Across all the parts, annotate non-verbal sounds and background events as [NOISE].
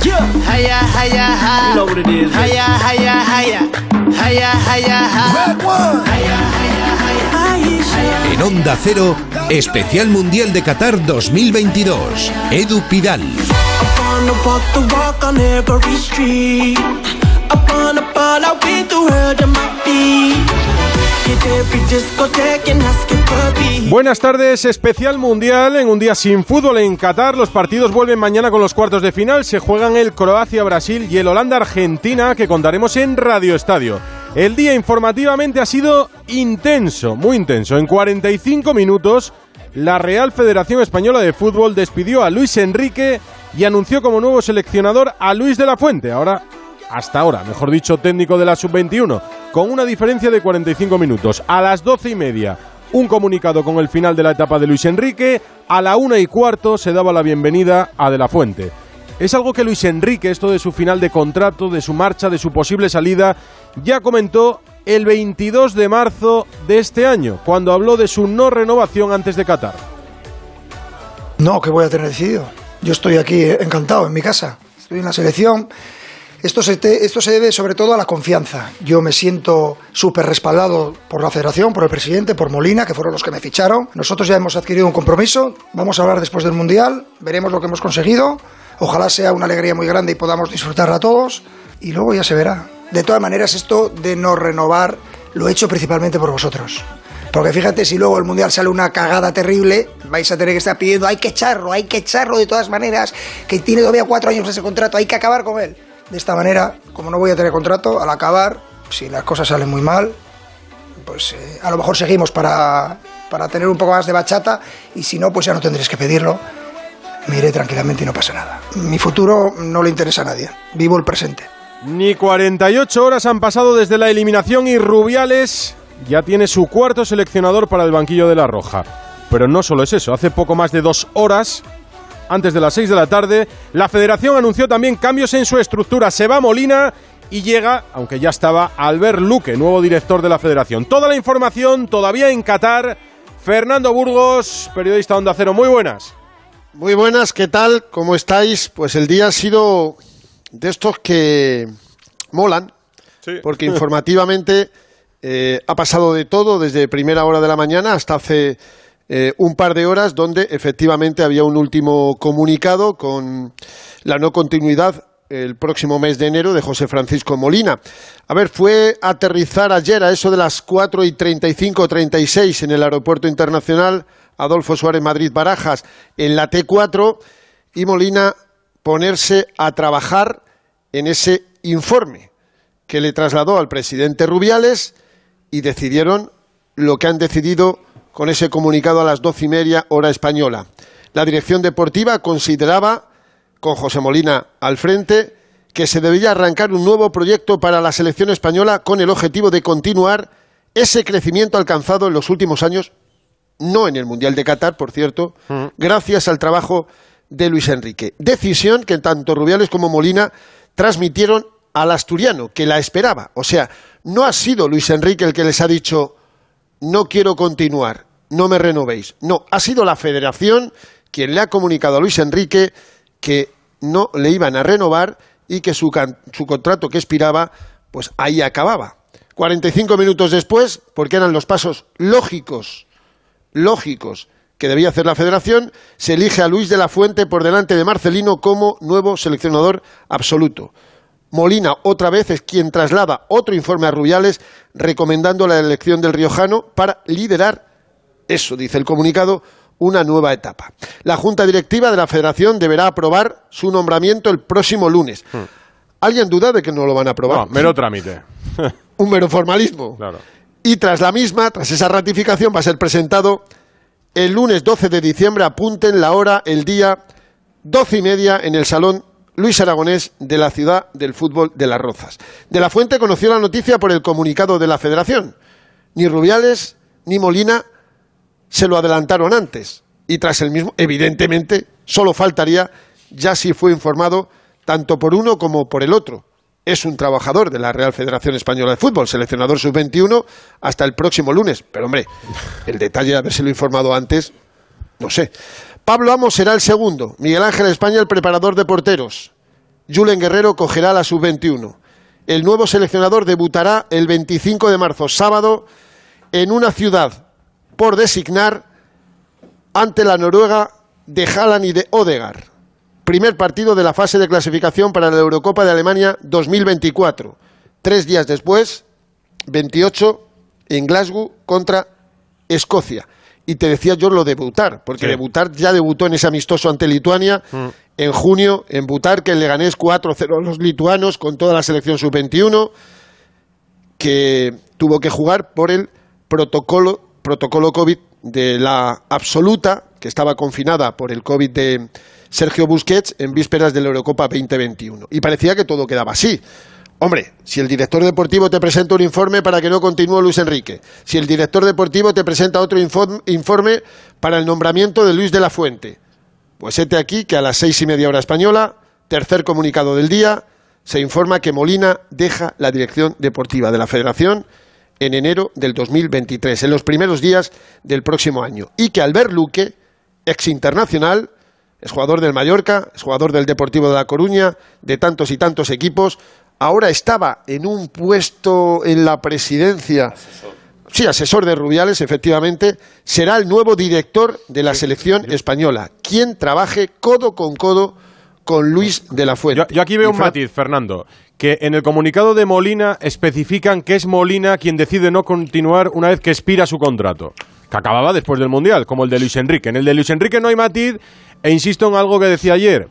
Hiya, hiya, hi. You know what it is. Hiya, hiya, hiya. Hiya, hiya, hi. En Onda Cero, Especial Mundial de Qatar 2022. Edu Pidal. Buenas tardes, especial mundial en un día sin fútbol en Qatar. Los partidos vuelven mañana con los cuartos de final. Se juegan el Croacia-Brasil y el Holanda-Argentina que contaremos en Radio Estadio. El día informativamente ha sido intenso, muy intenso. En 45 minutos, la Real Federación Española de Fútbol despidió a Luis Enrique y anunció como nuevo seleccionador a Luis de la Fuente. Ahora, hasta ahora, mejor dicho, técnico de la Sub-21, con una diferencia de 45 minutos. A las 12 y media, un comunicado con el final de la etapa de Luis Enrique. A la una y cuarto se daba la bienvenida a De la Fuente. Es algo que Luis Enrique, esto de su final de contrato, de su marcha, de su posible salida, ya comentó el 22 de marzo de este año, cuando habló de su no renovación antes de Qatar. No, que voy a tener decidido. Yo estoy aquí encantado en mi casa. Estoy en la selección. Esto se, te- esto se debe sobre todo a la confianza. Yo me siento súper respaldado por la federación, por el presidente, por Molina, que fueron los que me ficharon. Nosotros ya hemos adquirido un compromiso. Vamos a hablar después del Mundial. Veremos lo que hemos conseguido. Ojalá sea una alegría muy grande y podamos disfrutarla todos. Y luego ya se verá. De todas maneras, esto de no renovar lo he hecho principalmente por vosotros. Porque fíjate, si luego el Mundial sale una cagada terrible, vais a tener que estar pidiendo, hay que echarlo, hay que echarlo de todas maneras, que tiene todavía cuatro años ese contrato, hay que acabar con él. De esta manera, como no voy a tener contrato, al acabar, si las cosas salen muy mal, pues eh, a lo mejor seguimos para, para tener un poco más de bachata y si no, pues ya no tendréis que pedirlo. Me iré tranquilamente y no pasa nada. Mi futuro no le interesa a nadie. Vivo el presente. Ni 48 horas han pasado desde la eliminación y Rubiales ya tiene su cuarto seleccionador para el banquillo de la Roja. Pero no solo es eso, hace poco más de dos horas, antes de las 6 de la tarde, la federación anunció también cambios en su estructura. Se va Molina y llega, aunque ya estaba, Albert Luque, nuevo director de la federación. Toda la información todavía en Qatar. Fernando Burgos, periodista Onda Cero, muy buenas. Muy buenas, ¿qué tal? ¿Cómo estáis? Pues el día ha sido de estos que molan, porque [LAUGHS] informativamente eh, ha pasado de todo desde primera hora de la mañana hasta hace eh, un par de horas, donde efectivamente había un último comunicado con la no continuidad el próximo mes de enero de José Francisco Molina. A ver, fue aterrizar ayer a eso de las 4 y 35 36 en el aeropuerto internacional Adolfo Suárez Madrid Barajas en la T4 y Molina ponerse a trabajar en ese informe que le trasladó al presidente Rubiales y decidieron lo que han decidido con ese comunicado a las doce y media hora española. La dirección deportiva consideraba, con José Molina al frente, que se debía arrancar un nuevo proyecto para la selección española con el objetivo de continuar ese crecimiento alcanzado en los últimos años, no en el Mundial de Qatar, por cierto, gracias al trabajo de Luis Enrique. Decisión que tanto Rubiales como Molina transmitieron al asturiano, que la esperaba. O sea, no ha sido Luis Enrique el que les ha dicho no quiero continuar, no me renovéis. No, ha sido la federación quien le ha comunicado a Luis Enrique que no le iban a renovar y que su, su contrato que expiraba, pues ahí acababa. 45 minutos después, porque eran los pasos lógicos, lógicos que debía hacer la federación, se elige a Luis de la Fuente por delante de Marcelino como nuevo seleccionador absoluto. Molina otra vez es quien traslada otro informe a Rubiales recomendando la elección del riojano para liderar, eso dice el comunicado, una nueva etapa. La Junta Directiva de la Federación deberá aprobar su nombramiento el próximo lunes. ¿Alguien duda de que no lo van a aprobar? No, mero trámite. [LAUGHS] Un mero formalismo. Claro. Y tras la misma, tras esa ratificación, va a ser presentado el lunes 12 de diciembre. Apunten la hora, el día, doce y media en el Salón Luis Aragonés de la ciudad del fútbol de Las Rozas. De la Fuente conoció la noticia por el comunicado de la Federación. Ni Rubiales ni Molina se lo adelantaron antes. Y tras el mismo, evidentemente, solo faltaría, ya si fue informado tanto por uno como por el otro. Es un trabajador de la Real Federación Española de Fútbol, seleccionador sub-21, hasta el próximo lunes. Pero hombre, el detalle de habérselo informado antes, no sé. Pablo Amos será el segundo, Miguel Ángel España el preparador de porteros, Julen Guerrero cogerá la sub-21. El nuevo seleccionador debutará el 25 de marzo, sábado, en una ciudad por designar ante la Noruega de Haaland y de Odegaard. Primer partido de la fase de clasificación para la Eurocopa de Alemania 2024. Tres días después, 28, en Glasgow contra Escocia. Y te decía yo lo debutar, porque debutar ya debutó en ese amistoso ante Lituania mm. en junio, en Butar, que le ganés 4-0 a los lituanos con toda la selección sub-21, que tuvo que jugar por el protocolo, protocolo COVID de la absoluta, que estaba confinada por el COVID de Sergio Busquets en vísperas de la Eurocopa 2021. Y parecía que todo quedaba así. Hombre, si el director deportivo te presenta un informe para que no continúe Luis Enrique, si el director deportivo te presenta otro informe para el nombramiento de Luis de la Fuente, pues este aquí que a las seis y media hora española, tercer comunicado del día, se informa que Molina deja la dirección deportiva de la Federación en enero del 2023, en los primeros días del próximo año, y que Albert Luque, ex internacional, es jugador del Mallorca, es jugador del Deportivo de La Coruña, de tantos y tantos equipos, ahora estaba en un puesto en la presidencia. Sí, asesor de Rubiales, efectivamente, será el nuevo director de la selección española, quien trabaje codo con codo con Luis de la Fuente. Yo, aquí veo un matiz, Fernando, que en el comunicado de Molina especifican que es Molina quien decide no continuar una vez que expira su contrato, que acababa después del Mundial, como el de Luis Enrique. En el de Luis Enrique no hay matiz, e insisto en algo que decía ayer,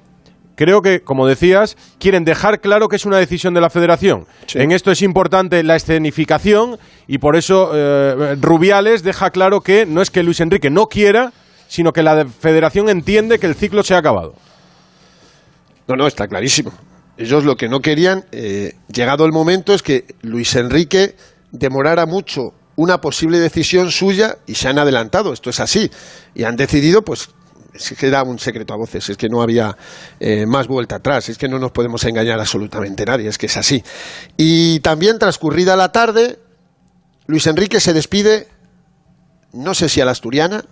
creo que, como decías, quieren dejar claro que es una decisión de la federación. En esto es importante la escenificación y por eso eh, Rubiales deja claro que no es que Luis Enrique no quiera, sino que la federación entiende que el ciclo se ha acabado. No, no, está clarísimo. Ellos lo que no querían, eh, llegado el momento, es que Luis Enrique demorara mucho una posible decisión suya y se han adelantado. Esto es así. Y han decidido, pues, es que un secreto a voces, es que no había eh, más vuelta atrás, es que no nos podemos engañar absolutamente nadie, es que es así. Y también transcurrida la tarde, Luis Enrique se despide, no sé si a la asturiana,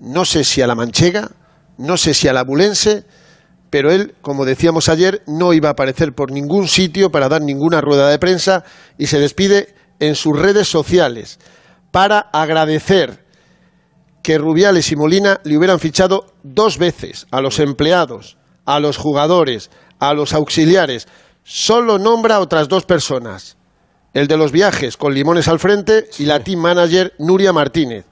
no sé si a la manchega, no sé si a la bulense, pero él, como decíamos ayer, no iba a aparecer por ningún sitio para dar ninguna rueda de prensa y se despide en sus redes sociales para agradecer que Rubiales y Molina le hubieran fichado dos veces a los empleados, a los jugadores, a los auxiliares. Solo nombra otras dos personas. El de los viajes con Limones al frente y la team manager Nuria Martínez.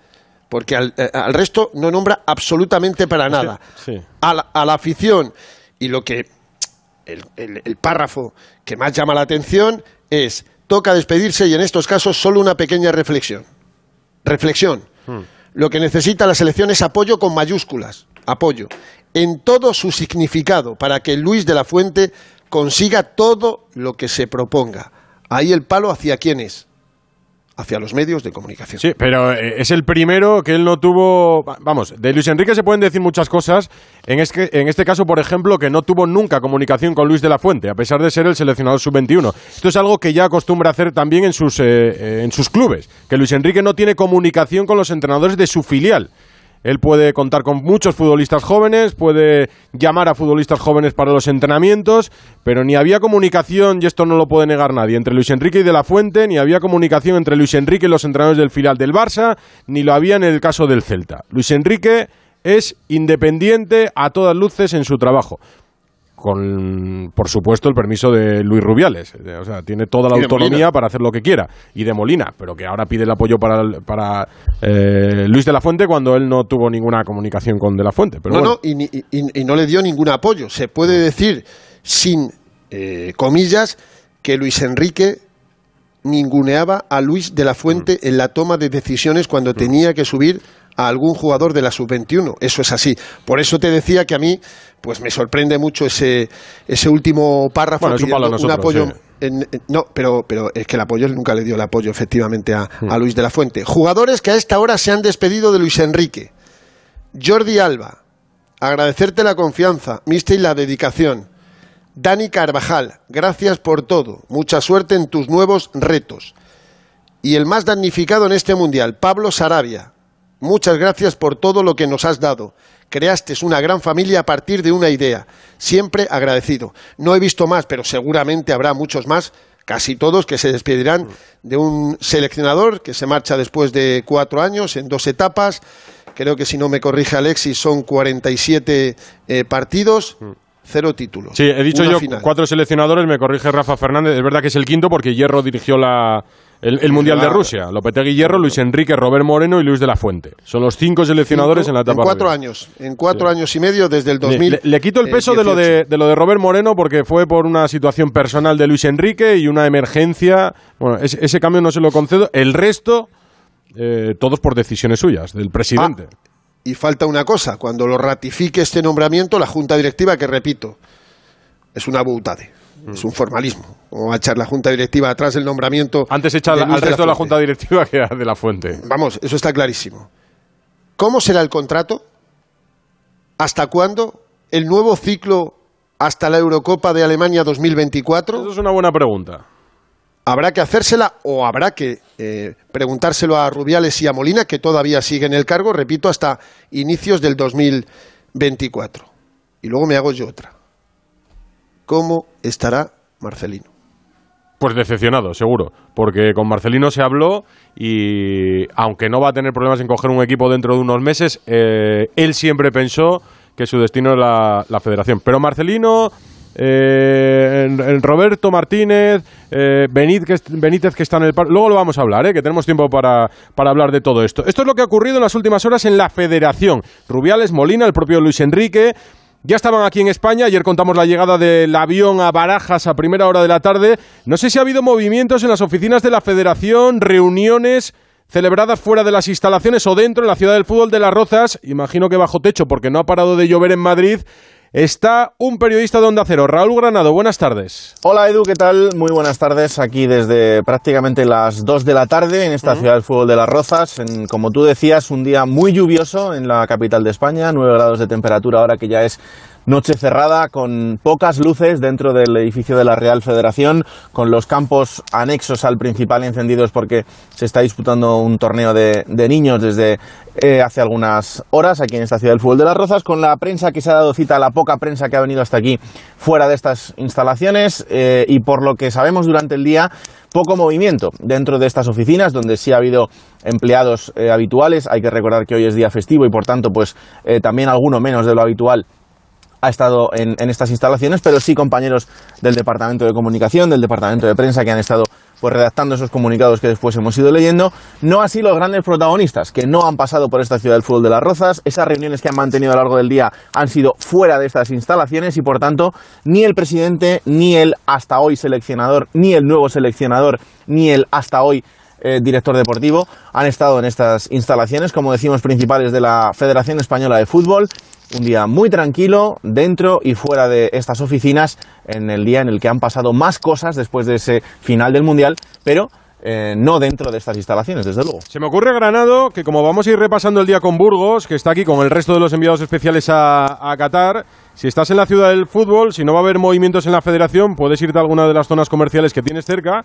Porque al, eh, resto no nombra absolutamente para nada. A, la, afición. Y lo que. El, párrafo que más llama la atención es: toca despedirse y en estos casos solo una pequeña reflexión. Reflexión. Hmm. Lo que necesita la selección es apoyo con mayúsculas, apoyo, en todo su significado, para que Luis de la Fuente consiga todo lo que se proponga. Ahí el palo hacia quién es hacia los medios de comunicación. Sí, pero eh, es el primero que él no tuvo. Vamos, de Luis Enrique se pueden decir muchas cosas. En, en este caso, por ejemplo, que no tuvo nunca comunicación con Luis de la Fuente, a pesar de ser el seleccionador sub-21. Esto es algo que ya acostumbra hacer también en sus, eh, eh, en sus clubes, que Luis Enrique no tiene comunicación con los entrenadores de su filial. Él puede contar con muchos futbolistas jóvenes, puede llamar a futbolistas jóvenes para los entrenamientos, pero ni había comunicación, y esto no lo puede negar nadie, entre Luis Enrique y De La Fuente, ni había comunicación entre Luis Enrique y los entrenadores del filial del Barça, ni lo había en el caso del Celta. Luis Enrique es independiente a todas luces en su trabajo con, por supuesto, el permiso de Luis Rubiales. O sea, tiene toda la autonomía para hacer lo que quiera. Y de Molina, pero que ahora pide el apoyo para, para eh, Luis de la Fuente cuando él no tuvo ninguna comunicación con de la Fuente. Pero no, no, y, no le dio ningún apoyo. Se puede decir, sin eh, comillas, que Luis Enrique ninguneaba a Luis de la Fuente mm. en la toma de decisiones cuando mm. tenía que subir a algún jugador de la sub-21. Eso es así. Por eso te decía que a mí pues me sorprende mucho ese, ese último párrafo bueno, un apoyo. no, pero, pero es que el apoyo nunca le dio el apoyo efectivamente a, a mm. Luis de la Fuente. Jugadores que a esta hora se han despedido de Luis Enrique. Jordi Alba, agradecerte la confianza, miste y la dedicación. Dani Carvajal, gracias por todo. Mucha suerte en tus nuevos retos. Y el más damnificado en este mundial, Pablo Sarabia, Muchas gracias por todo lo que nos has dado. Creaste una gran familia a partir de una idea. Siempre agradecido. No he visto más, pero seguramente habrá muchos más casi todos que se despedirán de un seleccionador que se marcha después de cuatro años en dos etapas. Creo que si no me corrige Alexis son 47 eh, partidos. Cero títulos. Sí, he dicho yo cuatro seleccionadores, me corrige Rafa Fernández. Es verdad que es el quinto porque Hierro dirigió la, el, Mundial de Rusia. Lopetegui Hierro, Luis Enrique, Robert Moreno y Luis de la Fuente. Son los cinco seleccionadores en la etapa. En cuatro años, en cuatro años y medio desde el 2000. Le, quito el peso de lo de, de, lo de Robert Moreno porque fue por una situación personal de Luis Enrique y una emergencia. Bueno, ese, cambio no se lo concedo. El resto, eh, todos por decisiones suyas, del presidente. Ah, y falta una cosa, cuando lo ratifique este nombramiento, la Junta Directiva, que repito, es una boutade es un formalismo. O a echar la junta directiva atrás del nombramiento. Antes echar al resto de la junta directiva que de la fuente. Vamos, eso está clarísimo. ¿Cómo será el contrato? ¿Hasta cuándo? ¿El nuevo ciclo hasta la Eurocopa de Alemania 2024? Eso es una buena pregunta. Habrá que hacérsela o habrá que eh, preguntárselo a Rubiales y a Molina, que todavía siguen el cargo, repito, hasta inicios del 2024. Y luego me hago yo otra. ¿Cómo estará Marcelino? Pues decepcionado, seguro, porque con Marcelino se habló y aunque no va a tener problemas en coger un equipo dentro de unos meses, eh, él siempre pensó que su destino era la, federación. Pero Marcelino, eh, Roberto Martínez, eh, Benítez, que está en el Luego lo vamos a hablar, que tenemos tiempo para, para, hablar de todo esto. Esto es lo que ha ocurrido en las últimas horas en la federación. Rubiales, Molina, el propio Luis Enrique, ya estaban aquí en España, ayer contamos la llegada del avión a Barajas a primera hora de la tarde. No sé si ha habido movimientos en las oficinas de la Federación, reuniones celebradas fuera de las instalaciones o dentro en la ciudad del fútbol de Las Rozas, imagino que bajo techo porque no ha parado de llover en Madrid está un periodista de Onda Cero, Raúl Granado. Buenas tardes. Hola Edu, ¿qué tal? Muy buenas tardes. Aquí desde prácticamente las 2 de la tarde en esta ciudad del fútbol de Las Rozas. En, como tú decías, un día muy lluvioso en la capital de España, 9 grados de temperatura ahora que ya es Noche cerrada con pocas luces dentro del edificio de la Real Federación, con los campos anexos al principal encendidos porque se está disputando un torneo de, niños desde eh, hace algunas horas aquí en esta ciudad del fútbol de las Rozas, con la prensa que se ha dado cita, la poca prensa que ha venido hasta aquí fuera de estas instalaciones eh, y por lo que sabemos durante el día poco movimiento dentro de estas oficinas donde sí ha habido empleados eh, habituales. Hay que recordar que hoy es día festivo y por tanto pues también alguno menos de lo habitual ha estado en, estas instalaciones, pero sí compañeros del Departamento de Comunicación, del Departamento de Prensa, que han estado pues redactando esos comunicados que después hemos ido leyendo, no así los grandes protagonistas que no han pasado por esta ciudad del fútbol de las Rozas, esas reuniones que han mantenido a lo largo del día han sido fuera de estas instalaciones y por tanto ni el presidente, ni el hasta hoy seleccionador, ni el nuevo seleccionador, ni el hasta hoy eh, director deportivo han estado en estas instalaciones, como decimos, principales de la Federación Española de Fútbol un día muy tranquilo dentro y fuera de estas oficinas en el día en el que han pasado más cosas después de ese final del Mundial, pero eh, no dentro de estas instalaciones, desde luego. Se me ocurre, Granado, que como vamos a ir repasando el día con Burgos, que está aquí con el resto de los enviados especiales a, a Qatar, si estás en la ciudad del fútbol, si no va a haber movimientos en la federación, puedes irte a alguna de las zonas comerciales que tienes cerca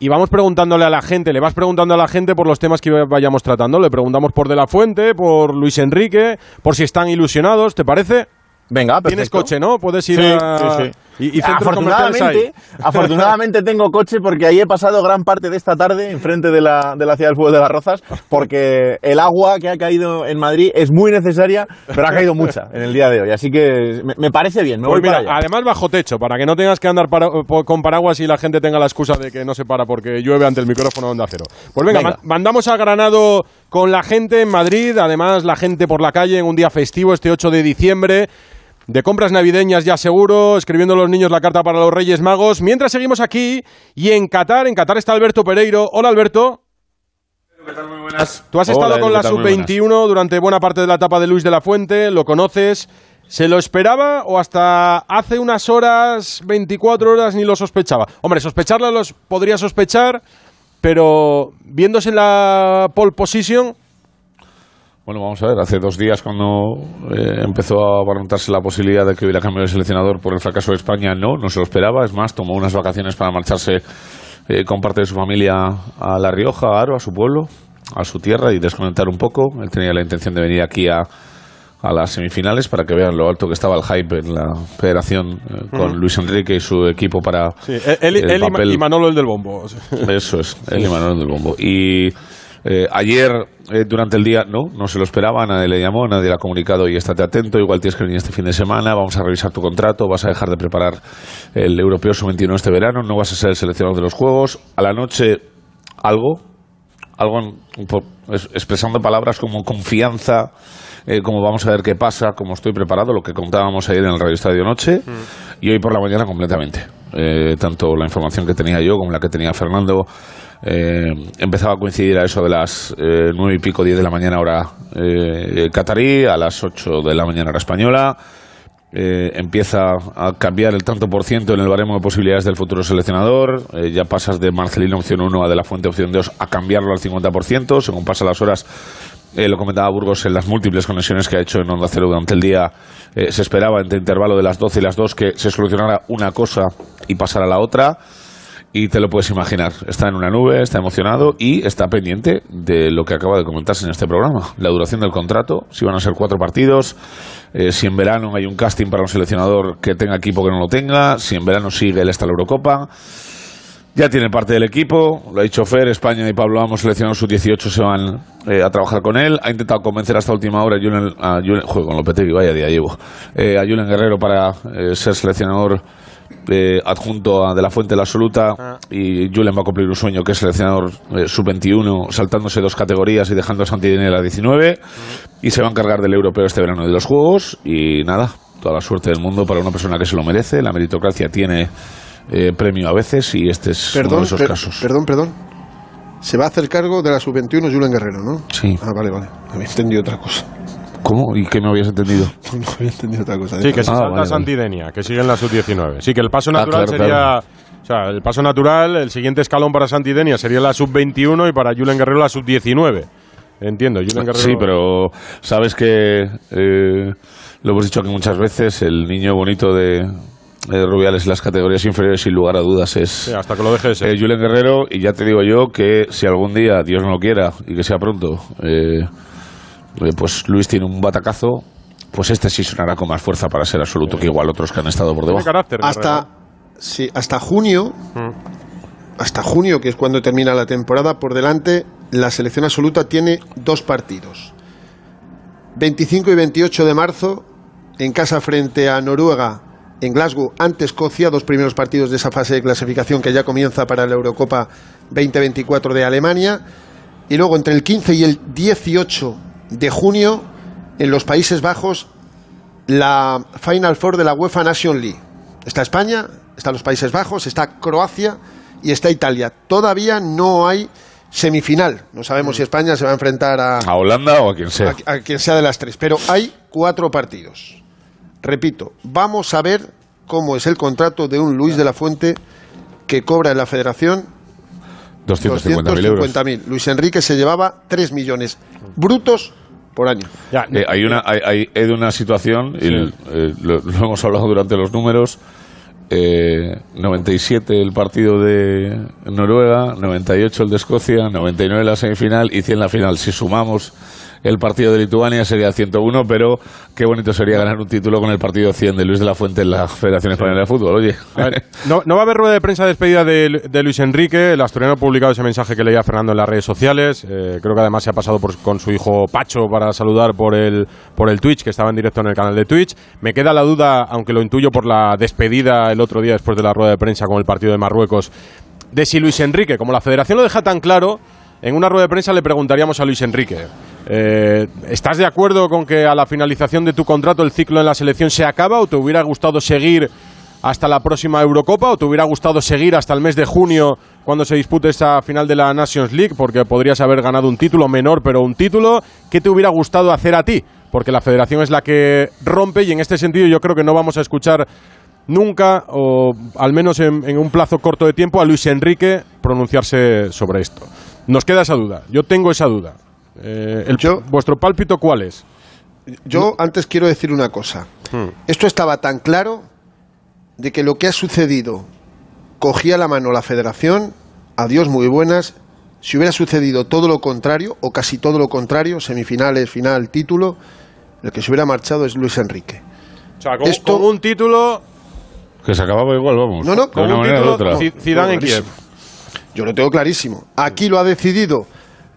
y vamos preguntándole a la gente, le vas preguntando a la gente por los temas que vayamos tratando. Le preguntamos por De La Fuente, por Luis Enrique, por si están ilusionados, ¿te parece? Venga, perfecto. Tienes coche, ¿no? Puedes ir a... Sí, sí. Y, afortunadamente, [LAUGHS] afortunadamente tengo coche porque ahí he pasado gran parte de esta tarde enfrente de la, de la ciudad del fútbol de las Rozas porque el agua que ha caído en Madrid es muy necesaria, pero ha caído mucha en el día de hoy. Así que me, parece bien, me voy pues Además bajo techo, para que no tengas que andar con paraguas y la gente tenga la excusa de que no se para porque llueve ante el micrófono de Onda Cero. Pues venga, mandamos a Granado con la gente en Madrid, además la gente por la calle en un día festivo este 8 de diciembre de compras navideñas ya seguro, escribiendo a los niños la carta para los Reyes Magos. Mientras seguimos aquí y en Qatar, en Qatar está Alberto Pereiro. Hola Alberto. ¿Qué tal? Muy buenas. Tú has estado con la sub-21 durante buena parte de la etapa de Luis de la Fuente, lo conoces. ¿Se lo esperaba o hasta hace unas horas, 24 horas, ni lo sospechaba? Hombre, sospecharlo los podría sospechar, pero viéndose en la pole position, bueno, vamos a ver, hace dos días cuando eh, empezó a barrontarse la posibilidad de que hubiera cambio de seleccionador por el fracaso de España, no, no se lo esperaba, es más, tomó unas vacaciones para marcharse eh, con parte de su familia a La Rioja, a Aro, a su pueblo, a su tierra y desconectar un poco. Él tenía la intención de venir aquí a, a las semifinales para que vean lo alto que estaba el hype en la federación eh, con Luis Enrique y su equipo para Sí, él, él- el él papel- y Manolo el del bombo. Eso es, él y Manuel del Bombo. Y eh, ayer, eh, durante el día, no, no se lo esperaba, nadie le llamó, nadie le ha comunicado y estate atento, igual tienes que venir este fin de semana, vamos a revisar tu contrato, vas a dejar de preparar el Europeo Sub-21 este verano, no vas a ser el seleccionador de los Juegos. A la noche, algo, algo en- es- expresando palabras como confianza, eh, como vamos a ver qué pasa, como estoy preparado, lo que contábamos ayer en el Radio Estadio Noche, y hoy por la mañana completamente. Eh, tanto la información que tenía yo como la que tenía Fernando eh, empezaba a coincidir a eso de las eh, nueve y pico, diez de la mañana hora eh, catarí, a las ocho de la mañana hora española. Eh, empieza a cambiar el tanto por ciento en el baremo de posibilidades del futuro seleccionador. Ya pasas de Marcelino opción 1 a de la Fuente opción 2 a cambiarlo al 50%. Según pasan las horas, lo comentaba Burgos en las múltiples conexiones que ha hecho en Onda Cero durante el día. se esperaba entre intervalo de las 12 y las 2 que se solucionara una cosa y pasara la otra. Y te lo puedes imaginar, está en una nube, está emocionado y está pendiente de lo que acaba de comentarse en este programa. La duración del contrato, si van a ser cuatro partidos, eh, si en verano hay un casting para un seleccionador que tenga equipo que no lo tenga, si en verano sigue él está la Eurocopa. Ya tiene parte del equipo, lo ha dicho Fer, España y Pablo Amos, seleccionados sub-18, se van eh, a trabajar con él. Ha intentado convencer hasta última hora a Julen, a Julen- joder, con Lopetegui, vaya día llevo, eh, a Julen Guerrero para eh, ser seleccionador eh, adjunto a de la Fuente de la Absoluta y Julen va a cumplir un sueño que es seleccionador eh, sub-21, saltándose dos categorías y dejando a Santidene a la 19 y se va a encargar del europeo este verano de los Juegos y nada, toda la suerte del mundo para una persona que se lo merece. La meritocracia tiene eh, premio a veces y este es uno de esos per- casos. perdón, perdón. Se va a hacer cargo de la sub-21 Julen Guerrero, ¿no? Sí. Ah, vale, vale. Había entendido otra cosa. ¿Cómo? ¿Y qué me habías entendido? [LAUGHS] No había entendido otra cosa. Sí, que se Ah, salta vale, vale. Santidenia, que sigue en la sub-19. Sí, que el paso Ah, natural claro, sería... claro. O sea, el paso natural, el siguiente escalón para Santidenia sería la sub-21 y para Julen Guerrero la sub-19. Entiendo, Julen Guerrero... Sí, pero sabes que eh, lo hemos dicho aquí muchas veces, el niño bonito de, de Rubiales en las categorías inferiores, sin lugar a dudas, es Sí, hasta que lo deje de ser. eh, Julen Guerrero. Y ya te digo yo que si algún día, Dios no lo quiera, y que sea pronto, eh, pues Luis tiene un batacazo, pues este sí sonará con más fuerza para ser absoluto que igual otros que han estado por debajo. carácter. hasta sí, hasta junio hasta junio que es cuando termina la temporada por delante la selección absoluta tiene dos partidos 25 y 28 de marzo en casa frente a Noruega en Glasgow ante Escocia dos primeros partidos de esa fase de clasificación que ya comienza para la Eurocopa 2024 de Alemania y luego entre el 15 y el 18 de junio en los Países Bajos la Final Four de la UEFA Nation League. Está España, están los Países Bajos, está Croacia y está Italia. Todavía no hay semifinal. No sabemos si España se va a enfrentar a, A Holanda o a quien sea. a- a quien sea de las tres, pero hay cuatro partidos. Repito, vamos a ver cómo es el contrato de un Luis de la Fuente que cobra en la federación 250.000 euros. 250.000. Luis Enrique se llevaba 3 millones brutos por año. Ya, Eh, hay una hay, hay- hay de una situación y el- eh, lo, lo hemos hablado durante los números eh, 97 el partido de Noruega 98 el de Escocia 99 la semifinal y 100 la final si sumamos el partido de Lituania sería 101 pero qué bonito sería ganar un título con el partido 100 de Luis de la Fuente en la Federación Española de Fútbol oye no, va a haber rueda de prensa de despedida de, de Luis Enrique. El asturiano ha publicado ese mensaje que leía Fernando en las redes sociales. Eh, creo que además se ha pasado por- con su hijo Pacho para saludar por el, por el Twitch, que estaba en directo en el canal de Twitch. Me queda la duda, aunque lo intuyo por la despedida el otro día después de la rueda de prensa con el partido de Marruecos, de si Luis Enrique, como la federación lo deja tan claro, en una rueda de prensa le preguntaríamos a Luis Enrique. Eh, ¿Estás de acuerdo con que a la finalización de tu contrato el ciclo en la selección se acaba o te hubiera gustado seguir hasta la próxima Eurocopa o te hubiera gustado seguir hasta el mes de junio cuando se dispute esa final de la Nations League porque podrías haber ganado un título menor pero un título. ¿qué te hubiera gustado hacer a ti? porque la federación es la que rompe y en este sentido yo creo que no vamos a escuchar nunca o al menos en, en un plazo corto de tiempo a Luis Enrique pronunciarse sobre esto. Nos queda esa duda. Yo tengo esa duda Eh, el- Yo- ¿vuestro pálpito cuál es? Yo antes quiero decir una cosa. Esto estaba tan claro de que lo que ha sucedido cogía la mano la federación, adiós muy buenas, si hubiera sucedido todo lo contrario, o casi todo lo contrario, semifinales, final, título, el que se hubiera marchado es Luis Enrique. O sea, con, Esto- con un título, Que se acababa igual, vamos. No, no, con un título, otra. Zidane en Kiev. Yo lo tengo clarísimo. Aquí lo ha decidido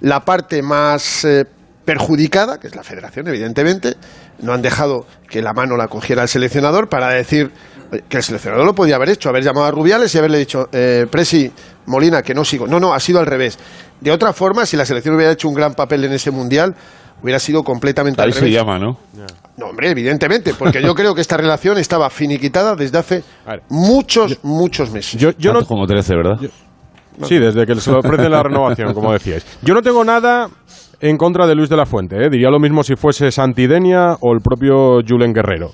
la parte más eh, perjudicada, que es la federación, evidentemente. No han dejado que la mano la cogiera el seleccionador para decir oye, que el seleccionador lo podía haber hecho, haber llamado a Rubiales y haberle dicho, eh, Presi, Molina, que no sigo. No, no, ha sido al revés. De otra forma, si la selección hubiera hecho un gran papel en ese mundial, hubiera sido completamente Ahí al se revés. llama, ¿no? No, hombre, evidentemente, porque yo creo que esta relación estaba finiquitada desde hace muchos, muchos meses. Yo, yo no, como 13, ¿verdad? Sí, desde que se le ofrece la renovación, como decíais. Yo no tengo nada en contra de Luis de la Fuente. ¿eh? Diría lo mismo si fuese Santidenia o el propio Julen Guerrero.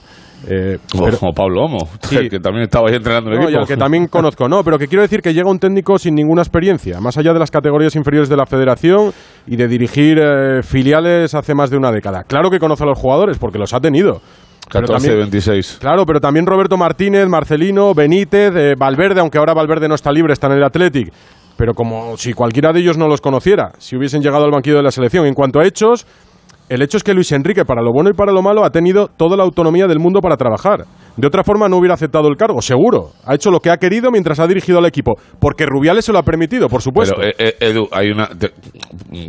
Eh, Como, pero- como Pablo Homo, [LAUGHS] Sí. que también estaba ahí entrenando el No, y equipo. al que también conozco, no, pero que quiero decir que llega un técnico sin ninguna experiencia, más allá de las categorías inferiores de la federación y de dirigir eh, filiales hace más de una década. Claro que conoce a los jugadores, porque los ha tenido. Pero 14, también- 26. Claro, pero también Roberto Martínez, Marcelino, Benítez, eh, Valverde, aunque ahora Valverde no está libre, está en el Athletic. Pero como si cualquiera de ellos no los conociera, si hubiesen llegado al banquillo de la selección. En cuanto a hechos, el hecho es que Luis Enrique, para lo bueno y para lo malo, ha tenido toda la autonomía del mundo para trabajar. De otra forma, no hubiera aceptado el cargo, seguro. Ha hecho lo que ha querido mientras ha dirigido al equipo. Porque Rubiales se lo ha permitido, por supuesto. Pero, eh, eh, Edu, hay una.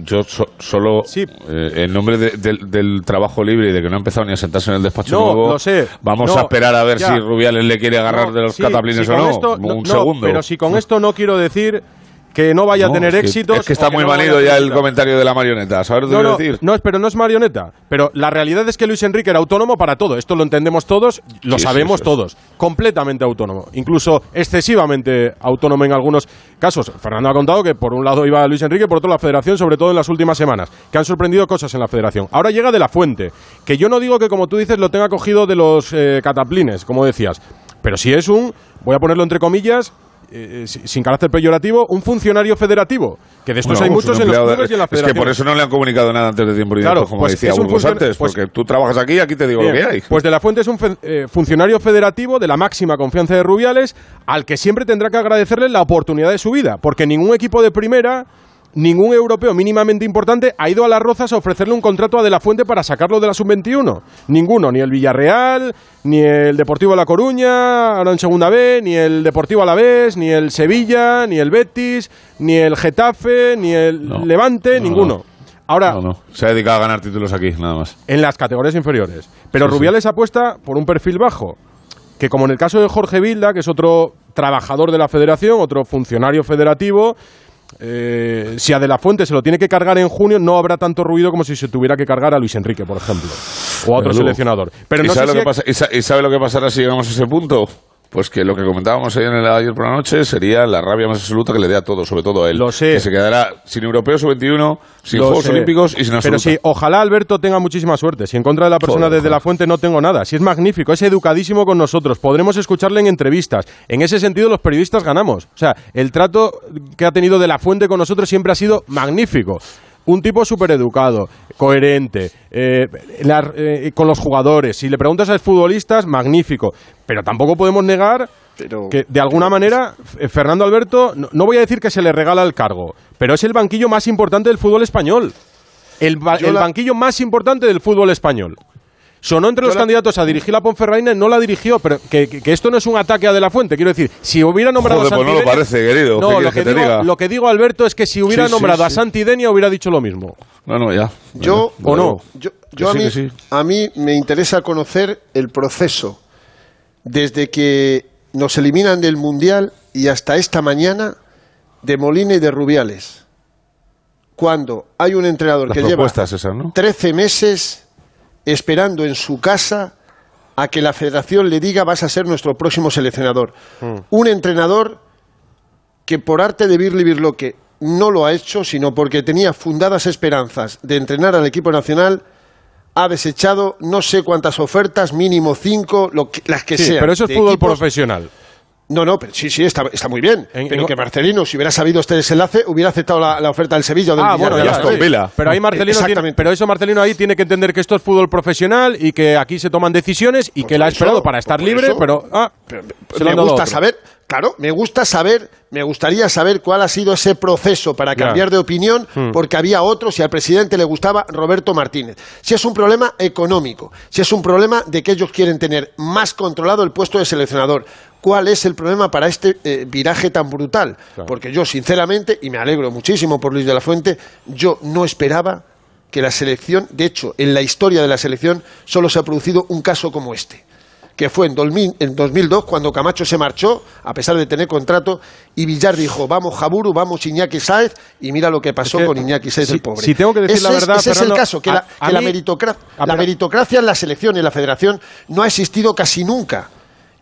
yo so- solo. Sí. eh, en nombre de- del, del trabajo libre y de que no ha empezado ni a sentarse en el despacho No, nuevo. lo sé. Vamos No, a esperar a ver ya. si Rubiales le quiere agarrar No, de los sí, cataplines si o no. esto- un no, segundo. Pero si con [LAUGHS] esto no quiero decir que no vaya No, a tener es que- éxitos. Es que está muy no ya el comentario de la marioneta. ¿Sabes lo que No, no, decir? no, pero no es marioneta. Pero la realidad es que Luis Enrique era autónomo para todo. Esto lo entendemos todos, lo sí, sabemos sí, sí. todos. Completamente autónomo. Incluso excesivamente autónomo en algunos casos. Fernando ha contado que por un lado iba Luis Enrique, por otro la federación, sobre todo en las últimas semanas, que han sorprendido cosas en la federación. Ahora llega de la fuente, que yo no digo que, como tú dices, lo tenga cogido de los eh, cataplines, como decías. Pero si es un, voy a ponerlo entre comillas, eh, si- sin carácter peyorativo, un funcionario federativo. Que de estos Bueno, hay muchos en los de- clubes y en la Es que federación. por eso no le han comunicado nada antes de tiempo y Claro, como pues decía Burgos antes. pues- porque tú trabajas aquí y aquí te digo Bien, lo que hay. Pues de la Fuente es un fe- eh, funcionario federativo de la máxima confianza de Rubiales, al que siempre tendrá que agradecerle la oportunidad de su vida, porque ningún equipo de primera, ningún europeo mínimamente importante ha ido a las Rozas a ofrecerle un contrato a De la Fuente para sacarlo de la sub-21. Ninguno, ni el Villarreal, ni el Deportivo de La Coruña, ahora en Segunda B, ni el Deportivo Alavés, ni el Sevilla, ni el Betis, ni el Getafe, ni el No. Levante, No, ninguno. no. Ahora. Se ha dedicado a ganar títulos aquí, nada más. en las categorías inferiores. Pero Sí, sí. Rubiales apuesta por un perfil bajo, que como en el caso de Jorge Vilda, que es otro trabajador de la federación, otro funcionario federativo, eh, si a De La Fuente se lo tiene que cargar en junio, no habrá tanto ruido como si se tuviera que cargar a Luis Enrique, por ejemplo, o a otro Pero, seleccionador. Pero ¿Y, no sé sabe lo si que pasa, y, sa- y sabe lo que pasará si llegamos a ese punto? Pues que lo que comentábamos ayer, en el, ayer por la noche sería la rabia más absoluta que le dé a todo, sobre todo a él. Lo sé. Que se quedará sin europeos sub-21, sin Lo Juegos sé. Olímpicos y sin Pero absoluta. sí, ojalá Alberto tenga muchísima suerte. Si en contra de la persona Joder, de De La. Fuente no tengo nada. Si es magnífico, es educadísimo con nosotros. Podremos escucharle en entrevistas. En ese sentido, los periodistas ganamos. O sea, el trato que ha tenido De La Fuente con nosotros siempre ha sido magnífico. Un tipo súper educado, coherente, eh, la- eh, con los jugadores. Si le preguntas a los futbolistas, magnífico. Pero tampoco podemos negar Pero- que de alguna manera Fernando Alberto, no, no voy a decir que se le regala el cargo, pero es el banquillo más importante del fútbol español. El, la- banquillo más importante del fútbol español. Sonó entre los la- candidatos a dirigir la Ponferraina, no la dirigió, pero que, esto no es un ataque a De La Fuente. Quiero decir, si hubiera nombrado Joder, a pues no lo Santidenia- parece, querido. ¿Qué No, lo que, que te digo, diga? lo que digo, Alberto, es que si hubiera Sí, sí, nombrado a. Santidenia hubiera dicho lo mismo. No, no, ya. Yo, ¿O no? Yo, a, mí, que sí. a mí me interesa conocer el proceso desde que nos eliminan del Mundial y hasta esta mañana de Molina y de Rubiales. Cuando hay un entrenador Las que lleva esas, ¿no? 13 meses esperando en su casa a que la federación le diga vas a ser nuestro próximo seleccionador. Hmm. Un entrenador que por arte de Birli Birloque no lo ha hecho, sino porque tenía fundadas esperanzas de entrenar al equipo nacional, ha desechado no sé cuántas ofertas, mínimo cinco, lo que- las que Sí, sean. pero eso es fútbol equipos- profesional. No, no, pero sí, sí, está, está muy bien. En- pero en- que Marcelino, si hubiera sabido este desenlace, hubiera aceptado la, la oferta del Sevilla o del Ah, bueno, ya. Villa. Pero ahí Marcelino tiene- Exactamente. pero eso Marcelino ahí tiene que entender que esto es fútbol profesional y que aquí se toman decisiones y que él ha esperado para estar libre, eso. pero ah, Pero se lo me gusta otro. saber Claro, me gusta saber, me gustaría saber cuál ha sido ese proceso para Ya. cambiar de opinión, Hmm. porque había otros y al presidente le gustaba Roberto Martínez. Si es un problema económico, si es un problema de que ellos quieren tener más controlado el puesto de seleccionador, ¿cuál es el problema para este eh, viraje tan brutal? Porque yo, sinceramente, y me alegro muchísimo por Luis de la Fuente, yo no esperaba que la selección, de hecho, en la historia de la selección solo se ha producido un caso como este que fue en 2000 en 2002 cuando Camacho se marchó, a pesar de tener contrato, y Villar dijo, vamos Jaburu, vamos Iñaki Sáez, y mira lo que pasó Es que, con Iñaki Sáez, si- el pobre. si tengo que decir ese la es- verdad, ese es el caso, que, a- la, a la meritocracia en la selección y en la federación no ha existido casi nunca.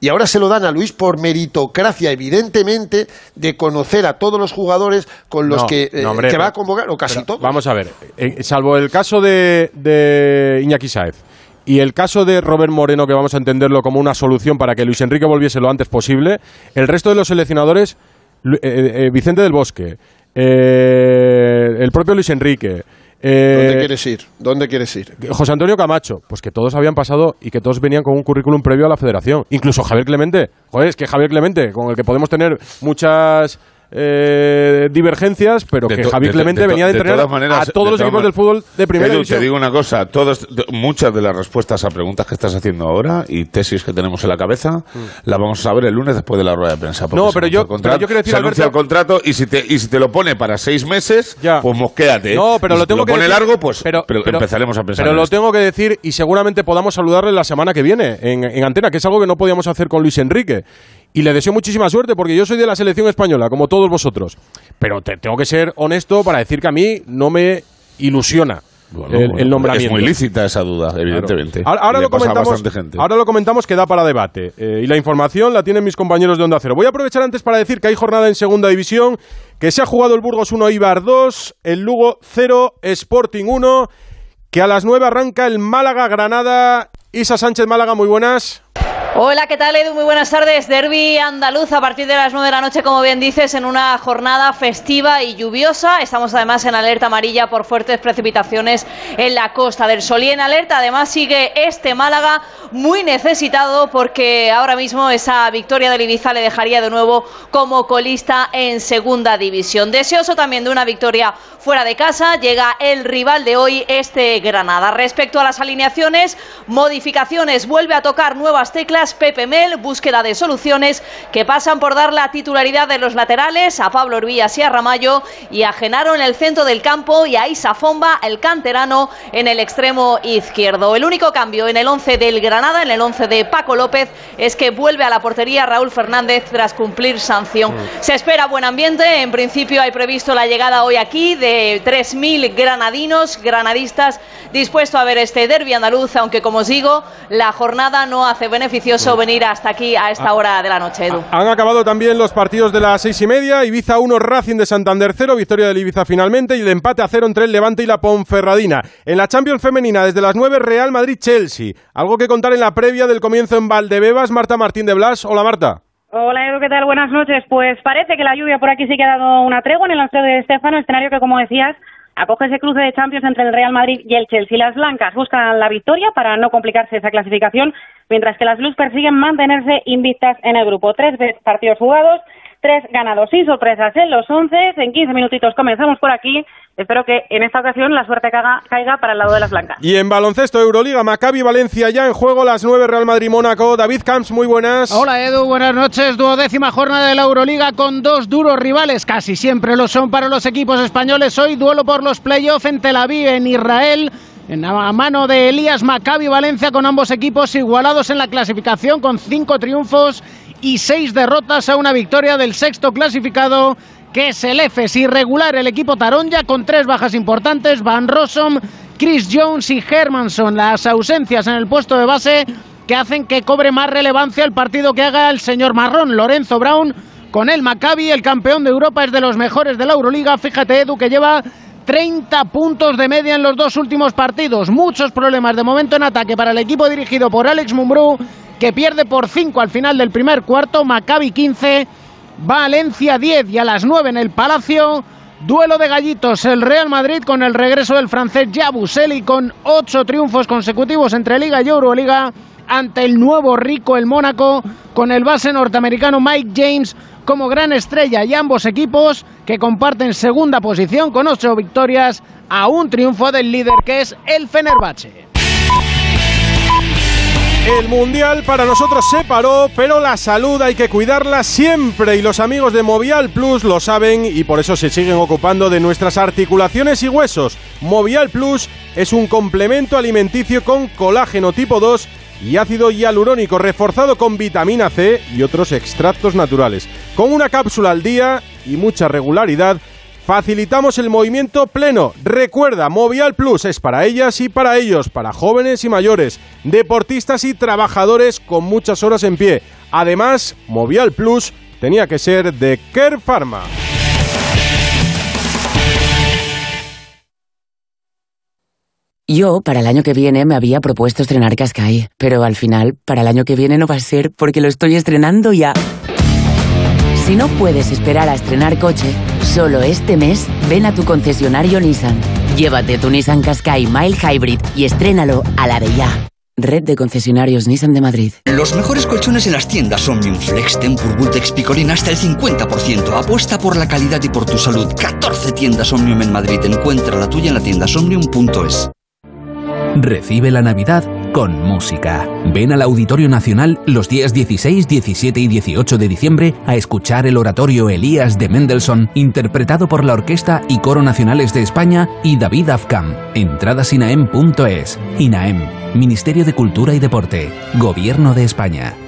Y ahora se lo dan a Luis por meritocracia, evidentemente, de conocer a todos los jugadores con los No, que, eh, no, hombre, que va a convocar, o casi todos. Vamos a ver, eh, salvo el caso de, de Iñaki Saez y el caso de Robert Moreno, que vamos a entenderlo como una solución para que Luis Enrique volviese lo antes posible, el resto de los seleccionadores, eh, Vicente del Bosque, el propio Luis Enrique, eh, ¿Dónde quieres ir? ¿Dónde quieres ir? José Antonio Camacho, pues que todos habían pasado y que todos venían con un currículum previo a la federación. Incluso Javier Clemente. Joder, es que Javier Clemente, con el que podemos tener muchas eh, divergencias, pero De que de- de- Clemente de to- venía de de entrenar todas maneras, a todos de los todas equipos del fútbol de primera Edu, división. te digo una cosa, todos, de- muchas de las respuestas a preguntas que estás haciendo ahora y tesis que tenemos en la cabeza, las vamos a saber el lunes después de la rueda de prensa. Mm. No, pero yo- contrato, pero yo quiero decir, se anuncia Alberto- el contrato y si, te, y si te lo pone para seis meses, pues mosquéate. No, pero Y lo si te tengo que pone decir- largo, pues pero- empezaremos a pensar Pero lo esto. tengo que decir y seguramente podamos saludarle la semana que viene en, en Antena, que es algo que no podíamos hacer con Luis Enrique. Y le deseo muchísima suerte porque yo soy de la selección española, como todos vosotros. Pero te, tengo que ser honesto para decir que a mí no me ilusiona Bueno, el, nombramiento. Es muy lícita esa duda, evidentemente. Ahora, lo comentamos, ahora lo comentamos que da para debate. eh, y la información la tienen mis compañeros de Onda Cero. Voy a aprovechar antes para decir que hay jornada en Segunda División, que se ha jugado el Burgos 1, Ibar 2, el Lugo 0, Sporting 1, que a las 9 arranca el Málaga-Granada. Isa Sánchez Málaga, muy buenas. Hola, ¿qué tal Edu? Muy buenas tardes. Derby andaluz a partir de las 9 de la noche, como bien dices, en una jornada festiva y lluviosa. Estamos además en alerta amarilla por fuertes precipitaciones en la Costa del Sol. Y en alerta además sigue este Málaga muy necesitado porque ahora mismo esa victoria del Ibiza le dejaría de nuevo como colista en segunda división. Deseoso también de una victoria fuera de casa, llega el rival de hoy, este Granada. Respecto a las alineaciones, modificaciones, vuelve a tocar nuevas teclas Pepe Mel, búsqueda de soluciones que pasan por dar la titularidad de los laterales a Pablo Orbías y a Ramallo y a Genaro en el centro del campo y a Isa Fomba, el canterano, en el extremo izquierdo. El único cambio en el 11 del Granada, en el 11 de Paco López, es que vuelve a la portería Raúl Fernández tras cumplir sanción. Se espera buen ambiente, en principio hay previsto la llegada hoy aquí de 3.000 granadinos, granadistas, dispuestos a ver este derbi andaluz, aunque como os digo, la jornada no hace beneficioso venir hasta aquí a esta hora de la noche, Edu. Han acabado también los partidos de las seis y media. Ibiza 1, Racing de Santander 0, victoria del Ibiza finalmente y el empate a cero entre el Levante y la Ponferradina. En la Champions Femenina, desde las 9, Real Madrid-Chelsea. Algo que contar en la previa del comienzo en Valdebebas. Marta Martín de Blas. Hola, Marta. Hola Edu, ¿qué tal? Buenas noches. Pues parece que la lluvia por aquí sí que ha dado una tregua en el lanzeo de Estefano, escenario que, como decías, acoge ese cruce de Champions entre el Real Madrid y el Chelsea. Las blancas buscan la victoria para no complicarse esa clasificación, mientras que las Blues persiguen mantenerse invictas en el grupo. Tres partidos jugados, tres ganados sin sorpresas en los once. En 15 minutitos comenzamos por aquí. Espero que en esta ocasión la suerte caiga, caiga para el lado de las blancas. Y en baloncesto Euroliga, Maccabi Valencia ya en juego, las 9 Real Madrid-Mónaco. David Camps, muy buenas. Hola Edu, buenas noches. Duodécima jornada de la Euroliga con dos duros rivales, casi siempre lo son para los equipos españoles. Hoy duelo por los playoffs en Tel Aviv, en Israel. En a mano de Elías Maccabi Valencia con ambos equipos igualados en la clasificación con cinco triunfos y seis derrotas a una victoria del sexto clasificado que es el EFES irregular el equipo Taronja con tres bajas importantes Van Rossum, Chris Jones y Hermanson las ausencias en el puesto de base que hacen que cobre más relevancia el partido que haga el señor Marrón Lorenzo Brown con el Maccabi el campeón de Europa es de los mejores de la Euroliga fíjate Edu que lleva 30 puntos de media en los dos últimos partidos. Muchos problemas de momento en ataque para el equipo dirigido por Alex Mumbrú, que pierde por 5 al final del primer cuarto. Maccabi 15, Valencia 10 y a las 9 en el Palacio. Duelo de gallitos, el Real Madrid con el regreso del francés Yabuseli con 8 triunfos consecutivos entre Liga y Euroliga. ante el nuevo rico, el Mónaco, con el base norteamericano Mike James como gran estrella y ambos equipos que comparten segunda posición con ocho victorias a un triunfo del líder que es el Fenerbahce. El Mundial para nosotros se paró, pero la salud hay que cuidarla siempre y los amigos de Movial Plus lo saben y por eso se siguen ocupando de nuestras articulaciones y huesos. Movial Plus es un complemento alimenticio con colágeno tipo 2 y ácido hialurónico reforzado con vitamina C y otros extractos naturales. Con una cápsula al día y mucha regularidad, Facilitamos el movimiento pleno. Recuerda, Movial Plus es para ellas y para ellos, para jóvenes y mayores, deportistas y trabajadores con muchas horas en pie. Además, Movial Plus tenía que ser de Care Pharma. Yo, para el año que viene, me había propuesto estrenar Cascai, pero al final, para el año que viene no va a ser porque lo estoy estrenando ya. Si no puedes esperar a estrenar coche, solo este mes ven a tu concesionario Nissan. Llévate tu Nissan Qashqai Mile Hybrid y estrénalo a la de ya. Red de concesionarios Nissan de Madrid. Los mejores colchones en las tiendas Omnium Flex, Tempur, Vultex, Picolín hasta el 50%. Apuesta por la calidad y por tu salud. 14 tiendas Omnium en Madrid. Encuentra la tuya en la tienda. Recibe la Navidad con música. Ven al Auditorio Nacional los días 16, 17 y 18 de diciembre a escuchar el oratorio Elías de Mendelssohn, interpretado por la Orquesta y Coro Nacionales de España y David Afkam. Entradas INAEM.es. INAEM, Ministerio de Cultura y Deporte, Gobierno de España.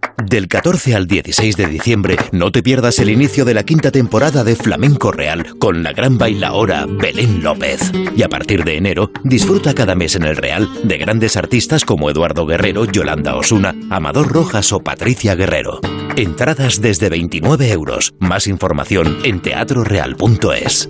Del 14 al 16 de diciembre no te pierdas el inicio de la quinta temporada de Flamenco Real con la gran bailaora Belén López. Y a partir de enero disfruta cada mes en el Real de grandes artistas como Eduardo Guerrero, Yolanda Osuna, Amador Rojas o Patricia Guerrero. Entradas desde 29 euros. Más información en teatroreal.es.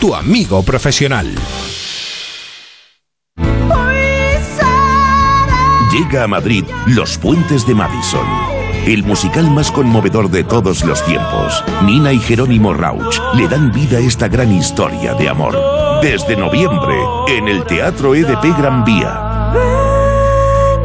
tu amigo profesional. Llega a Madrid Los Puentes de Madison. El musical más conmovedor de todos los tiempos. Nina y Jerónimo Rauch le dan vida a esta gran historia de amor. Desde noviembre, en el Teatro EDP Gran Vía.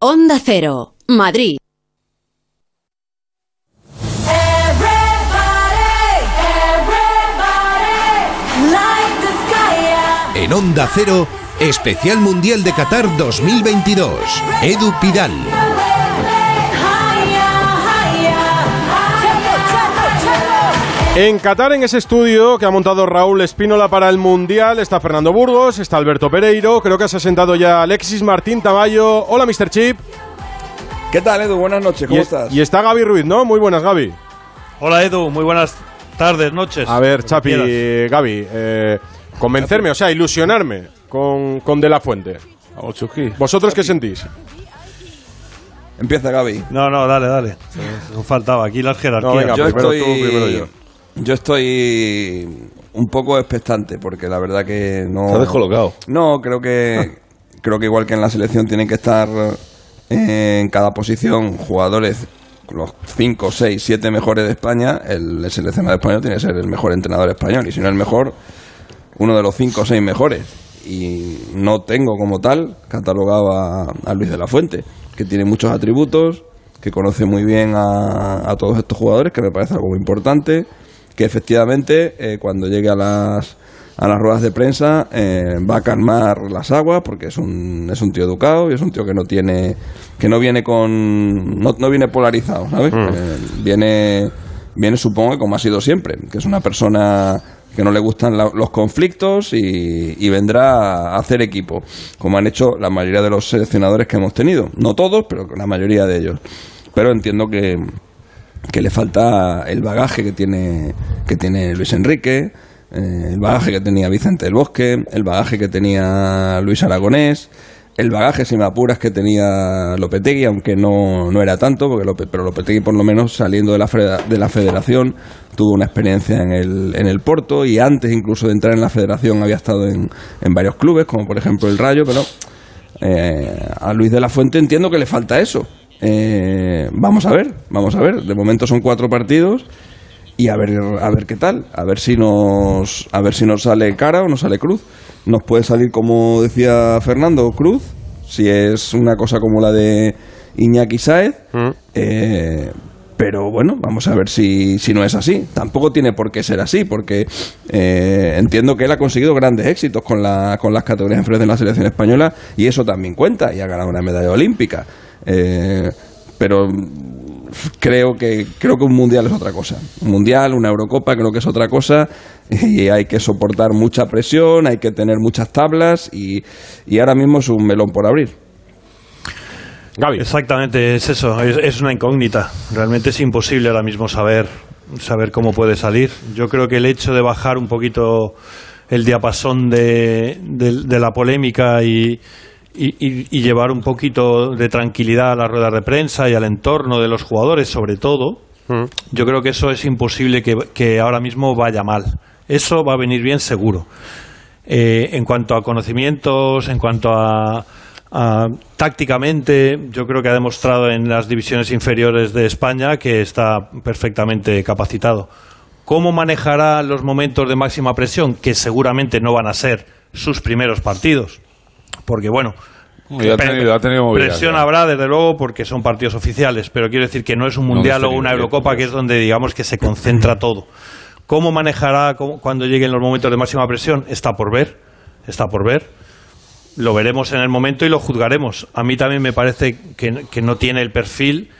Onda Cero, Madrid. En Onda Cero, Especial Mundial de Qatar 2022. Edu Pidal. En Qatar, en ese estudio que ha montado Raúl Espínola para el Mundial, está Fernando Burgos, está Alberto Pereiro, creo que se ha sentado ya Alexis Martín Taballo. Hola, Mr. Chip. ¿Qué tal, Edu? Buenas noches, ¿cómo y, estás? Y está Gaby Ruiz, ¿no? Muy buenas, Gaby. Hola, Edu, muy buenas tardes, noches. A ver, Chapi, Gaby, eh, convencerme, o sea, ilusionarme con, con De La Fuente. ¿Vosotros qué sentís? Empieza Gaby. No, no, dale, dale. Nos faltaba aquí las jerarquías. No, venga, yo primero estoy, tú, primero yo. Yo estoy un poco expectante porque la verdad que no. Está descolocado. No, creo que [LAUGHS] creo que igual que en la selección tienen que estar en cada posición jugadores los 5, 6, 7 mejores de España, el, el seleccionador español tiene que ser el mejor entrenador español. Y si no el mejor, uno de los 5 o 6 mejores. Y no tengo como tal catalogado a, a Luis de la Fuente, que tiene muchos atributos, que conoce muy bien a, a todos estos jugadores, que me parece algo muy importante, que efectivamente eh, cuando llegue a las a las ruedas de prensa eh, va a calmar las aguas porque es un, es un tío educado y es un tío que no tiene que no viene con no, no viene polarizado ¿sabes? Mm. Eh, viene viene supongo que como ha sido siempre que es una persona que no le gustan la- los conflictos y, y vendrá a hacer equipo como han hecho la mayoría de los seleccionadores que hemos tenido no todos pero la mayoría de ellos pero entiendo que que le falta el bagaje que tiene que tiene Luis Enrique, eh, el bagaje que tenía Vicente del Bosque, el bagaje que tenía Luis Aragonés, el bagaje, si me apuras, que tenía Lopetegui, aunque no, no era tanto, porque Lope- pero Lopetegui por lo menos saliendo de la, de la federación tuvo una experiencia en el, en el Porto y antes incluso de entrar en la federación había estado en, en varios clubes, como por ejemplo el Rayo, pero eh, a Luis de la Fuente entiendo que le falta eso. Eh, vamos a ver, vamos a ver. De momento son cuatro partidos y a ver a ver qué tal, a ver si nos a ver si nos sale cara o nos sale cruz. Nos puede salir como decía Fernando Cruz, si es una cosa como la de Iñaki Saez. eh, pero bueno, vamos a ver si, si no es así. Tampoco tiene por qué ser así, porque eh, entiendo que él ha conseguido grandes éxitos con, la, con las categorías inferiores de la selección española y eso también cuenta y ha ganado una medalla olímpica. Eh, pero creo que creo que un mundial es otra cosa. Un mundial, una Eurocopa, creo que es otra cosa y hay que soportar mucha presión, hay que tener muchas tablas y, y ahora mismo es un melón por abrir. Exactamente, es eso, es, es una incógnita. Realmente es imposible ahora mismo saber, saber cómo puede salir. Yo creo que el hecho de bajar un poquito el diapasón de, de- de la polémica y, y- y- y llevar un poquito de tranquilidad a las ruedas de prensa y al entorno de los jugadores, sobre todo, yo creo que eso es imposible que, que ahora mismo vaya mal. Eso va a venir bien seguro. Eh, en cuanto a conocimientos, en cuanto a, a- tácticamente, yo creo que ha demostrado en las divisiones inferiores de España que está perfectamente capacitado. ¿Cómo manejará los momentos de máxima presión? Que seguramente no van a ser sus primeros partidos. Porque, bueno, Y ha pre- tenido- ha tenido movidas, presión habrá, desde luego, porque son partidos oficiales. Pero quiero decir que no es un mundial no o una Eurocopa, que es donde, digamos, que se concentra [CLEARS THROAT] todo. ¿Cómo manejará cómo- cuando lleguen los momentos de máxima presión? Está por ver, está por ver. Lo veremos en el momento y lo juzgaremos. A mí también me parece que, que no tiene el perfil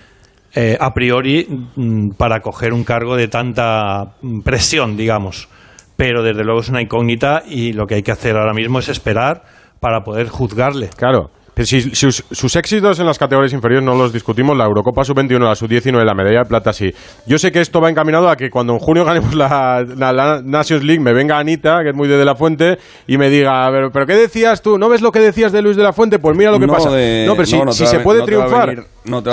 eh, a priori mm, para coger un cargo de tanta mm, presión, digamos. Pero desde luego es una incógnita y lo que hay que hacer ahora mismo es esperar para poder juzgarle. Claro. Si, sus, sus éxitos en las categorías inferiores no los discutimos, la Eurocopa Sub-21, la Sub-19, la medalla de plata sí. Yo sé que esto va encaminado a que cuando en junio ganemos la, la- la Nations League me venga Anita, que es muy de De La Fuente, y me diga, a ver, ¿pero qué decías tú? ¿No ves lo que decías de Luis De La Fuente? Pues mira lo que No, pasa. de- no, pero si, no, se puede triunfar,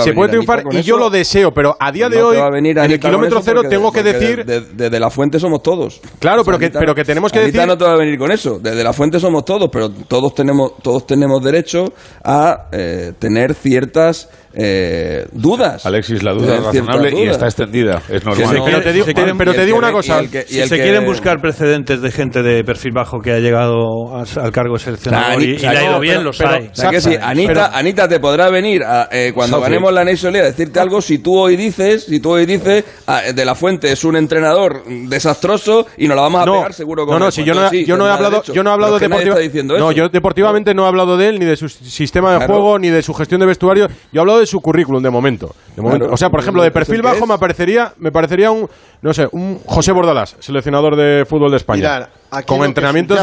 se puede triunfar y yo lo deseo, pero a día de hoy, en el kilómetro cero tengo que decir... de- de- Desde la fuente somos todos. Claro, pero que- pero que tenemos que Anita decir- no te va a venir con eso. Desde la fuente somos todos, pero todos tenemos, todos tenemos derecho a eh, tener ciertas eh, dudas. Alexis, la duda Tener es razonable y está extendida. Es normal. pero te digo, quieren- pero te una cosa, y el que- y si el se que- quieren buscar precedentes de gente de perfil bajo que ha llegado a- al cargo de seleccionador y, y le ha ido bien, los hay. O sea que sí, Anita, Anita te podrá venir a, eh, cuando ganemos la Nation League a decirte algo si tú hoy dices, si tú hoy dices ah, de la Fuente es un entrenador desastroso y nos la vamos a No, pegar seguro con no, no, si yo no, Entonces, sí, yo no he tendrá hablado, yo no he hablado Pero deportiva- no, yo deportivamente no he hablado de él ni de su sistema de juego ni de su gestión de vestuario. Yo he hablado de su currículum de momento. De momento. Claro, o sea, por ejemplo, lo- de perfil bajo me parecería, me parecería un, no sé, un José Bordalás, seleccionador de fútbol de España, Mirad, aquí con entrenamientos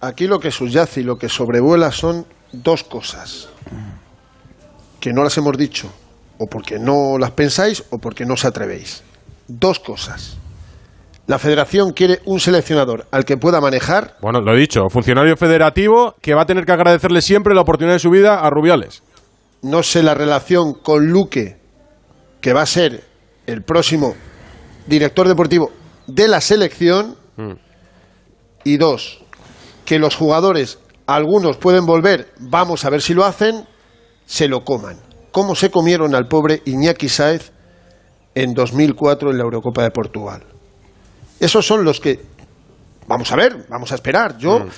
Aquí lo que subyace y lo que sobrevuela son dos cosas que no las hemos dicho, o porque no las pensáis o porque no os atrevéis. Dos cosas. La federación quiere un seleccionador al que pueda manejar Bueno, lo he dicho, funcionario federativo que va a tener que agradecerle siempre la oportunidad de su vida a Rubiales no sé la relación con Luque, que va a ser el próximo director deportivo de la selección. Mm. Y dos, que los jugadores, algunos pueden volver, vamos a ver si lo hacen, se lo coman. ¿Cómo se comieron al pobre Iñaki Saez en 2004 en la Eurocopa de Portugal? Esos son los que... Vamos a ver, vamos a esperar. Yo. Mm.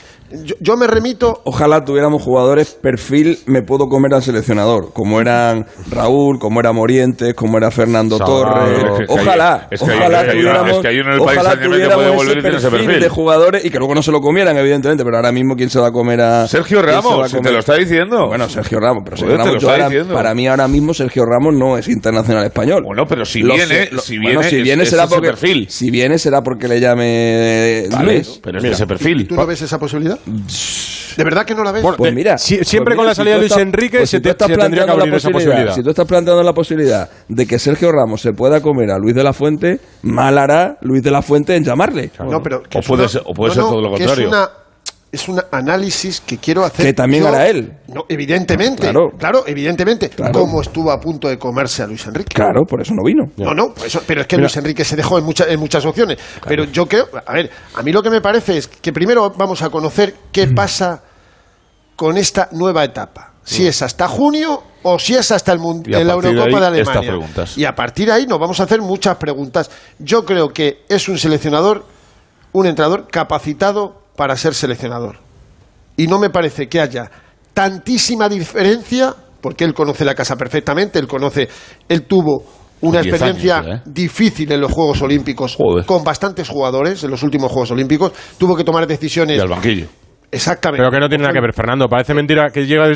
Yo, yo, me remito. Ojalá tuviéramos jugadores perfil me puedo comer al seleccionador, como eran Raúl, como era Morientes, como era Fernando Torres. Ojalá, ojalá tuviéramos ese perfil, ese perfil de jugadores y que luego no se lo comieran, evidentemente. Pero ahora mismo quién se va a comer a Sergio Ramos. Se te lo está diciendo. Bueno, Sergio Ramos, pero Sergio Ramos, yo ahora, para mí ahora mismo Sergio Ramos no es internacional español. Bueno, pero si lo viene, lo, si viene, bueno, si viene es, será es porque perfil. si viene será porque le llame vale, Luis. Pero es Mira, ese perfil. ¿Tú no ves esa posibilidad? ¿De verdad que no la ves? Bueno, pues mira, pues siempre con la salida de Luis Enrique si estás la posibilidad, tú estás planteando la posibilidad de que Sergio Ramos se pueda comer a Luis de la Fuente, mal hará Luis de la Fuente en llamarle. No, pero o puede, ser, o ser, todo lo contrario es un análisis que quiero hacer. Que también yo. hará él. No, evidentemente. Claro, claro evidentemente. Claro. Estuvo a punto de comerse a Luis Enrique. Claro, por eso no vino. No, no, eso, pero es que Luis Enrique se dejó en, muchas en muchas opciones. Pero yo creo, a ver, a mí lo que me parece es que primero vamos a conocer qué mm. pasa con esta nueva etapa. Si es hasta junio o si es hasta el de la Eurocopa de, de Alemania. Y a partir de ahí nos vamos a hacer muchas preguntas. Yo creo que es un seleccionador, un entrenador capacitado para ser seleccionador. Y no me parece que haya tantísima diferencia, porque él conoce la casa perfectamente, él conoce, él tuvo una experiencia ¿eh? difícil en los Juegos Olímpicos con bastantes jugadores en los últimos Juegos Olímpicos, tuvo que tomar decisiones. Y al banquillo Exactamente. Pero que no tiene nada que ver, Fernando. Parece mentira que lleva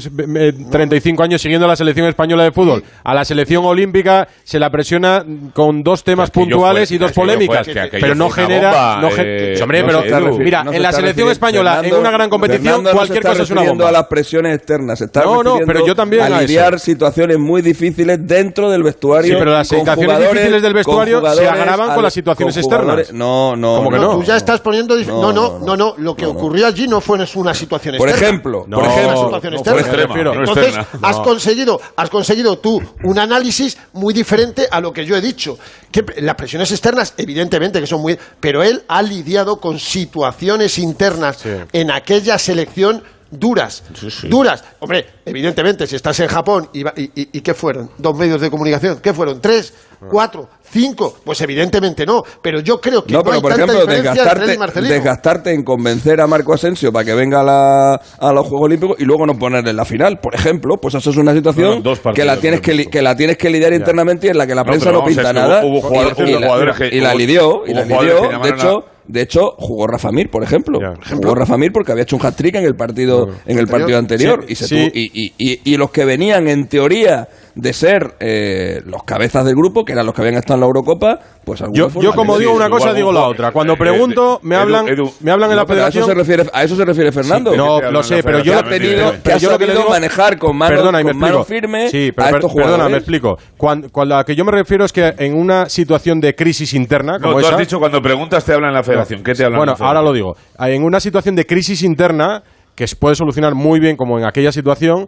35 años siguiendo a la selección española de fútbol. A la selección olímpica se la presiona con dos temas puntuales fue, y dos polémicas. Que pero no genera. Bomba, no eh, hombre, no pero mira, no en la selección española, Fernando, en una gran competición, cualquier cosa es una bomba. a las presiones externas. Se está no, no, pero yo también. A aliviar situaciones muy difíciles dentro del vestuario. Sí, pero las situaciones difíciles del vestuario se agravan con las situaciones externas. No, no. Como que no. Tú ya estás poniendo. No, no, no, no. Lo que ocurrió allí no fue en es una situación por. Ejemplo, no, por ejemplo, no, externa. Por extrema, Entonces, has conseguido, has conseguido tú un análisis muy diferente a lo que yo he dicho. Que las presiones externas, evidentemente, que son muy, pero él ha lidiado con situaciones internas en aquella selección duras, duras. Hombre, evidentemente, si estás en Japón y, y, y, ¿qué fueron? ¿Dos medios de comunicación? ¿Qué fueron? ¿Tres? ¿Cuatro? ¿Cinco? Pues evidentemente no, pero yo creo que no, pero por ejemplo, desgastarte, desgastarte en convencer a Marco Asensio para que venga a, la, a los Juegos Olímpicos y luego no ponerle en la final, por ejemplo, pues eso es una situación que, la tienes que, que la tienes que lidiar internamente y en la que la prensa no pinta nada y la lidió, y la lidió, de hecho... De hecho, jugó Rafa Mir, por ejemplo. Jugó. Rafa Mir porque había hecho un hat-trick en el partido, en el partido anterior. Y, se tuvo, y, los que venían, en teoría, de ser eh, los cabezas del grupo, que eran los que habían estado en la Eurocopa, pues Yo, yo como digo una cosa, digo la otra. Cuando eh, pregunto, me hablan, me hablan en la federación... A eso se refiere, Fernando. No, lo sé, pero yo... Lo que tenido, que manejar con mano, perdona, con mano firme sí, pero, a estos. Perdona, me explico. Cuando, cuando, a la que yo me refiero es que en una situación de crisis interna como no, tú has dicho cuando preguntas te hablan en la federación. ¿Qué te hablan Bueno, ahora lo digo. En una situación de crisis interna, que se puede solucionar muy bien como en aquella situación,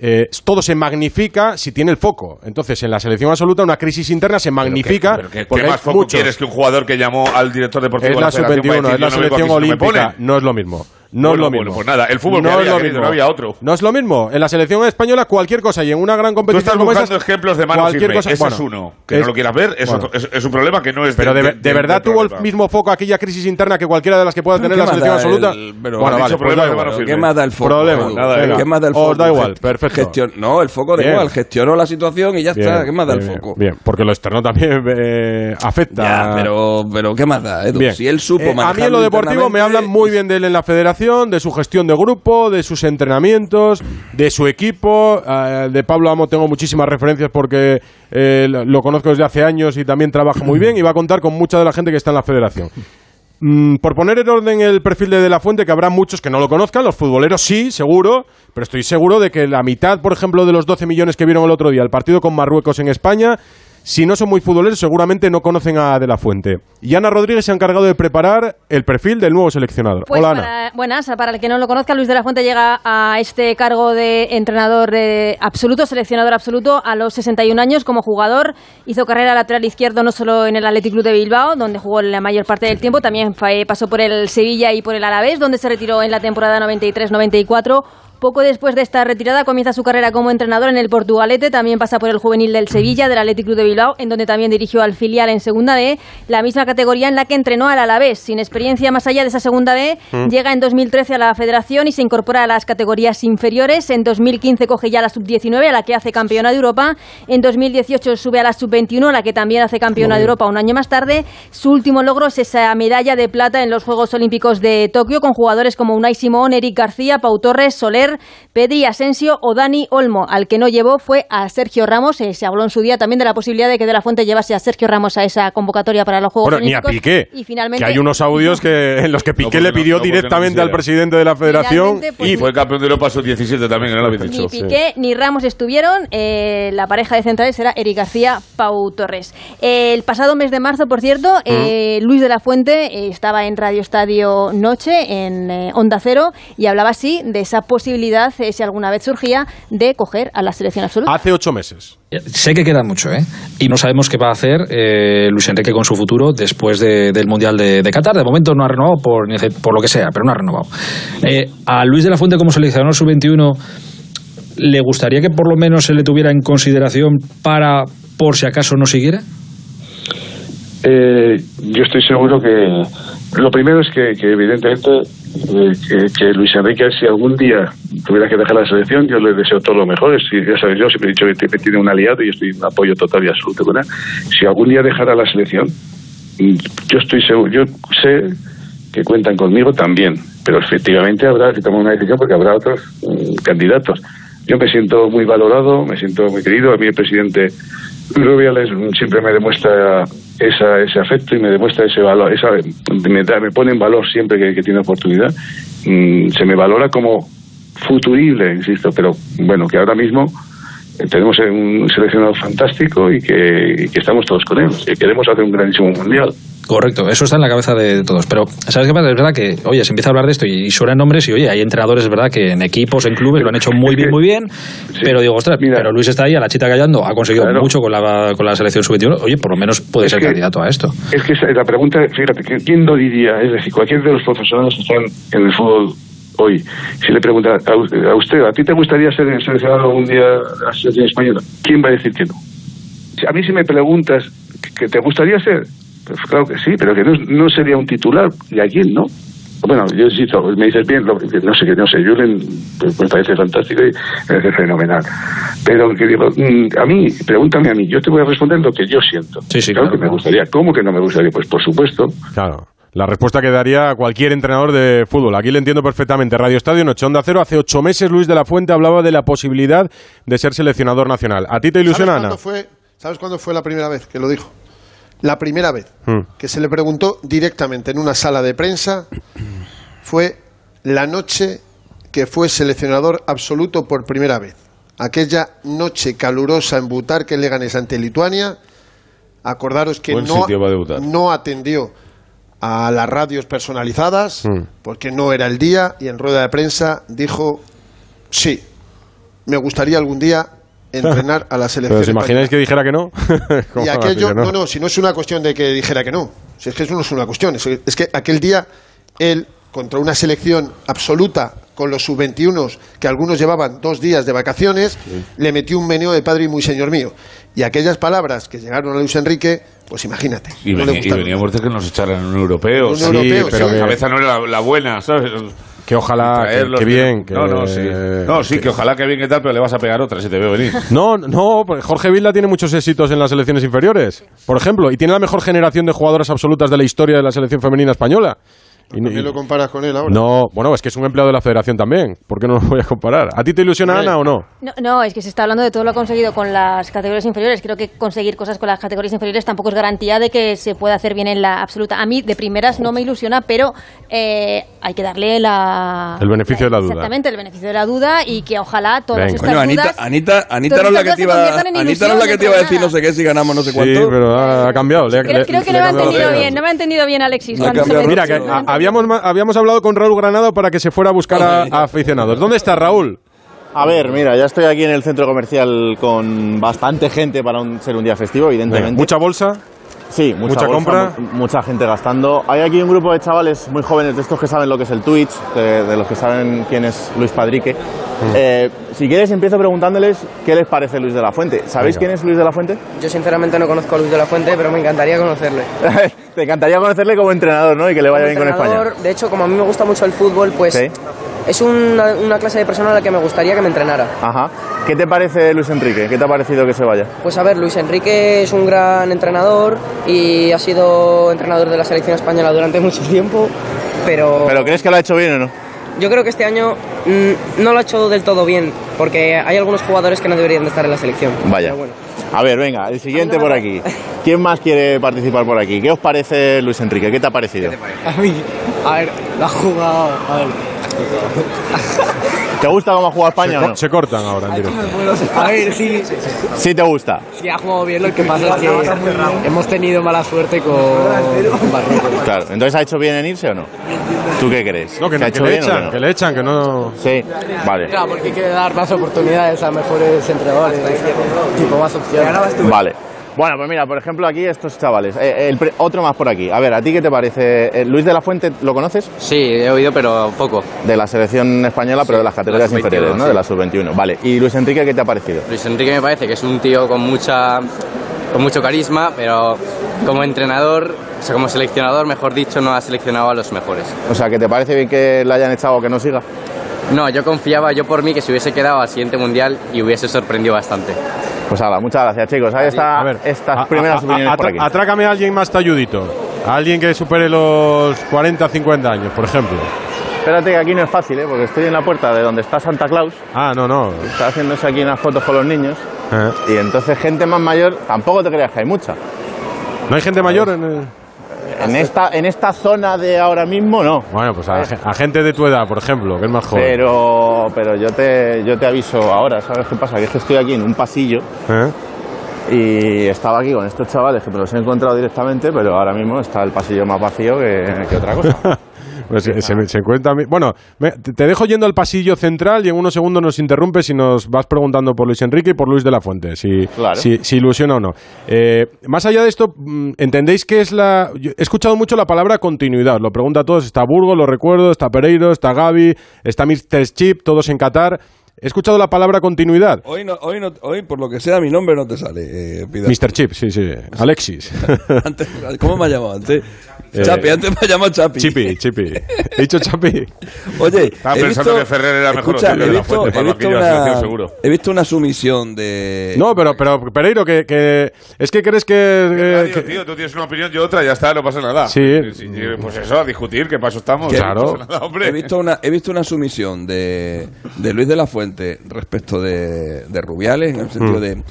eh, todo se magnifica si tiene el foco. Entonces, en la selección absoluta, una crisis interna se magnifica. ¿Pero qué, más foco quieres que un jugador que llamó al director deportivo? Es la, la sub-21, es la selección olímpica, no es lo mismo. No bueno, es lo mismo. Pues nada, el fútbol no es lo mismo. no había otro. No es lo mismo. En la selección española cualquier cosa y en una gran competición Tú estás como buscando ejemplos de mano cualquier firme. Cosa, Eso bueno, es uno. Que no lo quieras ver es, es, un problema que no es Pero de, verdad tuvo el mismo foco aquella crisis interna que cualquiera de las que pueda tener la selección absoluta. Bueno, vale, pues ¿Qué más da el foco? Problema. ¿Qué más da el foco? Os da igual, pues perfecto. no, el foco da igual. Gestionó la situación y ya está. ¿Qué más da el foco? Bien, porque lo externo también eh, afecta. Ya, pero ¿qué más da? Si él supo eh, A mí en lo deportivo me hablan muy bien de él en la federación de su gestión de grupo, de sus entrenamientos, de su equipo. Eh, de Pablo Amo tengo muchísimas referencias porque eh, lo conozco desde hace años y también trabaja muy bien y va a contar con mucha de la gente que está en la federación. Mm, por poner en orden el perfil de De La Fuente, que habrá muchos que no lo conozcan, los futboleros sí, seguro, pero estoy seguro de que la mitad, por ejemplo, de los 12 millones que vieron el otro día el partido con Marruecos en España, si no son muy futboleros, seguramente no conocen a De La Fuente. Y Ana Rodríguez se ha encargado de preparar el perfil del nuevo seleccionador. Pues Hola, Ana. Buenas, para el que no lo conozca, Luis De La Fuente llega a este cargo de entrenador absoluto, seleccionador absoluto, a los 61 años como jugador. Hizo carrera lateral izquierdo no solo en el Athletic Club de Bilbao, donde jugó la mayor parte del tiempo, también pasó por el Sevilla y por el Alavés, donde se retiró en la temporada 93-94 poco después de esta retirada comienza su carrera como entrenador en el Portugalete, también pasa por el juvenil del Sevilla, del Athletic Club de Bilbao, en donde también dirigió al filial en Segunda B, la misma categoría en la que entrenó al Alavés. Sin experiencia más allá de esa Segunda B, Mm. llega en 2013 a la Federación y se incorpora a las categorías inferiores. En 2015 coge ya la Sub-19, a la que hace campeona de Europa. En 2018 sube a la Sub-21, a la que también hace campeona de Europa un año más tarde. Su último logro es esa medalla de plata en los Juegos Olímpicos de Tokio con jugadores como Unai Simón, Eric García, Pau Torres, Soler, Pedri Asensio o Dani Olmo. Al que no llevó fue a Sergio Ramos. Eh, se habló en su día también de la posibilidad de que De La Fuente llevase a Sergio Ramos a esa convocatoria para los Juegos Bueno, ni a. Piqué. Y finalmente Que hay unos audios que, [LAUGHS] en los que Piqué le pidió no porque no directamente al presidente de la federación pues, y fue campeón de Europa sub-17 también, que no lo habéis dicho. Ni Piqué ni Ramos estuvieron. eh, la pareja de centrales era Eric García, Pau Torres. Eh, el pasado mes de marzo, por cierto, eh, Luis de la Fuente estaba en Radio Estadio Noche, en eh, Onda Cero, y hablaba así de esa posibilidad, eh, si alguna vez surgía, de coger a la selección absoluta. hace ocho meses. Sé que queda mucho, ¿eh? Y no sabemos qué va a hacer eh, Luis Enrique con su futuro después de- del Mundial de, de Qatar. De momento no ha renovado por, por lo que sea, pero no ha renovado. Eh, a Luis de la Fuente como seleccionador sub-21, ¿le gustaría que por lo menos se le tuviera en consideración para, por si acaso no siguiera? Eh, yo estoy seguro que lo primero es que, que evidentemente eh, que, que Luis Enrique si algún día tuviera que dejar la selección yo le deseo todo lo mejor. Decir, ya sabes yo siempre he dicho que tiene un aliado y estoy en apoyo total y absoluto con él. Si algún día dejara la selección mm, yo estoy seguro yo sé que cuentan conmigo también pero efectivamente habrá que tomar una decisión porque habrá otros mm, candidatos. Yo me siento muy valorado me siento muy querido. A mí el presidente Rubiales siempre me demuestra esa, ese afecto y me demuestra ese valor, esa, me, da- me pone en valor siempre que, tiene oportunidad. Mm, se me valora como futurible, insisto, pero bueno, que ahora mismo eh, tenemos un seleccionado fantástico y que, y que estamos todos con él. Que queremos hacer un grandísimo mundial. Correcto, eso está en la cabeza de todos. Pero, ¿sabes qué pasa? Es verdad que, oye, se empieza a hablar de esto y, y suenan nombres y, oye, hay entrenadores, es verdad, que en equipos, en clubes lo han hecho muy bien, muy bien. Pero digo, ostras, pero Luis está ahí, a la chita callando, ha conseguido mucho con la, con la selección sub-21. Oye, por lo menos puede Es ser que- candidato a esto. Es que la pregunta, fíjate, ¿quién lo diría? Es decir, cualquier de los profesionales que están en el fútbol hoy, si le pregunta a, usted, ¿a ti te gustaría ser seleccionado algún día a la selección española? ¿Quién va a decir que no? A mí si me preguntas que te gustaría ser, pues claro que sí, pero que no, no sería un titular. ¿Y a quién no? Bueno, yo insisto, me dices bien, lo- no sé, que no sé, Julen pues, me parece fantástico y me parece fenomenal. Pero que digo, mm, a mí, pregúntame a mí, yo te voy a responder lo que yo siento. claro, que me gustaría. ¿Cómo que no me gustaría? Pues por supuesto. Claro. La respuesta que daría cualquier entrenador de fútbol. Aquí le entiendo perfectamente. Radio Estadio Noche Onda Cero. Hace ocho meses Luis de la Fuente hablaba de la posibilidad de ser seleccionador nacional. ¿A ti te ilusiona, ¿Sabes Ana? cuándo fue, ¿Sabes cuándo fue la primera vez que lo dijo? La primera vez Hmm. que se le preguntó directamente en una sala de prensa fue la noche que fue seleccionador absoluto por primera vez. Aquella noche calurosa en Butarque, Leganés ante Lituania. Acordaros que no, atendió a las radios personalizadas porque no era el día y en rueda de prensa dijo sí, me gustaría algún día entrenar a la selección. ¿Pero os imagináis española". que dijera que no? [LAUGHS] ¿Cómo Y va a aquello, decir que no, no, si no es una cuestión de que dijera que no. Si es que eso no es una cuestión. Es, es que aquel día él, contra una selección absoluta con los sub-21 que algunos llevaban dos días de vacaciones, le metió un meneo de padre y muy señor mío. Y aquellas palabras que llegaron a Luis Enrique, pues imagínate. Y, no venía, y veníamos de que nos echaran un europeo. Un Sí, europeo, pero sí. la cabeza no era la, la buena, ¿sabes? Que ojalá, que, Traerlos, que bien. No, no, sí. No, sí, que ojalá que bien que tal, pero le vas a pegar otra si te veo venir. [LAUGHS] No, no, porque Jorge Vilda tiene muchos éxitos en las selecciones inferiores, por ejemplo, y tiene la mejor generación de jugadoras absolutas de la historia de la selección femenina española. Y, ¿Por qué lo comparas con él ahora? no, bueno, es que es un empleado de la federación también. ¿Por qué no lo voy a comparar? ¿A ti te ilusiona Ana o no? No, no, es que se está hablando de todo lo conseguido con las categorías inferiores. Creo que conseguir cosas con las categorías inferiores tampoco es garantía de que se pueda hacer bien en la absoluta. A mí, de primeras, no me ilusiona, pero eh, hay que darle la... El beneficio de la duda. Exactamente, el beneficio de la duda y que ojalá todas Venga. estas Coño, Anita, dudas... Anita, Anita no es la que te iba, Anita no es la que te iba a decir no sé qué si ganamos no sé Sí, cuánto. pero ha, cambiado. le Creo, le- creo que le no ha me ha entendido bien, no me ha entendido bien Alexis. Mira, que habíamos, ma- habíamos hablado con Raúl Granado para que se fuera a buscar a, a aficionados. ¿Dónde está Raúl? A ver, mira, ya estoy aquí en el centro comercial con bastante gente para un- ser un día festivo, evidentemente. ¿Mucha bolsa? Sí, mucha, mucha bolsa, compra. mu- mucha gente gastando. Hay aquí un grupo de chavales muy jóvenes, de estos que saben lo que es el Twitch, de, de los que saben quién es Luis Padrique. Mm. Eh, si quieres, empiezo preguntándoles qué les parece Luis de la Fuente. ¿Sabéis Venga. quién es Luis de la Fuente? Yo sinceramente no conozco a Luis de la Fuente, pero me encantaría conocerle. [LAUGHS] Te encantaría conocerle como entrenador, ¿no? Y que le vaya bien con España. Entrenador, De hecho, como a mí me gusta mucho el fútbol, pues Sí. Es una, una clase de persona a la que me gustaría que me entrenara. Ajá. ¿Qué te parece Luis Enrique? ¿Qué te ha parecido que se vaya? Pues a ver, Luis Enrique es un gran entrenador y ha sido entrenador de la selección española durante [LAUGHS] mucho tiempo, pero, ¿Pero crees que lo ha hecho bien o no? yo creo que este año mm, no lo ha hecho del todo bien, porque hay algunos jugadores que no deberían de estar en la selección. Vaya. Pero bueno. A ver, venga, el siguiente por aquí. ¿Quién más quiere participar por aquí? ¿Qué os parece Luis Enrique? ¿Qué te ha parecido? A mí, a ver, la ha jugado, a ver. ¿Te gusta cómo ha jugado España se, o no? se cortan ahora en directo. A ver, sí, Sí te gusta. sí ha jugado bien, lo que pasa es que hemos tenido mala suerte con, con. Claro, entonces ¿ha hecho bien en irse o no? ¿Tú qué crees? No, que, ¿Se ha no, que le bien echan, no? que le echan, que no... Sí, vale. Claro, porque hay que dar más oportunidades a mejores entrenadores, tipo más opciones. Vale. Bueno, pues mira, por ejemplo, aquí estos chavales. Eh, el pre- otro más por aquí. A ver, ¿a ti qué te parece? Eh, Luis de la Fuente, ¿lo conoces? Sí, he oído, pero poco. De la selección española, pero de las categorías la sub-21, inferiores, ¿no? sí. De la sub-21. Vale. ¿Y Luis Enrique qué te ha parecido? Luis Enrique me parece que es un tío con mucha con mucho carisma, pero como entrenador, o sea, como seleccionador, mejor dicho, no ha seleccionado a los mejores. O sea, ¿que te parece bien que le hayan echado o que no siga? No, yo confiaba, yo por mí, que se hubiese quedado al siguiente mundial y hubiese sorprendido bastante. Pues nada, muchas gracias, chicos. Ahí está estas primeras A- opiniones por aquí. Atrácame a alguien más talludito. A alguien que supere los 40, 50 años, por ejemplo. Espérate que aquí no es fácil, ¿eh? Porque estoy en la puerta de donde está Santa Claus. Ah, no, no. Está haciéndose aquí unas fotos con los niños. Eh. Y entonces gente más mayor, tampoco te creas que hay mucha. ¿No hay gente mayor en el- En esta, en esta zona de ahora mismo, no. Bueno, pues a, a gente de tu edad, por ejemplo, que es más joven. Pero, pero yo, te, yo te aviso ahora, ¿sabes qué pasa? Que es que estoy aquí en un pasillo ¿Eh? y estaba aquí con estos chavales que me los he encontrado directamente, pero ahora mismo está el pasillo más vacío que, que otra cosa. [LAUGHS] Pues se, se encuentra Bueno, me- te dejo yendo al pasillo central y en unos segundos nos interrumpes y nos vas preguntando por Luis Enrique y por Luis de la Fuente, si, Claro. si, si ilusiona o no. Eh, más allá de esto, mm, ¿entendéis qué es la...? yo he escuchado mucho la palabra continuidad, lo pregunta a todos, está Burgo, lo recuerdo, está Pereiro, está Gaby, está Mr. Chip, todos en Qatar. He escuchado la palabra continuidad. Hoy, no, hoy, no, hoy, por lo que sea, mi nombre no te sale. Eh. Mr. Chip, sí, sí. [LAUGHS] Alexis. [LAUGHS] Antes, ¿Cómo me ha llamado antes? Eh, Chapi, antes me ha llamado Chapi. Chipi, Chipi. He dicho Chapi. [LAUGHS] Oye, Estaba he pensando visto- que Ferrer era mejor escucha, he De La visto, he visto una, seguro. he visto una sumisión de... No, pero, pero Pereiro, que, que es que crees que, que- Radio, que- tío, tú tienes una opinión, yo otra, ya está, no pasa nada. Sí. Pues eso, a discutir, que paso estamos. Que- No pasa nada, hombre. He visto una, he visto una sumisión de, de Luis de la Fuente respecto de, de Rubiales, en el sentido Mm. de,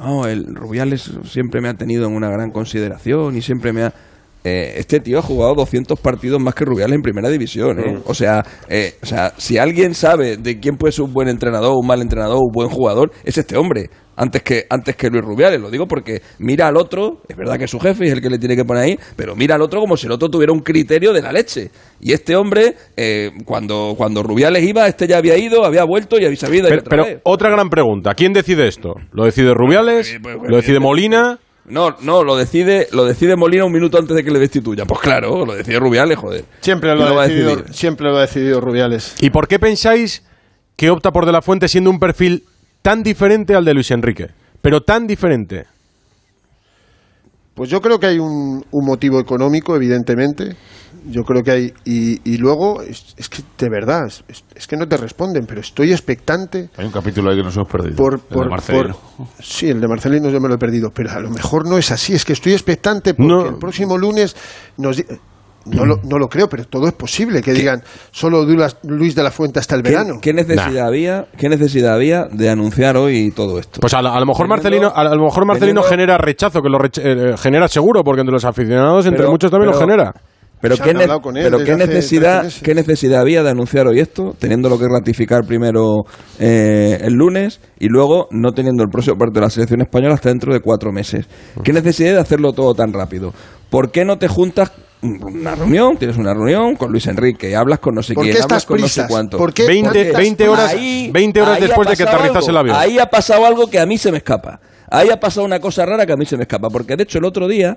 "Oh, el Rubiales siempre me ha tenido en una gran consideración y siempre me ha... Eh, este tío ha jugado 200 partidos más que Rubiales en primera división. ¿eh? Mm. O, sea, eh, o sea, si alguien sabe de quién puede ser un buen entrenador, un mal entrenador, un buen jugador, es este hombre. Antes que, antes que Luis Rubiales, lo digo porque mira al otro, es verdad que es su jefe y es el que le tiene que poner ahí, pero mira al otro como si el otro tuviera un criterio de la leche. Y este hombre, eh, cuando, cuando Rubiales iba, este ya había ido, había vuelto y había sabido. Pero, pero otra gran pregunta, ¿quién decide esto? ¿Lo decide Rubiales? ¿Lo decide Molina? No, no, lo decide, lo decide Molina un minuto antes de que le destituya. Pues claro, lo decide Rubiales, joder. Siempre ¿Quién lo, ha decidido, siempre lo ha decidido Rubiales. ¿Y por qué pensáis que opta por De La Fuente siendo un perfil tan diferente al de Luis Enrique? Pero tan diferente. Pues yo creo que hay un, un motivo económico, evidentemente. Yo creo que hay. Y, y luego, es, es que de verdad, es, es que no te responden, pero estoy expectante Hay un capítulo ahí que nos hemos perdido. por. el de por, Marcelino. por- sí, el de Marcelino yo me lo he perdido, pero a lo mejor no es así. Es que estoy expectante porque el próximo lunes nos. No lo, no lo creo, pero todo es posible que digan solo Luis de la Fuente hasta el ¿Qué, verano. qué necesidad había, ¿Qué necesidad había de anunciar hoy todo esto? Pues a, la- a lo mejor Teniendo- Marcelino, a, lo mejor Marcelino teniendo- genera rechazo, que lo recha- eh, genera seguro, porque entre los aficionados, entre Pero- muchos también lo genera. Pero, ¿qué, ne- pero ¿qué, necesidad, 13 meses. ¿qué necesidad había de anunciar hoy esto, teniendo lo que ratificar primero eh, el lunes y luego no teniendo el próximo parte de la selección española hasta dentro de cuatro meses? ¿Qué necesidad de hacerlo todo tan rápido? ¿Por qué no te juntas una reunión, tienes una reunión con Luis Enrique, hablas con no sé ¿Por quién, hablas con no sé cuánto? ¿Por qué 20 tantas 20 horas, Ahí- 20 horas después de que algo. el avión. Ahí ha pasado algo que a mí se me escapa. Ahí ha pasado una cosa rara que a mí se me escapa. Porque de hecho el otro día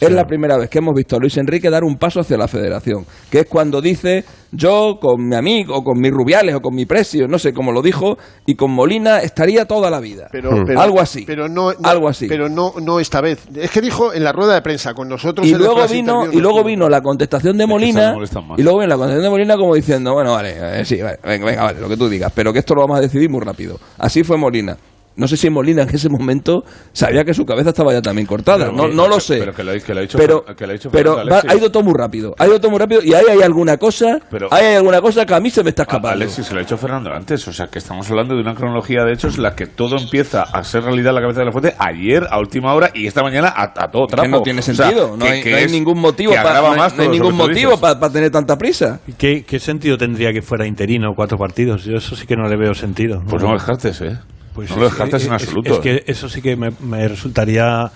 Es la primera vez que hemos visto a Luis Enrique dar un paso hacia la federación, que es cuando dice yo con mi amigo, o con mis Rubiales, o con mi Precio, no sé cómo lo dijo, y con Molina estaría toda la vida. Pero, pero- Algo así. Pero no, no- Algo así. Pero no, no esta vez. Es que dijo en la rueda de prensa con nosotros. y luego vino y luego vino la contestación de Molina y luego vino la contestación de Molina como diciendo bueno vale eh, sí vale, venga, venga, vale lo que tú digas pero que esto lo vamos a decidir muy rápido así fue Molina no sé si Molina en ese momento sabía que su cabeza estaba ya también cortada Pero no, no lo sé Pero que lo, que lo ha dicho, pero, que lo ha dicho pero Fernando va- Alexis. ha ido todo muy rápido ha ido todo muy rápido y ahí hay alguna cosa Pero- ahí hay alguna cosa que a mí se me está A- escapando Alexis, se lo ha dicho Fernando antes, o sea que estamos hablando de una cronología de hechos en la que todo empieza a ser realidad en la cabeza de la fuente ayer a última hora y esta mañana a, a todo trapo. que no tiene O sea, sentido no que- hay, que no hay es- ningún motivo para no hay- no ningún motivo para tener tanta prisa ¿Qué, ¿Qué sentido tendría que fuera interino cuatro partidos? Yo eso sí que no le veo sentido. Pues no lo descartes, ¿eh? Pues no lo es- descartes en es- absoluto. Es que eso sí que me, me resultaría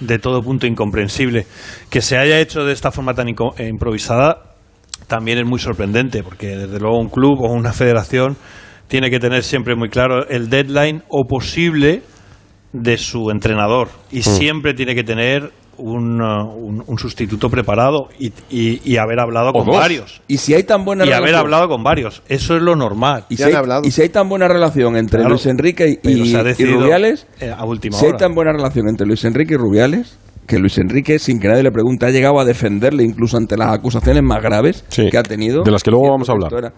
de todo punto incomprensible. Que se haya hecho de esta forma tan eh, improvisada también es muy sorprendente, porque desde luego un club o una federación tiene que tener siempre muy claro el deadline o posible de su entrenador y Mm. siempre tiene que tener un, uh, un- un sustituto preparado y, y- y haber hablado con dos. varios. y si hay tan buena Y haber hablado con varios. Eso es lo normal. Y si, hay, y si hay tan buena relación entre Claro. Luis Enrique y, Rubiales, eh, a última si hay tan buena relación entre Luis Enrique y Rubiales, que Luis Enrique, sin que nadie le pregunte, ha llegado a defenderle incluso ante las acusaciones más graves que ha tenido. de las que luego vamos a hablar.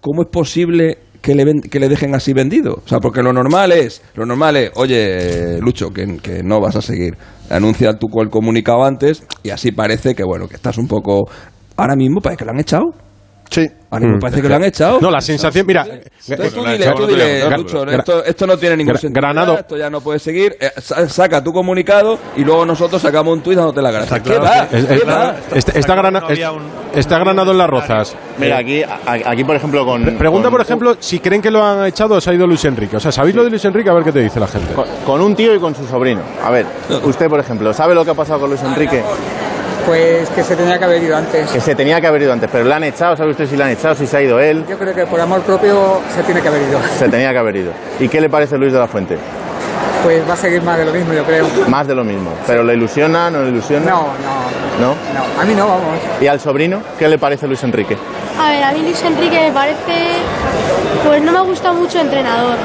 ¿Cómo es posible que le, ven- que le dejen así vendido? O sea, porque lo normal es, lo normal es, oye, Lucho, que, que no vas a seguir. Anuncia tú el comunicado antes y así parece que, bueno, que estás un poco... Ahora mismo parece que lo han echado. Sí. Ahora mismo parece que lo han echado. No, la sensación, mira. Entonces tú dile, tú dile, Lucho, esto, esto no tiene ningún sentido. Granado. Esto ya no puede seguir. Eh, sa- saca tu comunicado y luego nosotros sacamos un tuit dándote la gracia. ¿Qué va? Es- ¿Qué es- va? está, está grana- es- está granado en las rozas. Mira, aquí, a- aquí por ejemplo, con. Pregunta, por ejemplo, si creen que lo han echado o se ha ido Luis Enrique. O sea, ¿sabéis lo de Luis Enrique? A ver qué te dice la gente. Con un tío y con su sobrino. A ver, usted, por ejemplo, ¿sabe lo que ha pasado con Luis Enrique? Pues que se tenía que haber ido antes. Que se tenía que haber ido antes, pero le han echado, ¿sabe usted si le han echado, si se ha ido él? Yo creo que por amor propio se tiene que haber ido. Se tenía que haber ido. ¿Y qué le parece Luis de la Fuente? Pues va a seguir más de lo mismo, yo creo. Más de lo mismo. ¿Pero le ilusiona, no le ilusiona? No, no, ¿No? no. A mí no, vamos. ¿Y al sobrino qué le parece Luis Enrique? A ver, a mí Luis Enrique me parece, pues no me gusta mucho entrenador,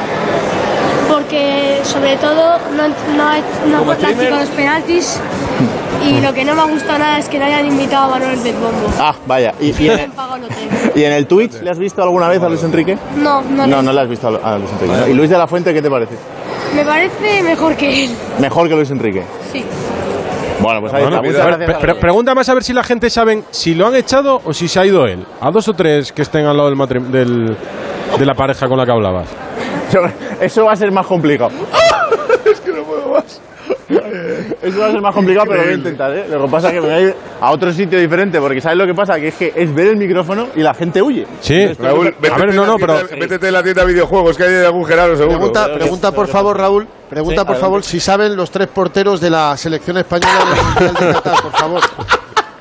porque sobre todo no, no, ha- no ¿Como ha practicado streamer? los penaltis [LAUGHS] y lo que no me gusta nada es que no hayan invitado a Manuel del Bombo. Ah, vaya. ¿Y, y, en, el y en el Twitch le has visto alguna vez a Luis Enrique? No, no, No, no le has visto a a Luis Enrique. ¿no? ¿Y Luis de la Fuente qué te parece? Me parece mejor que él, Mejor que Luis Enrique. sí. Bueno, pues ahí Bueno, está. Muchas gracias. pre- pregunta más a ver si la gente sabe si lo han echado o si se ha ido él. A dos o tres que estén al lado del, del- de la pareja con la que hablabas. Eso va a ser más complicado. [LAUGHS] es que no puedo más. Eso va a ser más complicado, pero lo voy a intentar, ¿eh? Lo que pasa es que me voy a ir a otro sitio diferente, porque ¿sabes lo que pasa? Que es que es ver el micrófono y la gente huye. Sí, Raúl, a ver, no, no, pero. Métete en la tienda de videojuegos, que hay algún Gerardo seguro. Pregunta, pregunta por favor, Raúl. Pregunta Sí, por favor si saben los tres porteros de la selección española del Mundial de Qatar, por favor.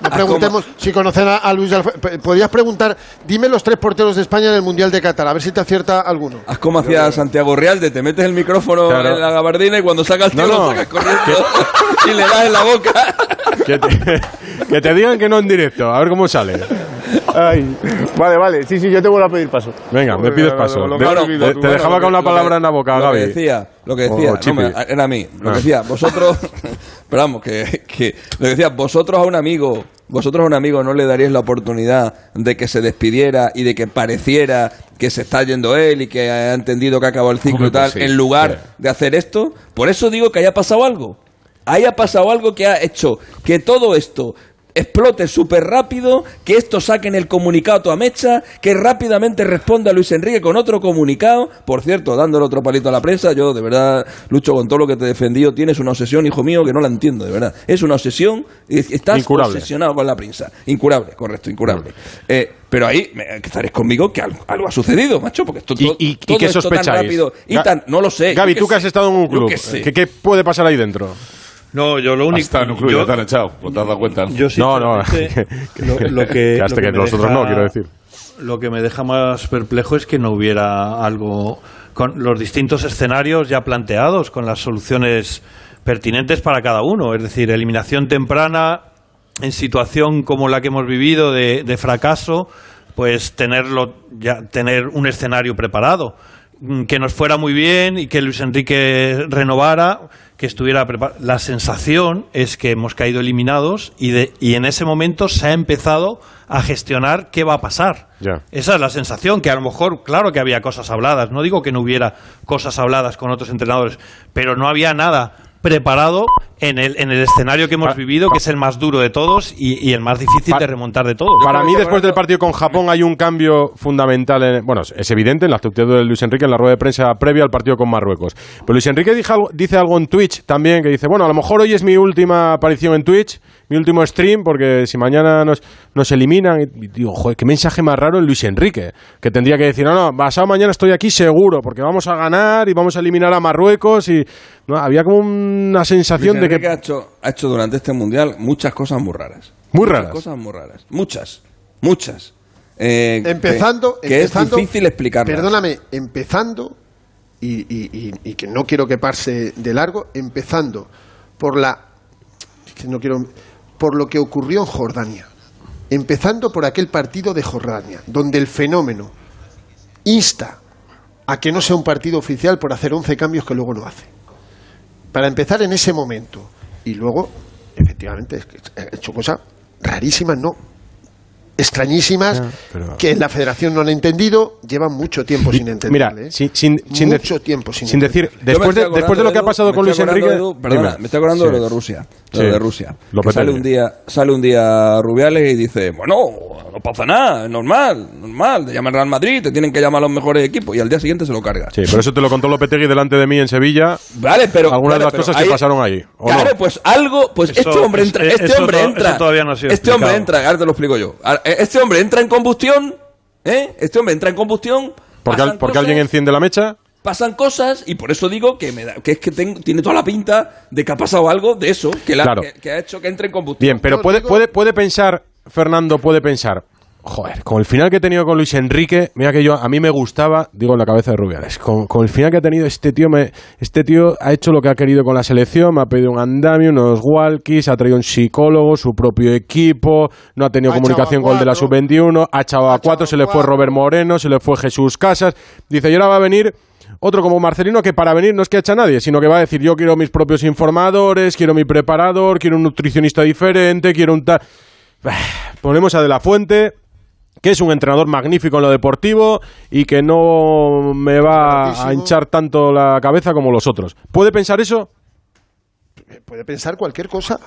No preguntemos si conocen a, a Luis P- Podrías preguntar, dime los tres porteros de España en el Mundial de Qatar, a ver si te acierta alguno. Haz como hacía Santiago Realde, te metes el micrófono Claro. en la gabardina y cuando saca el tío No, no. lo sacas corriendo [LAUGHS] y le das en la boca. Que te, [LAUGHS] que te digan que no en directo, a ver cómo sale. Ay, vale, vale. Sí, sí, yo te vuelvo a pedir paso. Venga, me pides paso. Lo De- que- te- bueno, te dejaba lo con lo palabra que- en la boca, lo Gaby. que decía, lo que decía, no, Chipi. me- era a mí. Lo Ah. que decía, vosotros, [LAUGHS] pero vamos, que, [LAUGHS] que lo que vosotros a un amigo, vosotros a un amigo no le daríais la oportunidad de que se despidiera y de que pareciera que se está yendo él y que ha entendido que ha acabado el ciclo y tal, pues sí, en lugar de hacer esto. Por eso digo que haya pasado algo. Haya pasado algo que ha hecho que todo esto explote súper rápido, que esto saquen el comunicado a mecha, que rápidamente responda Luis Enrique con otro comunicado, por cierto, dándole otro palito a la prensa, yo de verdad, Lucho, con todo lo que te he defendido, tienes una obsesión, hijo mío, que no la entiendo, de verdad. Es una obsesión, y estás Incurable. obsesionado con la prensa. Incurable, correcto, incurable. Eh, pero ahí me- que estaréis conmigo que algo, algo ha sucedido, macho, porque esto todo, ¿Y, y todo qué esto tan rápido y Ga- tan, no lo sé. Gaby, qué tú que has estado en un club, qué. ¿qué, qué puede pasar ahí dentro? No, yo lo único. Club, yo- ya te han echado, pues te has dado cuenta. Yo No, no, sinceramente, [LAUGHS] que- lo, lo que, lo hasta que nosotros no, quiero decir. Lo que me deja más perplejo es que no hubiera algo con los distintos escenarios ya planteados, con las soluciones pertinentes para cada uno. Es decir, eliminación temprana en situación como la que hemos vivido de, de fracaso, pues tenerlo ya tener un escenario preparado que nos fuera muy bien y que Luis Enrique renovara, que estuviera preparado. La sensación es que hemos caído eliminados y, de, y en ese momento se ha empezado a gestionar qué va a pasar. Esa es la sensación, que a lo mejor, claro que había cosas habladas, no digo que no hubiera cosas habladas con otros entrenadores, pero no había nada preparado en el, en el escenario que hemos vivido, que es el más duro de todos y, y el más difícil de remontar de todos. Para mí, después del partido con Japón, hay un cambio fundamental. En, bueno, es evidente en la actitud de Luis Enrique en la rueda de prensa previa al partido con Marruecos. Pero Luis Enrique dice algo, dice algo en Twitch también, que dice, bueno, a lo mejor hoy es mi última aparición en Twitch, mi último stream, porque si mañana nos, nos eliminan, y digo, joder, qué mensaje más raro en Luis Enrique, que tendría que decir, no, no, pasado mañana estoy aquí seguro, porque vamos a ganar y vamos a eliminar a Marruecos y no, había como una sensación de que... Ha hecho, ha hecho durante este mundial muchas cosas muy raras. Muy Muchas raras. cosas muy raras. Muchas. Muchas. Eh, empezando, que, que empezando- es difícil explicarlas. Perdóname, empezando, y, y- y- y que no quiero que pase de largo, empezando por la. que no quiero. por lo que ocurrió en Jordania. Empezando por aquel partido de Jordania, donde el fenómeno insta a que no sea un partido oficial por hacer 11 cambios que luego no hace. Para empezar en ese momento. Y luego, efectivamente, es que ha hecho cosas rarísimas, ¿no? Extrañísimas, que en la federación no han entendido, llevan mucho tiempo sin entender. Mira, ¿eh? sin, sin, sin mucho tiempo sin, sin decir, entender. después de, después de lo que ha pasado con Luis Enrique... perdona, Dime. me estoy acordando de lo de Rusia. Sí. Lo de Rusia. Que sale un día, sale un día Rubiales y dice, bueno, no pasa nada, es normal, normal, te llaman Real Madrid, te tienen que llamar los mejores equipos y al día siguiente se lo carga. Sí, pero eso te lo contó Lopetegui delante de mí en Sevilla. Vale, pero Algunas de las pero cosas ahí- que pasaron ahí. ¿o Claro, no? pues algo, pues Eso- este hombre entra, es- este eso hombre entra, eso todavía no ha sido este hombre entra, ahora te lo explico yo. Eh, Este hombre entra en combustión, ¿eh? Este hombre entra en combustión, Porque, al- porque cosas- alguien enciende la mecha. pasan cosas y por eso digo que me da, que es que tengo- tiene toda la pinta de que ha pasado algo de eso que, la- Claro. que, que ha hecho que entre en combustión. Bien, pero puede, puede, puede pensar, Fernando, puede pensar, joder, con el final que he tenido con Luis Enrique, mira que yo, a mí me gustaba, digo en la cabeza de Rubiales, con, con el final que ha tenido este tío, me, este tío ha hecho lo que ha querido con la selección, me ha pedido un andamio, unos walkies, ha traído un psicólogo, su propio equipo, no ha tenido Ha comunicación con el de la cuatro. sub-21, ha echado a cuatro, se le fue Robert Moreno, se le fue Jesús Casas, dice, y ahora va a venir... Otro como Marcelino que para venir no es que echa a nadie, sino que va a decir yo quiero mis propios informadores, quiero mi preparador, quiero un nutricionista diferente, quiero un tal... [SIGHS] Ponemos a De La Fuente, que es un entrenador magnífico en lo deportivo y que no me va a hinchar tanto la cabeza como los otros. ¿Puede pensar eso? Puede pensar cualquier cosa.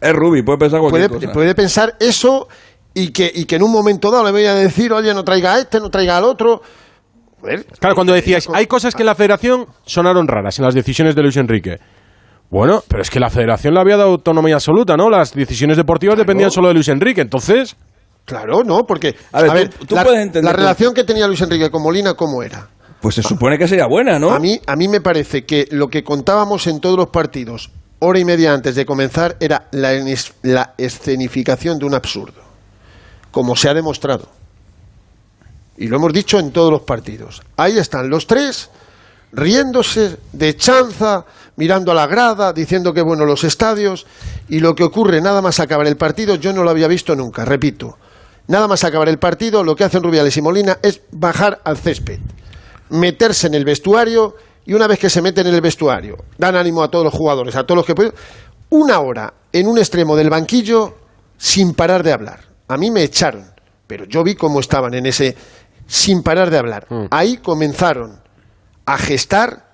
Es Rubi, puede pensar cualquier Puede, cosa. puede pensar eso y que, y que en un momento dado le voy a decir, oye, no traiga a este, no traiga al otro. Joder, Claro, cuando decíais, hay cosas que en la federación sonaron raras en las decisiones de Luis Enrique. Bueno, pero es que la federación le había dado autonomía absoluta, ¿no? Las decisiones deportivas dependían solo de Luis Enrique, entonces... Claro, no, porque A ver, tú- tú la, puedes entender la relación que tenía Luis Enrique con Molina, ¿cómo era? Pues se supone que sería buena, ¿no? A mí, a mí me parece que lo que contábamos en todos los partidos, hora y media antes de comenzar, era la, la escenificación de un absurdo, como se ha demostrado. Y lo hemos dicho en todos los partidos. Ahí están los tres, riéndose de chanza, mirando a la grada, diciendo que bueno los estadios, y lo que ocurre nada más acabar el partido, yo no lo había visto nunca, repito. Nada más acabar el partido, lo que hacen Rubiales y Molina es bajar al césped meterse en el vestuario y una vez que se meten en el vestuario, dan ánimo a todos los jugadores, a todos los que pueden, una hora en un extremo del banquillo sin parar de hablar. A mí me echaron, pero yo vi cómo estaban en ese sin parar de hablar. Ahí comenzaron a gestar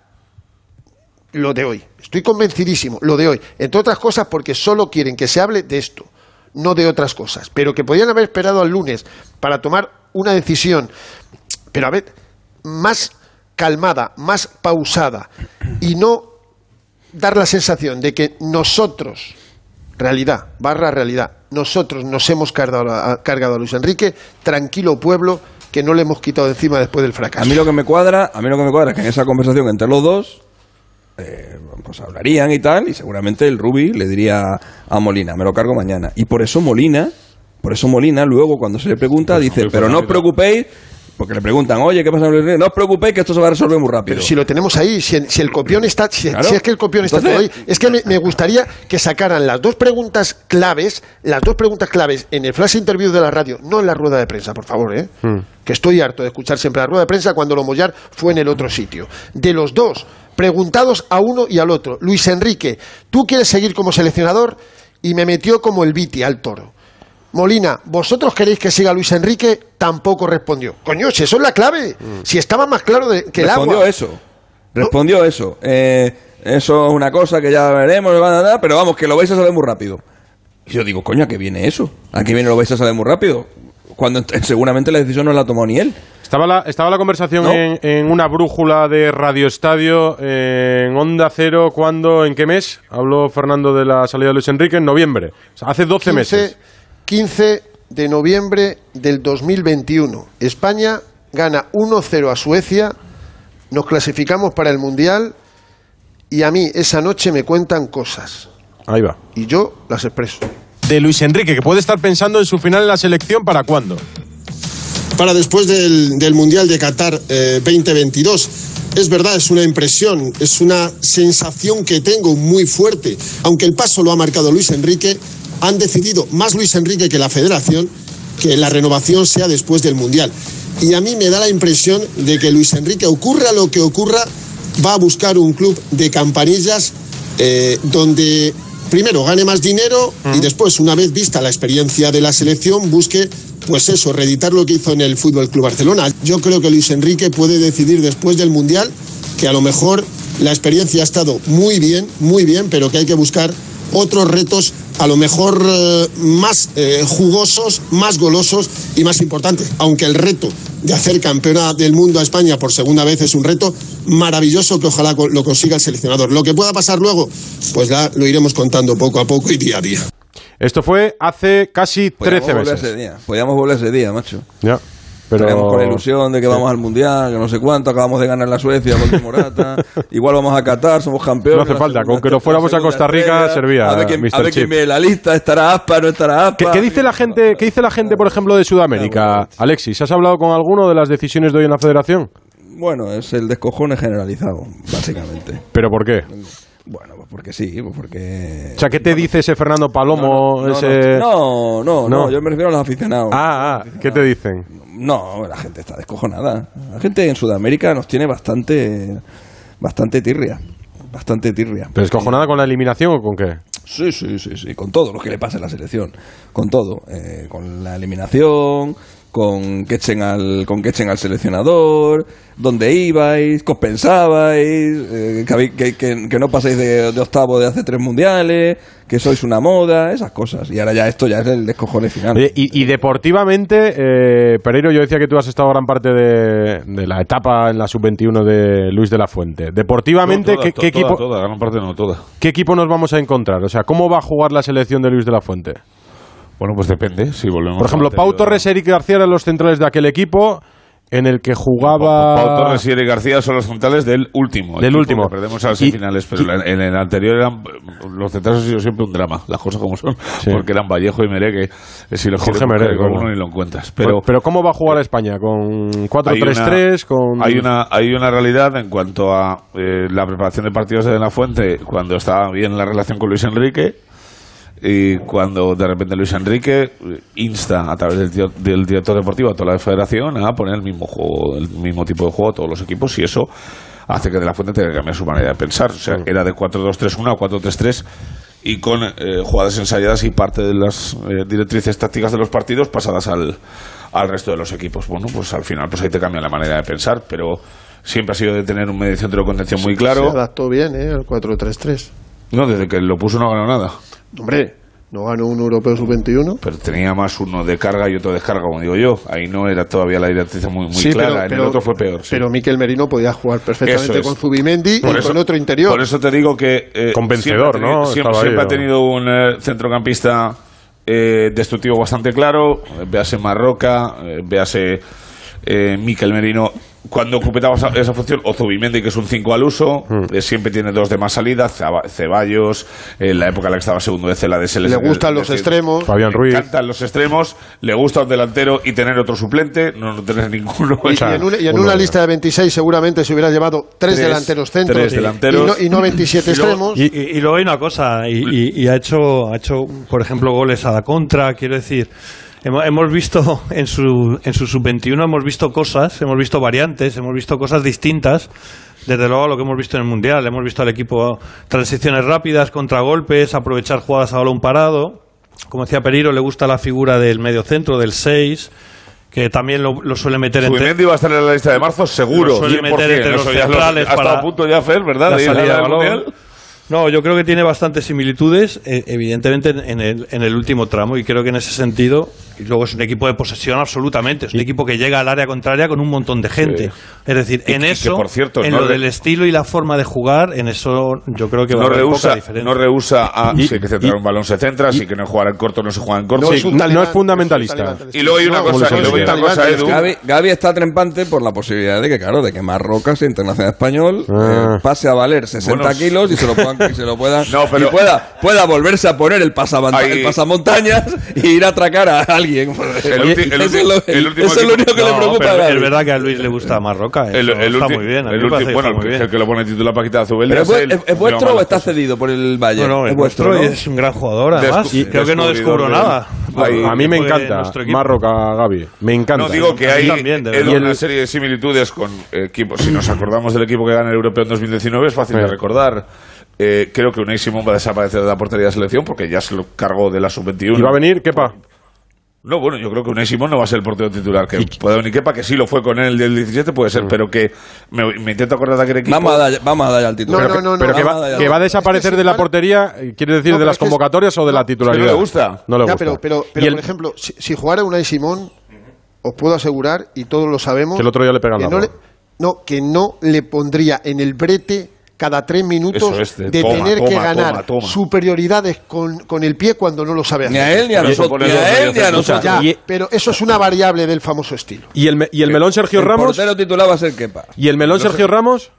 lo de hoy. Estoy convencidísimo, lo de hoy. Entre otras cosas porque solo quieren que se hable de esto, no de otras cosas. Pero que podían haber esperado al lunes para tomar una decisión. Pero a ver, más calmada, más pausada y no dar la sensación de que nosotros, realidad, barra realidad, nosotros nos hemos cargado a, Luis Enrique, tranquilo pueblo, que no le hemos quitado de encima después del fracaso. A mí lo que me cuadra, a mí lo que me cuadra es que en esa conversación entre los dos, eh, pues hablarían y tal, y seguramente el Rubi le diría a Molina, me lo cargo mañana. Y por eso Molina, por eso Molina luego cuando se le pregunta dice, pero no os preocupéis, Porque le preguntan, oye, ¿qué pasa? No os preocupéis que esto se va a resolver muy rápido. Pero si lo tenemos ahí, si, si el copión está, si, Claro. si es que el copión está Entonces- todo ahí, es que me, me gustaría que sacaran las dos preguntas claves, las dos preguntas claves en el flash interview de la radio, no en la rueda de prensa, por favor, ¿eh? que estoy harto de escuchar siempre la rueda de prensa cuando lo Mollar fue en el otro sitio. De los dos, preguntados a uno y al otro. Luis Enrique, ¿tú quieres seguir como seleccionador? Y me metió como el Viti al toro. Molina, ¿vosotros queréis que siga Luis Enrique? Tampoco respondió. Coño, si eso es la clave. Si estaba más claro de- que el Respondió agua. eso. Respondió eso. Eh, eso es una cosa que ya veremos, pero vamos, que lo vais a saber muy rápido. Y yo digo, coño, ¿a qué viene eso? ¿A qué viene lo vais a saber muy rápido? Cuando ent- seguramente la decisión no la tomó ni él. Estaba la, estaba la conversación ¿No? en, en una brújula de Radio Estadio en Onda Cero. ¿Cuándo? ¿En qué mes? Habló Fernando de la salida de Luis Enrique en noviembre. O sea, hace 12 meses. 15 de noviembre del 2021. España gana 1-0 a Suecia, nos clasificamos para el Mundial y a mí esa noche me cuentan cosas. Ahí va. Y yo las expreso. De Luis Enrique, que puede estar pensando en su final en la selección, ¿para cuándo? Para después del, del Mundial de Qatar eh, 2022. Es verdad, es una impresión, es una sensación que tengo muy fuerte. Aunque el paso lo ha marcado Luis Enrique, han decidido, más Luis Enrique que la federación, que la renovación sea después del Mundial. Y a mí me da la impresión de que Luis Enrique, ocurra lo que ocurra, va a buscar un club de campanillas eh, donde primero gane más dinero y después, una vez vista la experiencia de la selección, busque, pues eso, reeditar lo que hizo en el Fútbol Club Barcelona. Yo creo que Luis Enrique puede decidir después del Mundial que a lo mejor la experiencia ha estado muy bien, muy bien, pero que hay que buscar otros retos, a lo mejor eh, más eh, jugosos, más golosos y más importantes. Aunque el reto de hacer campeona del mundo a España por segunda vez es un reto maravilloso que ojalá lo consiga el seleccionador. Lo que pueda pasar luego, pues ya lo iremos contando poco a poco y día a día. Esto fue hace casi 13 Podíamos volver meses. ese día. Podíamos volver ese día, macho. Ya. Pero... Estaríamos con la ilusión de que vamos al Mundial, que no sé cuánto, acabamos de ganar la Suecia con Morata, [LAUGHS] igual vamos a Qatar, somos campeones. No hace falta, con que no estrella, fuéramos a Costa Rica estrella, servía, A ver quién, a Mr. ver quién en la lista, estará Aspa, no estará Aspa. ¿Qué, qué dice la gente, qué dice la gente, por ejemplo, de Sudamérica? Alexis, ¿has hablado con alguno de las decisiones de hoy en la federación? Bueno, es el descojone generalizado, básicamente. ¿Pero por qué? Bueno, porque sí, pues porque... O sea, ¿qué te dice ese Fernando Palomo? No, ese... no, no, no, No. yo me refiero a los aficionados. Ah, ah, ¿qué te dicen? No, la gente está descojonada. La gente en Sudamérica nos tiene bastante, bastante tirria. Bastante tirria. ¿Pero escojonada con la eliminación o con qué? Sí, sí, sí, sí, con todo lo que le pasa a la selección, con todo, eh, con la eliminación, con que echen al, con que echen al seleccionador, dónde ibais, qué os pensabais, eh, que, habéis- que, no pasáis de, de octavo de hace tres mundiales, que sois una moda, esas cosas. Y ahora ya esto ya es el descojone final. Oye, y, y deportivamente, eh, Pereiro, yo decía que tú has estado gran parte de, de la etapa en la sub-21 de Luis de la Fuente. Deportivamente, Toda, ¿qué, to- qué toda, equipo, Toda, gran parte no, toda. ¿qué equipo nos vamos a encontrar? O sea, ¿cómo va a jugar la selección de Luis de la Fuente? Bueno, pues depende, si volvemos Por ejemplo, Pau. Torres, Eric García eran los centrales de aquel equipo en el que jugaba... Pau Torres y Eric García son los centrales del último. Del último. Perdemos a las semifinales, pero en, en el anterior eran. Los centrales han sido siempre un drama, las cosas como son. Porque eran Vallejo y Meré, que eh, si los Jorge Meré, con uno ni lo encuentras. Pero, Pero, ¿cómo va a jugar España? ¿Con hay 4-3-3? ¿Con...? Hay una, hay una realidad en cuanto a eh, la preparación de partidos de La Fuente cuando estaba bien la relación con Luis Enrique y cuando de repente Luis Enrique eh, insta a través del, del director deportivo a toda la federación a poner el mismo juego, el mismo tipo de juego a todos los equipos y eso hace que de la fuente tenga que cambiar su manera de pensar. O sea, era de 4-2-3-1 a 4-3-3 y con eh, jugadas ensayadas y parte de las eh, directrices tácticas de los partidos pasadas al, al resto de los equipos. Bueno, pues al final pues ahí te cambia la manera de pensar, pero siempre ha sido de tener un medio centro de contención muy claro. Se adaptó bien, ¿eh? Al 4-3-3. No, desde que lo puso no ganó nada. Hombre, no ganó un europeo sub-21. Pero tenía más uno de carga y otro de descarga, como digo yo. Ahí no era todavía la directriz muy, muy Sí, clara. pero- en pero- el otro fue peor. sí. Pero Miquel Merino podía jugar perfectamente es. con Zubimendi Por y eso- con otro interior. Por eso te digo que. eh, Convencedor, siempre ha ¿no? Siempre, siempre ha ¿no? tenido un eh, centrocampista eh, destructivo bastante claro. véase Marroca, eh, véase eh, Miquel Merino cuando ocupaba esa, función, o Zubimendi, que es un 5 al uso, eh, siempre tiene dos de más salida, Ceba- Ceballos, en la época en la que estaba segundo de Cela de selección. Le gustan los extremos. Fabián Le Ruiz. encantan los extremos, le gusta un delantero y tener otro suplente, no, no tener ninguno. Y, y [LAUGHS] en, una, y en una lista de 26 seguramente se hubiera llevado tres, Tres- delanteros centros tres delanteros. Y, no, y no 27 Y luego- extremos. Y, y- y luego hay una cosa, y, y- y ha, hecho, ha hecho, por ejemplo, goles a la contra, quiero decir. Hemos, hemos visto en su, en su sub-21, hemos visto cosas, hemos visto variantes, hemos visto cosas distintas, desde luego a lo que hemos visto en el Mundial. Hemos visto al equipo transiciones rápidas, contragolpes, aprovechar jugadas a balón parado. Como decía Periro, le gusta la figura del medio centro, del 6, que también lo, lo suele meter entre, Zubimendi va a estar en la lista de marzo, seguro. Lo suele 100%. meter entre los lo- centrales estado para a punto ya, Fer, ¿verdad? la de salida la de balón. Mundial. No, yo creo que tiene bastantes similitudes, eh, evidentemente en, en el, en el último tramo, y creo que en ese sentido, y luego es un equipo de posesión absolutamente, es un equipo que llega al área contraria con un montón de gente. Es decir, en y eso, por cierto, en no lo re- del estilo y la forma de jugar, en eso yo creo que va no a haber rehúsa, poca diferencia. no rehúsa a Y- si hay que centrar un balón se centra, si que no jugar en corto no se juega en corto. No es un talibán, no es fundamentalista. Y luego hay una No, cosa, y luego hay una Luis cosa, Edu. Gaby, Gaby está trempante por la posibilidad de que, claro, de que Marroca sea internacional español, Ah. eh, pase a valer 60 Bueno, kilos y se lo puedan, y se lo puedan [LAUGHS] No, pero- y pueda, pueda volverse a poner el, pasaban- Ahí- el pasamontañas y ir a atracar a alguien. El Oye, el eso lo, el último eso es lo único que le No, preocupa a pero es verdad que a Luis le gusta Marroca, eso El, el está ulti- muy bien, el que bueno, está muy el, bien. el que lo pone titular Paquita Pero es, es vu- él. ¿es- es vuestro No, o está cedido por el Valle? No, no, es, es vuestro vuestro, y ¿no? es un gran jugador además. Descu- y creo que no descubro de- nada. Ahí- A mí me encanta. Marroca, Gaby. Me encanta. No, digo que hay también, una serie de similitudes con equipos. Si nos [CLEARS THROAT] acordamos del equipo que gana el Europeo en 2019, es fácil de recordar. Eh, creo que Unai Simón va a desaparecer de la portería de selección porque ya se lo cargó de la sub-21. ¿Y va a venir? ¿Qué pa? No, bueno, yo creo que Unai Simón no va a ser el portero titular. Que puede venir Kepa, que sí lo fue con él el del 17, puede Mm. ser, pero que me, me intento acordar de aquel equipo. Vamos a dar, vamos a dar al título. No, no, no, Pero que va, que a desaparecer de la portería, ¿quiere decir No, de pero las es que es- convocatorias o de la titularidad? no le gusta. No le Ya, gusta. pero, pero, pero el- por ejemplo, si, si jugara Unai Simón, os puedo asegurar, y todos lo sabemos, Que el otro día le pegan la no, le, no, que no le pondría en el brete cada tres minutos es, de de toma, tener que ganar toma, toma. superioridades con, con el pie cuando no lo sabe hacer. Ni a él ni a nosotros. pones Ni los a él ni a mediocentros. nosotros. Ya, Y- pero eso es una variable del famoso estilo. ¿Y el, y el melón Sergio El Ramos? portero titular va a ser Kepa. ¿Y el melón Sergio Ramos?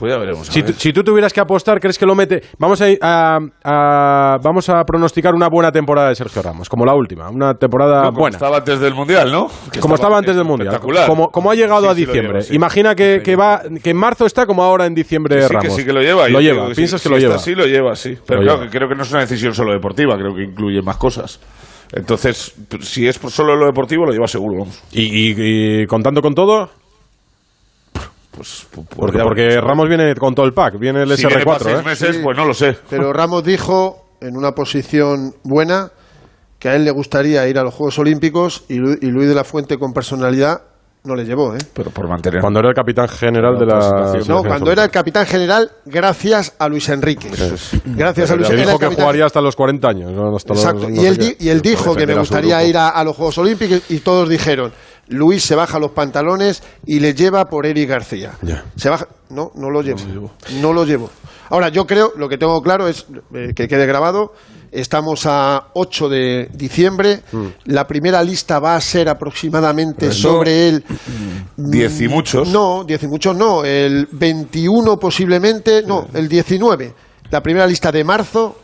Pues ya veremos. Si, ver. si tú tuvieras que apostar, ¿crees que lo mete? Vamos a, a- a- vamos a pronosticar una buena temporada de Sergio Ramos, como la última, una temporada No, como buena. estaba antes del Mundial, ¿no? Que como estaba antes del Mundial, Espectacular. como, como ha llegado Sí, a sí diciembre. sí. Imagina que, que va, que en marzo está como ahora en diciembre sí, Ramos. que sí que lo lleva. Lo lleva, que piensas sí, que si lo lleva. así, lo lleva, sí. Pero Lo claro, lleva. creo que no es una decisión solo deportiva, creo que incluye más cosas. Entonces, si es por solo lo deportivo, lo lleva seguro, vamos. Y, y- y contando con todo, Pues, pues, porque, porque. Ramos viene con todo el pack, viene el Si viene para SR4. seis ¿eh? meses, Sí. pues no lo sé. Pero Ramos dijo en una posición buena que a él le gustaría ir a los Juegos Olímpicos y, Lu- y Luis de la Fuente con personalidad no le llevó. ¿eh? Pero por mantener. Cuando era el capitán general de la. No, cuando era el capitán general, gracias a Luis Enrique. Gracias a Luis Enrique. dijo que capitán- jugaría hasta los 40 años. ¿no? Hasta los- Exacto. no y, él, y él dijo que me gustaría ir a, a los Juegos Olímpicos y todos dijeron, Luis se baja los pantalones y le lleva por Eric García. Se baja, no, no lo llevo. No lo llevo. Ahora, yo creo, lo que tengo claro es eh, que quede grabado. Estamos a 8 de diciembre. Mm. La primera lista va a ser aproximadamente sobre el. [CLEARS THROAT] Diez y muchos. No, 10 y muchos no. El 21 posiblemente. No, el 19. La primera lista de marzo,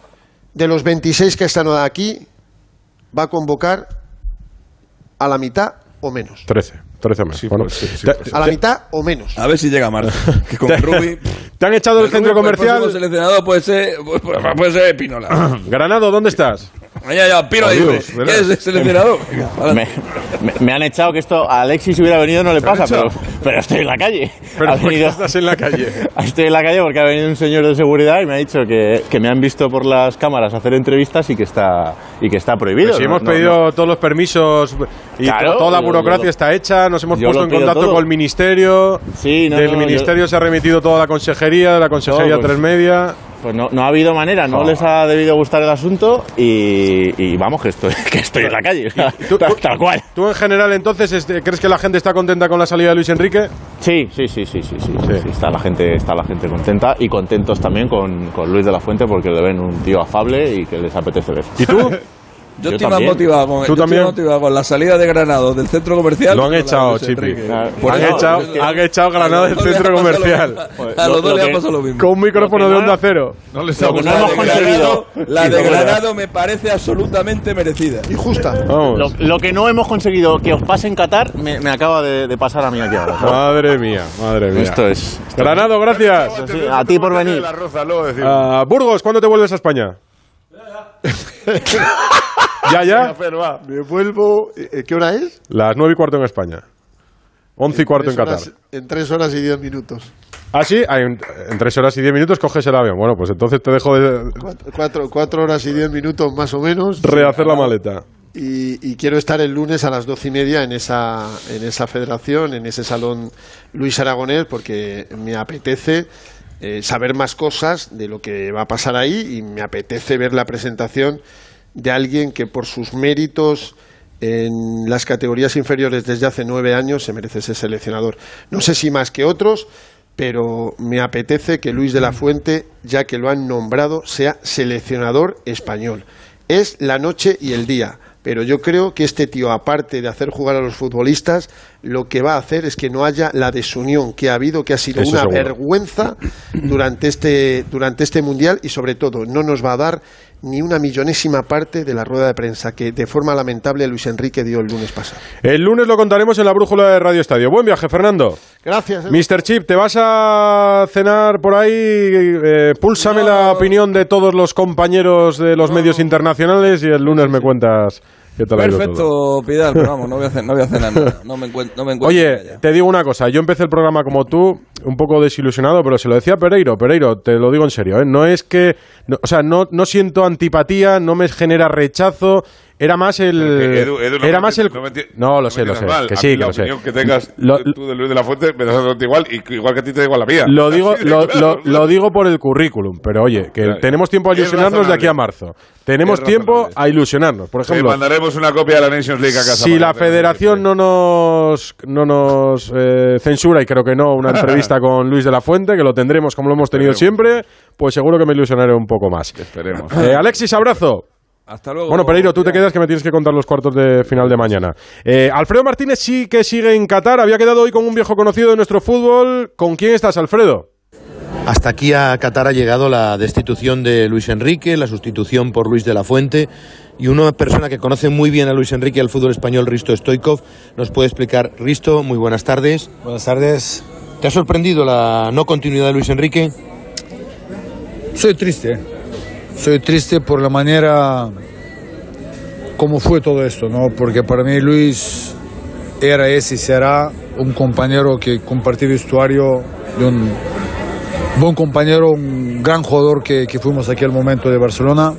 de los 26 que están aquí, va a convocar a la mitad o menos. 13, 13 meses. Sí, Bueno, pues sí, sí, te, pues A la te- mitad o menos. A ver si llega Marta. [LAUGHS] Que con Te- Rubi. [LAUGHS] te han echado del el centro Rubi, pues, el comercial. próximo seleccionado puede ser, pues, puede ser Pinola. [LAUGHS] Granado, ¿dónde estás? Allá, ya, Pino Adiós, libre. verás. ¿Qué es el seleccionador? [LAUGHS] Me, me- me han echado que esto a Alexis si hubiera venido no le ¿Te han pasa, pero, pero estoy en la calle. Pero Ha ¿por qué venido- estás en la calle? [LAUGHS] Estoy en la calle porque ha venido un señor de seguridad y me ha dicho que, que me han visto por las cámaras hacer entrevistas y que está y que está prohibido. Pues si No- hemos no- pedido no. todos los permisos y Claro, toda la yo- burocracia yo- está hecha, nos hemos puesto en contacto todo. con el ministerio. Sí, no, Del no, ministerio yo- se ha remitido toda la consejería, de la consejería No, pues- tres media. Pues no, no ha habido manera, no Oh. les ha debido gustar el asunto y, y vamos, que estoy, [LAUGHS] que estoy en la calle. ¿Tú, [LAUGHS] tal, tú- tal cual. tú en general entonces este, crees que la gente está contenta con la salida de Luis Enrique? Sí, sí, sí, sí, sí, sí, sí, Está la gente, está la gente contenta y contentos también con, con Luis de la Fuente porque le ven un tío afable y que les apetece ver. ¿Y tú? [LAUGHS] Yo, estoy más motivado con, ¿Tú yo también? estoy motivado con la salida de Granado del centro comercial. Lo han echado, Chipi. Enrique. Han eso, echado, es que- han echado Granada del A los dos centro comercial. lo- A los dos les ha pasado lo mismo. Con un micrófono de onda cero. No les La ha de gustado. Granado- La de Granado me parece absolutamente merecida. Y justa. Vamos. Lo, lo que no hemos conseguido que os pase en Qatar me, me acaba de, de pasar a mí aquí ahora. Madre mía, madre mía. Esto es. Granado, gracias. sí, a ti por venir. Decimos. Ah, Burgos, ¿cuándo te vuelves a España? [LAUGHS] ya, ya. Me vuelvo. eh, ¿Qué hora es? Las nueve y cuarto en España. Once y cuarto en Qatar. horas- en tres horas y diez minutos. Ah, sí, Ah, en, en tres horas y diez minutos coges el avión. Bueno, pues entonces te dejo de Cuatro, cuatro- cuatro horas y diez minutos más o menos. rehacer la maleta. Y, y quiero estar el lunes a las doce y media en esa, en esa federación, en ese salón Luis Aragonés, porque me apetece eh, saber más cosas de lo que va a pasar ahí y me apetece ver la presentación de alguien que por sus méritos en las categorías inferiores desde hace nueve años se merece ser seleccionador. No sé si más que otros, pero me apetece que Luis de la Fuente, ya que lo han nombrado, sea seleccionador español. Es la noche y el día. Pero yo creo que este tío, aparte de hacer jugar a los futbolistas, lo que va a hacer es que no haya la desunión que ha habido, que ha sido Eso una seguro. vergüenza durante este, durante este mundial y sobre todo no nos va a dar ni una millonésima parte de la rueda de prensa que de forma lamentable Luis Enrique dio el lunes pasado. El lunes lo contaremos en la brújula de Radio Estadio. Buen viaje, Fernando. Gracias. Edu. Mr. Chip, ¿te vas a cenar por ahí? Eh, púlsame la opinión de todos los compañeros de los medios internacionales y el lunes me cuentas qué tal. Perfecto, Pidal, pero vamos, no voy a hacer, no voy a hacer nada. [LAUGHS] No me encuentro, no me encuentro Oye, te digo una cosa, yo empecé el programa como tú, un poco desilusionado, pero se lo decía a Pereiro, Pereiro, te lo digo en serio, ¿eh? no es que, no- o sea, no, no siento antipatía, no me genera rechazo, era más el, Edu- Edu, no era más el, no me enti- no lo sé, lo sé, mal. que sí, que la lo sé. que tengas Lo- tú de Luis de la Fuente me da igual, y igual que a ti te da igual la mía. Lo digo, [LAUGHS] lo, claro. lo- lo digo por el currículum, pero oye, que Claro. tenemos tiempo a ilusionarnos de aquí a marzo. Tenemos tiempo a ilusionarnos. Por ejemplo, mandaremos una copia de la Nations League a casa. si la federación no nos, no nos eh, censura, y creo que no, una [LAUGHS] entrevista con Luis de la Fuente, que lo tendremos como lo hemos tenido siempre, pues seguro que me ilusionaré un poco más. Esperemos. Eh, Alexis, abrazo. Hasta luego. Bueno, Pereiro, tú te quedas que me tienes que contar los cuartos de final de mañana. Eh, Alfredo Martínez sí que sigue en Qatar. Había quedado hoy con un viejo conocido de nuestro fútbol. ¿Con quién estás, Alfredo? Hasta aquí a Qatar ha llegado la destitución de Luis Enrique, la sustitución por Luis de la Fuente y una persona que conoce muy bien a Luis Enrique y al fútbol español, Risto Stoikov, nos puede explicar. Risto, muy buenas tardes. Buenas tardes. ¿Te ha sorprendido la no continuidad de Luis Enrique? Soy triste. Soy triste por la manera como fue todo esto, ¿no? Porque para mí Luis era es y será un compañero que compartí vestuario de un buen compañero, un gran jugador que, que fuimos aquí al momento de Barcelona.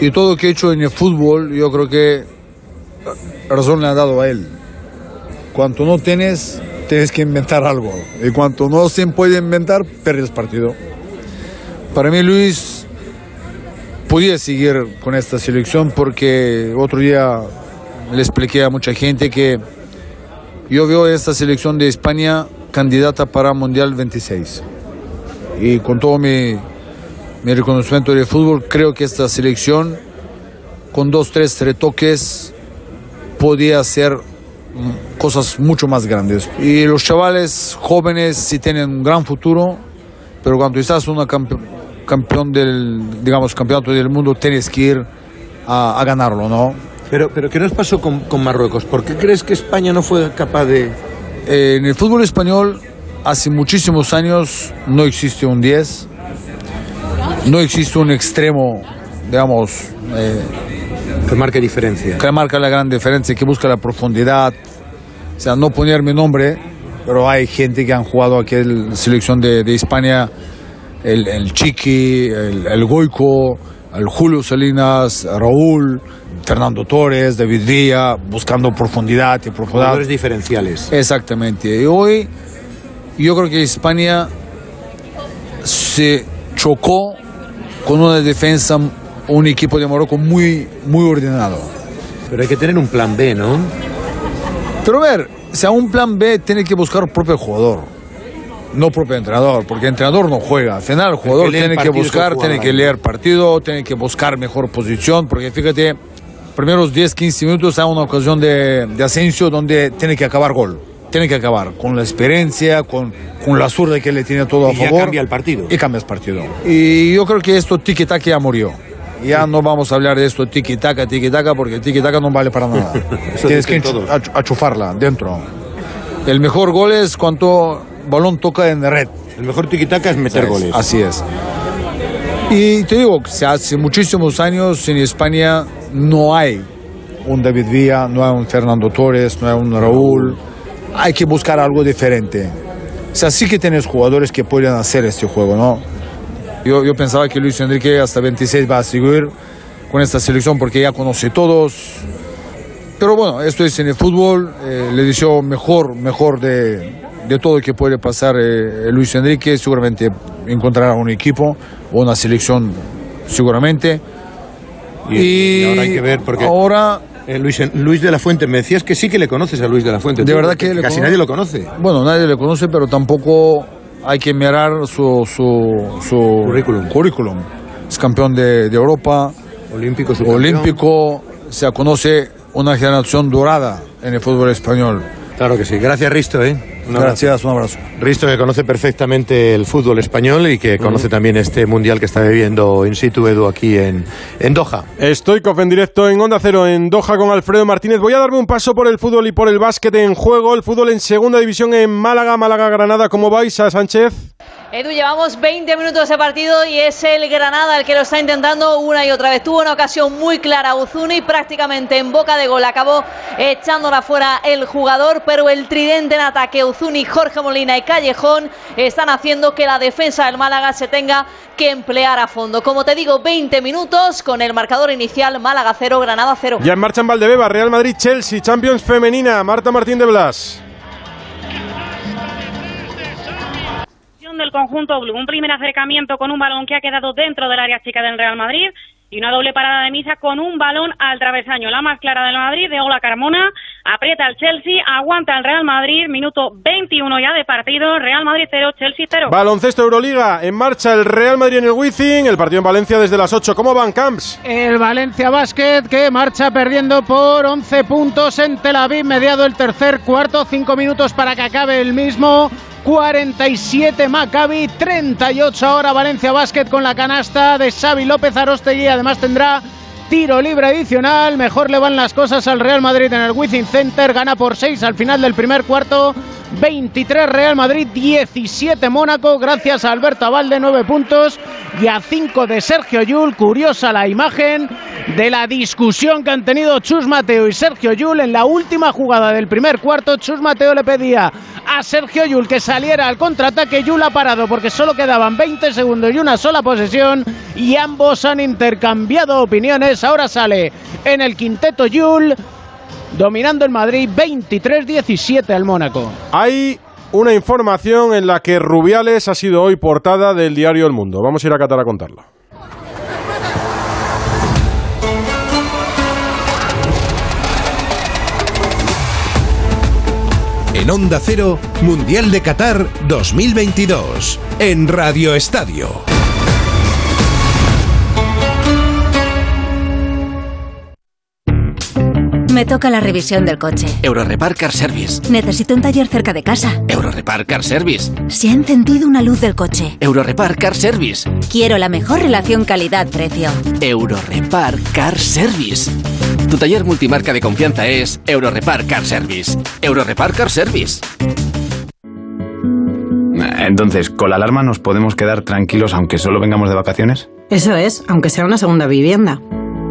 Y todo lo que he hecho en el fútbol, yo creo que razón le ha dado a él. Cuanto no tienes, tienes que inventar algo. Y cuanto no se puede inventar, pierdes partido. Para mí Luis podía seguir con esta selección porque otro día le expliqué a mucha gente que yo veo esta selección de España candidata para Mundial 26. Y con todo mi, mi reconocimiento de fútbol, creo que esta selección, con dos, tres retoques, podía hacer cosas mucho más grandes. Y los chavales jóvenes sí tienen un gran futuro, pero cuando estás una campe- campeón del, digamos, campeonato del mundo, tienes que ir a, a ganarlo, ¿no? Pero, pero ¿qué nos pasó con, con Marruecos? ¿Por qué crees que España no fue capaz de...? Eh, en el fútbol español, hace muchísimos años no existe un 10, no existe un extremo, digamos, eh, que marque diferencia. Que marca la gran diferencia, que busca la profundidad. O sea, no poner mi nombre, pero hay gente que han jugado aquí en la selección de, de España, el, el Chiqui, el, el Goico, el Julio Salinas, Raúl, Fernando Torres, David Villa, buscando profundidad y profundidad. Jugadores diferenciales. Exactamente. Y hoy yo creo que España se chocó con una defensa, un equipo de Morocco muy, muy ordenado. Pero hay que tener un plan B, ¿no? Pero a ver, si a un plan B tiene que buscar el propio jugador. No propio entrenador, porque el entrenador no juega. Al final el jugador tiene que buscar, tiene que leer partido, tiene que buscar mejor posición, porque fíjate, primeros 10, 15 minutos hay una ocasión de, de Asensio donde tiene que acabar gol. Tiene que acabar con la experiencia, con, con la zurda que le tiene todo a Y ya favor. cambia el partido. Y cambia el partido. Y yo creo que esto tiki-taka ya murió. Ya no vamos a hablar de esto tiki-taka, tiki-taka, porque tiki-taka no vale para nada. [LAUGHS] Tienes que achufarla dentro. El mejor gol es cuando balón toca en red. El mejor tiki-taka es meter ¿Sabes? goles. Así es. Y te digo, hace muchísimos años en España no hay un David Villa, no hay un Fernando Torres, no hay un Raúl. Hay que buscar algo diferente. O sea, sí que tienes jugadores que pueden hacer este juego, ¿no? Yo, yo pensaba que Luis Enrique hasta 26 va a seguir con esta selección porque ya conoce todos. Pero bueno, esto es en el fútbol. eh, le deseo mejor, mejor de, de todo que puede pasar eh, Luis Enrique. Seguramente encontrará un equipo o una selección, seguramente. Y, y ahora hay que ver porque ahora eh, Luis, Luis de la Fuente, me decías que sí que le conoces a Luis de la Fuente. De tú, verdad que le casi nadie lo conoce. Bueno, nadie le conoce, pero tampoco hay que mirar su, su, su currículum. Es campeón de, de Europa, olímpico, olímpico, se conoce una generación dorada en el fútbol español. Claro que sí. Gracias, Risto. ¿eh? Un abrazo. Gracias, un abrazo. Risto que conoce perfectamente el fútbol español y que conoce también este mundial que está viviendo in situ Edu aquí en, en Doha. Stoikov en directo en Onda Cero en Doha con Alfredo Martínez. Voy a darme un paso por el fútbol y por el básquet en juego. El fútbol en segunda división en Málaga, Málaga-Granada. ¿Cómo vais, a Sánchez? Edu, llevamos 20 minutos de partido y es el Granada el que lo está intentando una y otra vez. Tuvo una ocasión muy clara Uzuni, prácticamente en boca de gol. Acabó echándola fuera el jugador, pero el tridente en ataque, Uzuni, Jorge Molina y Callejón, están haciendo que la defensa del Málaga se tenga que emplear a fondo. Como te digo, 20 minutos con el marcador inicial Málaga 0, Granada 0. Ya en marcha en Valdebeba, Real Madrid-Chelsea, Champions Femenina. Marta Martín de Blas. Del conjunto blue. Un primer acercamiento con un balón que ha quedado dentro del área chica del Real Madrid y una doble parada de misa con un balón al travesaño. La más clara del Madrid de Ola Carmona. Aprieta el Chelsea, aguanta el Real Madrid. Minuto 21 ya de partido. Real Madrid 0, Chelsea 0. Baloncesto Euroliga, en marcha el Real Madrid en el Wizzing, el partido en Valencia desde las 8. ¿Cómo van, Camps? El Valencia Basket que marcha perdiendo por 11 puntos en Tel Aviv, mediado el tercer cuarto, 5 minutos para que acabe el mismo. 47 Maccabi, 38 ahora Valencia Basket con la canasta de Xavi López Arostegui. Además tendrá tiro libre adicional. Mejor le van las cosas al Real Madrid en el Wizzing Center. Gana por 6 al final del primer cuarto. 23 Real Madrid, 17 Mónaco, gracias a Alberto Avalde, 9 puntos y a 5 de Sergio Yul. Curiosa la imagen de la discusión que han tenido Chus Mateo y Sergio Yul en la última jugada del primer cuarto. Chus Mateo le pedía a Sergio Yul que saliera al contraataque. Yul ha parado porque solo quedaban 20 segundos y una sola posesión y ambos han intercambiado opiniones. Ahora sale en el quinteto Yul dominando el Madrid 23-17 al Mónaco. Hay una información en la que Rubiales ha sido hoy portada del diario El Mundo. Vamos a ir a Qatar a contarla. En Onda Cero, Mundial de Qatar 2022, en Radio Estadio. Me toca la revisión del coche. Eurorepar Car Service. Necesito un taller cerca de casa. Eurorepar Car Service. Se ha encendido una luz del coche. Eurorepar Car Service. Quiero la mejor relación calidad-precio. Eurorepar Car Service. Tu taller multimarca de confianza es Eurorepar Car Service. Eurorepar Car Service. Entonces, ¿con la alarma nos podemos quedar tranquilos aunque solo vengamos de vacaciones? Eso es, aunque sea una segunda vivienda.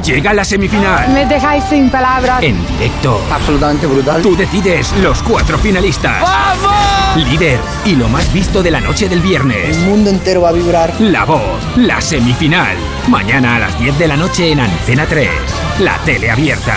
Llega la semifinal. Me dejáis sin palabras. En directo. Absolutamente brutal. Tú decides los cuatro finalistas. ¡Vamos! Líder y lo más visto de la noche del viernes. El mundo entero va a vibrar. La voz, la semifinal. Mañana a las 10 de la noche en Antena 3. La tele abierta.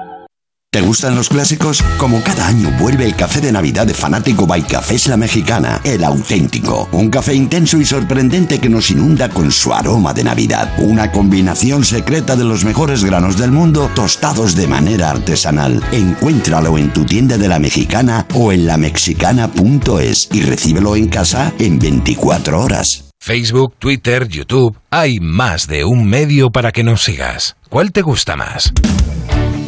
¿Te gustan los clásicos? Como cada año vuelve el café de Navidad de Fanático by Cafés La Mexicana, el auténtico. Un café intenso y sorprendente que nos inunda con su aroma de Navidad. Una combinación secreta de los mejores granos del mundo tostados de manera artesanal. Encuéntralo en tu tienda de La Mexicana o en lamexicana.es y recíbelo en casa en 24 horas. Facebook, Twitter, YouTube, hay más de un medio para que nos sigas. ¿Cuál te gusta más?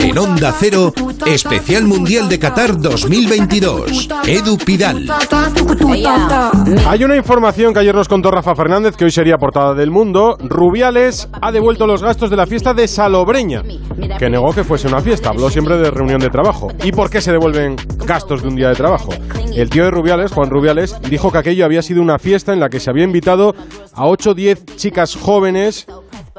En Onda Cero, especial Mundial de Qatar 2022. Edu Pidal. Hay una información que ayer nos contó Rafa Fernández, que hoy sería portada del mundo. Rubiales ha devuelto los gastos de la fiesta de Salobreña, que negó que fuese una fiesta. Habló siempre de reunión de trabajo. ¿Y por qué se devuelven gastos de un día de trabajo? El tío de Rubiales, Juan Rubiales, dijo que aquello había sido una fiesta en la que se había invitado a 8 o 10 chicas jóvenes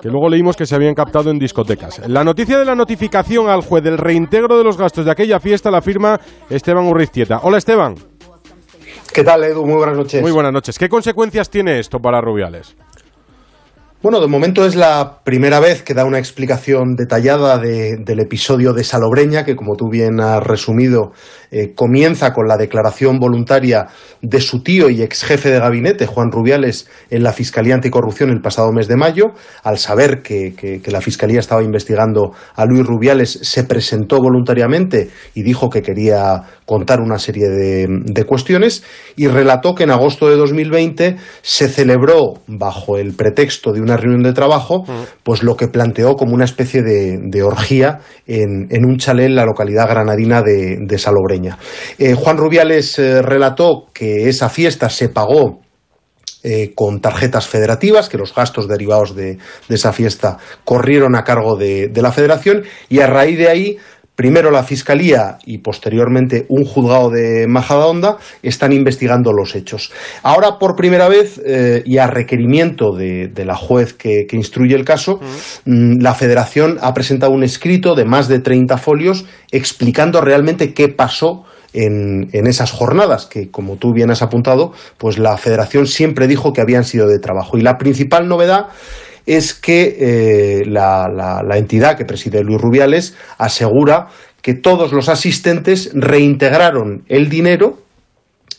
que luego leímos que se habían captado en discotecas. La noticia de la notificación al juez del reintegro de los gastos de aquella fiesta la firma Esteban Urriztieta. Hola Esteban. ¿Qué tal, Edu? Muy buenas noches. Muy buenas noches. ¿Qué consecuencias tiene esto para Rubiales? Bueno, de momento es la primera vez que da una explicación detallada de- del episodio de Salobreña, que como tú bien has resumido, eh, comienza con la declaración voluntaria de su tío y ex jefe de gabinete, Juan Rubiales, en la Fiscalía Anticorrupción el pasado mes de mayo. Al saber que, la Fiscalía estaba investigando a Luis Rubiales, se presentó voluntariamente y dijo que quería contar una serie de, cuestiones y relató que en agosto de 2020 se celebró, bajo el pretexto de una reunión de trabajo, pues lo que planteó como una especie de, orgía en, un chalet en la localidad granadina de, Eh, Juan Rubiales eh, relató que esa fiesta se pagó eh, con tarjetas federativas, que los gastos derivados de, esa fiesta corrieron a cargo de, la federación y a raíz de ahí Primero la Fiscalía y posteriormente un juzgado de Majadahonda están investigando los hechos. Ahora, por primera vez, eh, y a requerimiento de, la juez que, instruye el caso, mm, la Federación ha presentado un escrito de más de 30 folios explicando realmente qué pasó en, esas jornadas, que como tú bien has apuntado, pues la Federación siempre dijo que habían sido de trabajo. Y la principal novedad es que eh, la, entidad que preside Luis Rubiales asegura que todos los asistentes reintegraron el dinero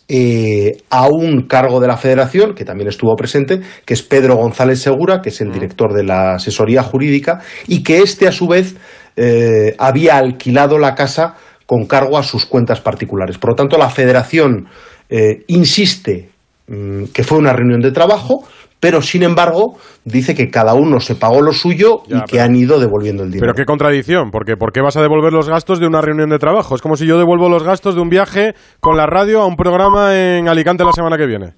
eh, a un cargo de la federación, que también estuvo presente, que es Pedro González Segura, que es el director de la asesoría jurídica, y que éste, a su vez, eh, había alquilado la casa con cargo a sus cuentas particulares. Por lo tanto, la federación insiste mm, que fue una reunión de trabajo, pero sin embargo dice que cada uno se pagó lo suyo y que han ido devolviendo el dinero. Pero qué contradicción, porque ¿por qué vas a devolver los gastos de una reunión de trabajo? Es como si yo devuelvo los gastos de un viaje con la radio a un programa en Alicante la semana que viene.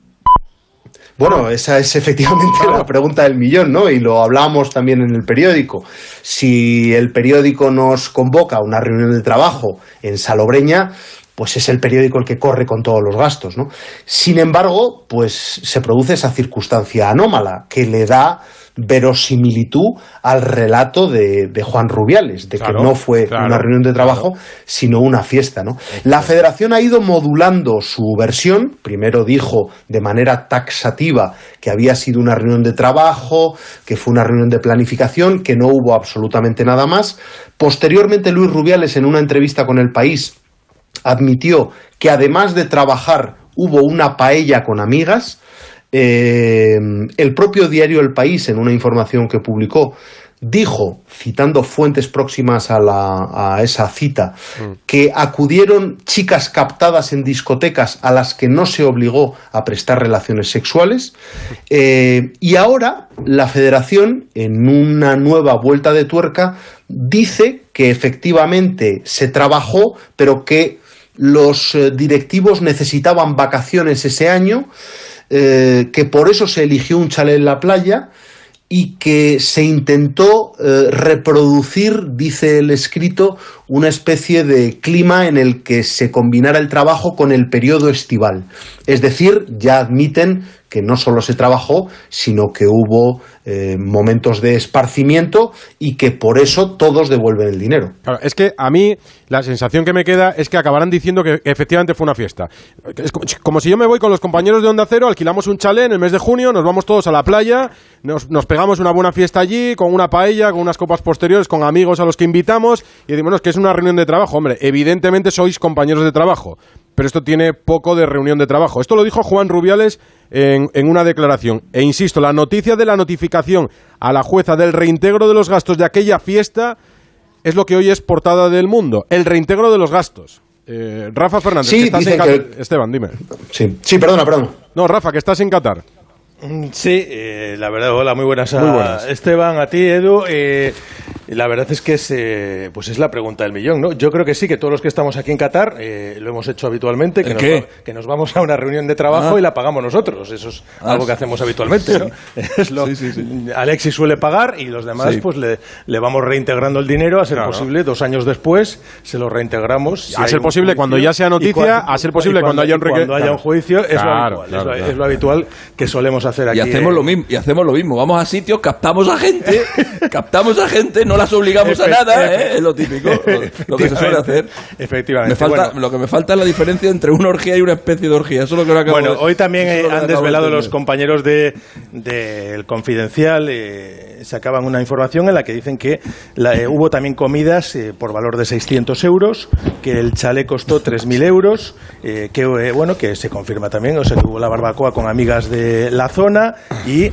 Bueno, esa es efectivamente la pregunta del millón, ¿no? Y lo hablamos también en el periódico. Si el periódico nos convoca a una reunión de trabajo en Salobreña, pues es el periódico el que corre con todos los gastos, ¿no? Sin embargo, pues se produce esa circunstancia anómala que le da verosimilitud al relato de, Juan Rubiales, de que no fue una reunión de trabajo, sino una fiesta. ¿no? La federación ha ido modulando su versión. Primero dijo de manera taxativa que había sido una reunión de trabajo, que fue una reunión de planificación, que no hubo absolutamente nada más. Posteriormente, Luis Rubiales, en una entrevista con El País, admitió que además de trabajar hubo una paella con amigas. Eh, el propio diario El País, en una información que publicó, dijo, citando fuentes próximas a, esa cita, mm. que acudieron chicas captadas en discotecas a las que no se obligó a prestar relaciones sexuales. Eh, y ahora la federación, en una nueva vuelta de tuerca, dice que efectivamente se trabajó, pero que los eh, directivos necesitaban vacaciones ese año, eh, que por eso se eligió un chalet en la playa y que se intentó eh, reproducir, dice el escrito, una especie de clima en el que se combinara el trabajo con el periodo estival. Es decir, ya admiten que no solo se trabajó, sino que hubo eh, momentos de esparcimiento y que por eso todos devuelven el dinero. es que a mí la sensación que me queda es que acabarán diciendo que efectivamente fue una fiesta. Es como, si yo me voy con los compañeros de Onda Cero, alquilamos un chalet en el mes de junio, nos vamos todos a la playa, nos, pegamos una buena fiesta allí, con una paella, con unas copas posteriores, con amigos a los que invitamos, y decimos, que es una reunión de trabajo. Hombre, evidentemente sois compañeros de trabajo, pero esto tiene poco de reunión de trabajo. Esto lo dijo Juan Rubiales en, una declaración. E insisto, la noticia de la notificación a la jueza del reintegro de los gastos de aquella fiesta es lo que hoy es portada del mundo. El reintegro de los gastos. Eh, Rafa Fernández, sí, estás en Esteban, dime. Sí, sí, perdona, perdona. No, Rafa, que estás en Qatar. Sí, eh, la verdad, hola, muy buenas, a Esteban, a ti, Edu. Eh, la verdad es que es, eh, pues es la pregunta del millón, ¿no? Yo creo que sí, que todos los que estamos aquí en Qatar eh, lo hemos hecho habitualmente, que, nos, que nos vamos a una reunión de trabajo ah. y la pagamos nosotros. Eso es ah, algo que hacemos habitualmente, ¿no? [LAUGHS] Alexis suele pagar y los demás, pues le, le, vamos reintegrando el dinero, a ser posible, dos años después, se lo reintegramos. a ser posible, cuando ya sea noticia, a ser posible, cuando, haya un, cuando haya un juicio, es, lo habitual, es, lo, habitual que solemos hacer aquí. Y hacemos, lo mismo, y hacemos lo mismo, vamos a sitios, captamos a gente [LAUGHS] captamos a gente, no las obligamos a nada, ¿eh? es lo típico, lo, que se suele hacer. Efectivamente. Me falta, Lo que me falta es la diferencia entre una orgía y una especie de orgía. Eso es lo que acabo Bueno, de- hoy también eh, han de desvelado los compañeros de del Confidencial, eh, sacaban una información en la que dicen que la- eh, hubo también comidas por valor de 600 euros, que el chalet costó 3.000 euros, que bueno que se confirma también, o sea que hubo la barbacoa con amigas de la zona y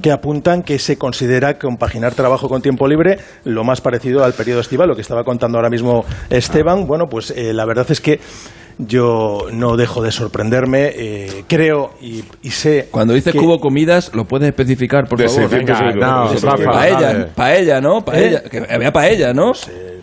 que apuntan que se considera compaginar trabajo con tiempo libre lo más parecido al periodo estival, lo que estaba contando ahora mismo Esteban. Bueno, pues eh, la verdad es que yo no dejo de sorprenderme, eh, creo y, y sé... Cuando dices que- hubo comidas, ¿lo puedes especificar, por favor? Especifica, no, paella, paella, ¿no? Paella, ¿Eh? que había paella, ¿no?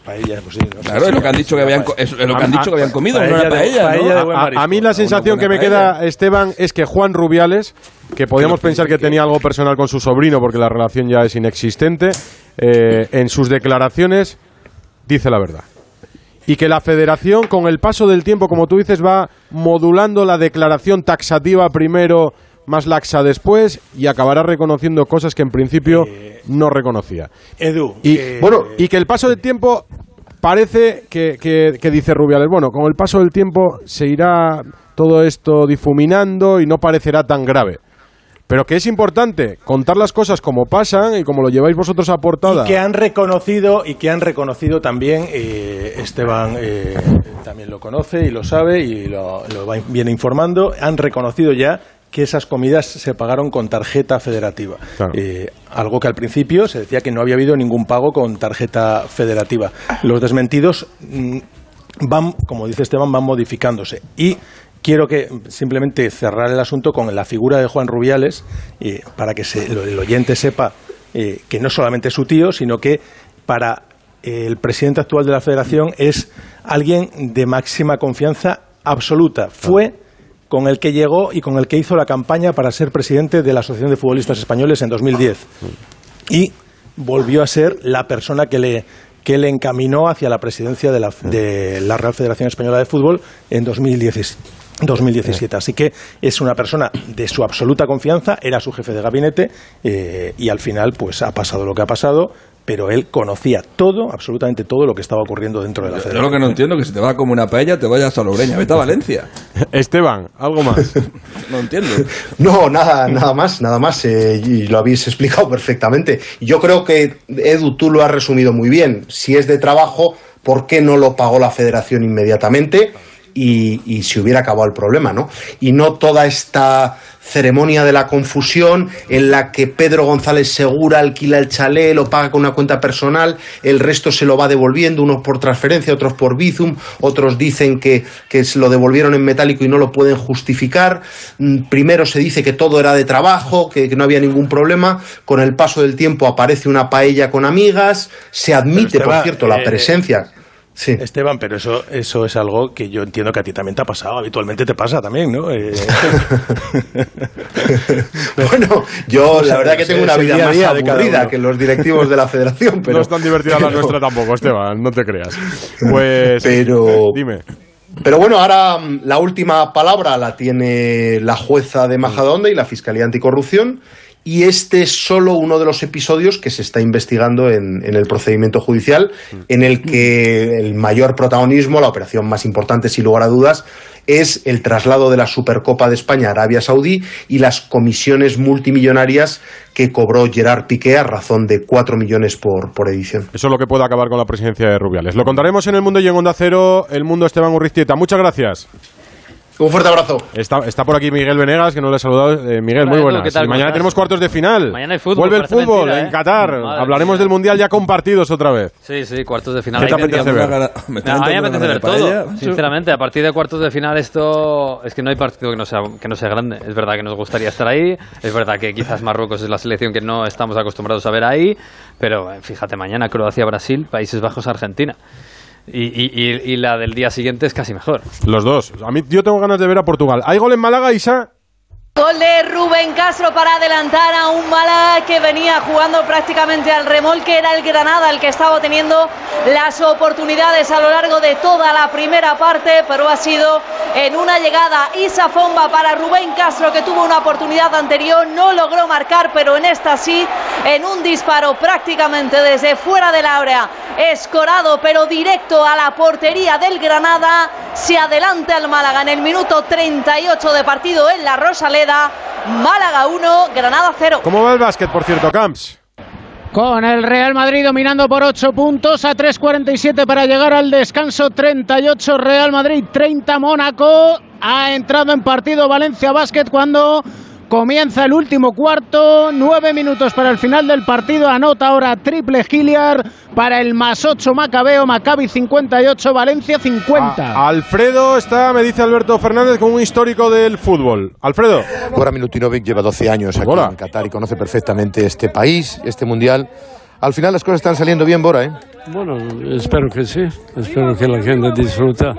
paella, pues sí. no Claro, es lo que han dicho que habían, es lo que han dicho que habían comido, no era paella, ¿no? A, a mí la sensación que me queda, Esteban, es que Juan Rubiales, que podíamos pensar que tenía algo personal con su sobrino porque la relación ya es inexistente, eh, en sus declaraciones dice la verdad. Y que la federación, con el paso del tiempo, como tú dices, va modulando la declaración taxativa primero, más laxa después, y acabará reconociendo cosas que en principio no reconocía. Edu, Y, eh, bueno, y que el paso del tiempo parece que, que- que dice Rubiales, bueno, con el paso del tiempo se irá todo esto difuminando y no parecerá tan grave. Pero que es importante contar las cosas como pasan y como lo lleváis vosotros a portada. y que han reconocido y que han reconocido también eh, Esteban eh, también lo conoce y lo sabe y lo, lo va- viene informando. Han reconocido ya que esas comidas se pagaron con tarjeta federativa. Eh, algo que al principio se decía que no había habido ningún pago con tarjeta federativa. Los desmentidos mm, van como dice Esteban van modificándose. Y quiero que simplemente cerrar el asunto con la figura de Juan Rubiales eh, para que se- el oyente sepa eh, que no solamente es su tío, sino que para eh, el presidente actual de la federación es alguien de máxima confianza absoluta. Fue con el que llegó y con el que hizo la campaña para ser presidente de la Asociación de Futbolistas Españoles en 2010. Y volvió a ser la persona que le, que le encaminó hacia la presidencia de la, de la Real Federación Española de Fútbol en 2016. 2017. Así que es una persona de su absoluta confianza, era su jefe de gabinete eh, y al final pues ha pasado lo que ha pasado, pero él conocía todo, absolutamente todo lo que estaba ocurriendo dentro de la Yo federación. lo que no entiendo es que si te va como una paella, te vayas a Logroña, vete a Valencia. [LAUGHS] Esteban, algo más. [LAUGHS] No entiendo. No, nada, nada más, nada más. eh, y lo habéis explicado perfectamente. Yo creo que, Edu, tú lo has resumido muy bien. Si es de trabajo, ¿por qué no lo pagó la federación inmediatamente? Y, y se hubiera acabado el problema, ¿no? Y no toda esta ceremonia de la confusión en la que Pedro González Segura alquila el chalet, lo paga con una cuenta personal, el resto se lo va devolviendo, unos por transferencia, otros por Bizum, otros dicen que, que se lo devolvieron en metálico y no lo pueden justificar. Mm, Primero se dice que todo era de trabajo, que, que no había ningún problema. Con el paso del tiempo aparece una paella con amigas, se admite, por cierto, la eh, presencia. Sí. Esteban, pero eso, eso es algo que yo entiendo que a ti también te ha pasado, habitualmente te pasa también, ¿no? Eh, [LAUGHS] bueno, yo la verdad que tengo una vida día más día aburrida que los directivos de la federación, [LAUGHS] pero no es tan divertida la nuestra tampoco, Esteban, no te creas. Pues, Pero- dime. Pero bueno, ahora mm, la última palabra la tiene la jueza de Majadahonda y la Fiscalía Anticorrupción. Y este es solo uno de los episodios que se está investigando en, el procedimiento judicial, en el que el mayor protagonismo, la operación más importante, sin lugar a dudas, es el traslado de la Supercopa de España a Arabia Saudí y las comisiones multimillonarias que cobró Gerard Piqué a razón de 4 millones por, por edición. Eso es lo que puede acabar con la presidencia de Rubiales. Lo contaremos en el mundo y en Onda Cero, el mundo Esteban Urriztieta. Muchas gracias. Un fuerte abrazo. Está, está por aquí Miguel Venegas, que no le he saludado. Eh, Miguel, Hola, muy buenas. ¿qué tal? Y ¿Cómo mañana estás? tenemos cuartos de final. Mañana hay fútbol, Vuelve el fútbol mentira, en ¿eh? Qatar. Madre Hablaremos del Mundial ya con partidos otra vez. Sí, sí, cuartos de final. ¿Qué te apetece ver? [LAUGHS] Me a mí me apetece ver todo, sinceramente. A partir de cuartos de final esto... Es que no hay partido que no, sea, que no sea grande. Es verdad que nos gustaría estar ahí. Es verdad que quizás Marruecos es la selección que no estamos acostumbrados a ver ahí. Pero eh, fíjate, mañana Croacia-Brasil, Países Bajos-Argentina. Y, y- y- la del día siguiente es casi mejor. Los dos. A mí, yo tengo ganas de ver a Portugal. ¿Hay gol en Málaga, Isa? Gol de Rubén Castro para adelantar a un Málaga que venía jugando prácticamente al remolque. Era el Granada el que estaba teniendo las oportunidades a lo largo de toda la primera parte, pero ha sido en una llegada Isa Fomba para Rubén Castro que tuvo una oportunidad anterior, no logró marcar, pero en esta sí, en un disparo prácticamente desde fuera del área, escorado, pero directo a la portería del Granada. Se adelanta el Málaga en el minuto 38 de partido en la Rosaleda. Málaga 1, Granada 0. ¿Cómo va el básquet, por cierto, Camps? Con el Real Madrid dominando por 8 puntos a 3.47 para llegar al descanso. 38 Real Madrid, 30 Mónaco. Ha entrado en partido Valencia Básquet cuando Comienza el último cuarto, nueve minutos para el final del partido. Anota ahora triple Giliar para el más ocho Macabeo, Maccabi 58, Valencia 50. Ah, Alfredo está, me dice Alberto Fernández, con un histórico del fútbol. Alfredo. Bora Milutinovic lleva 12 años aquí en Qatar y conoce perfectamente este país, este mundial. Al final las cosas están saliendo bien, Bora, ¿eh? Bueno, espero que sí, espero que la gente disfruta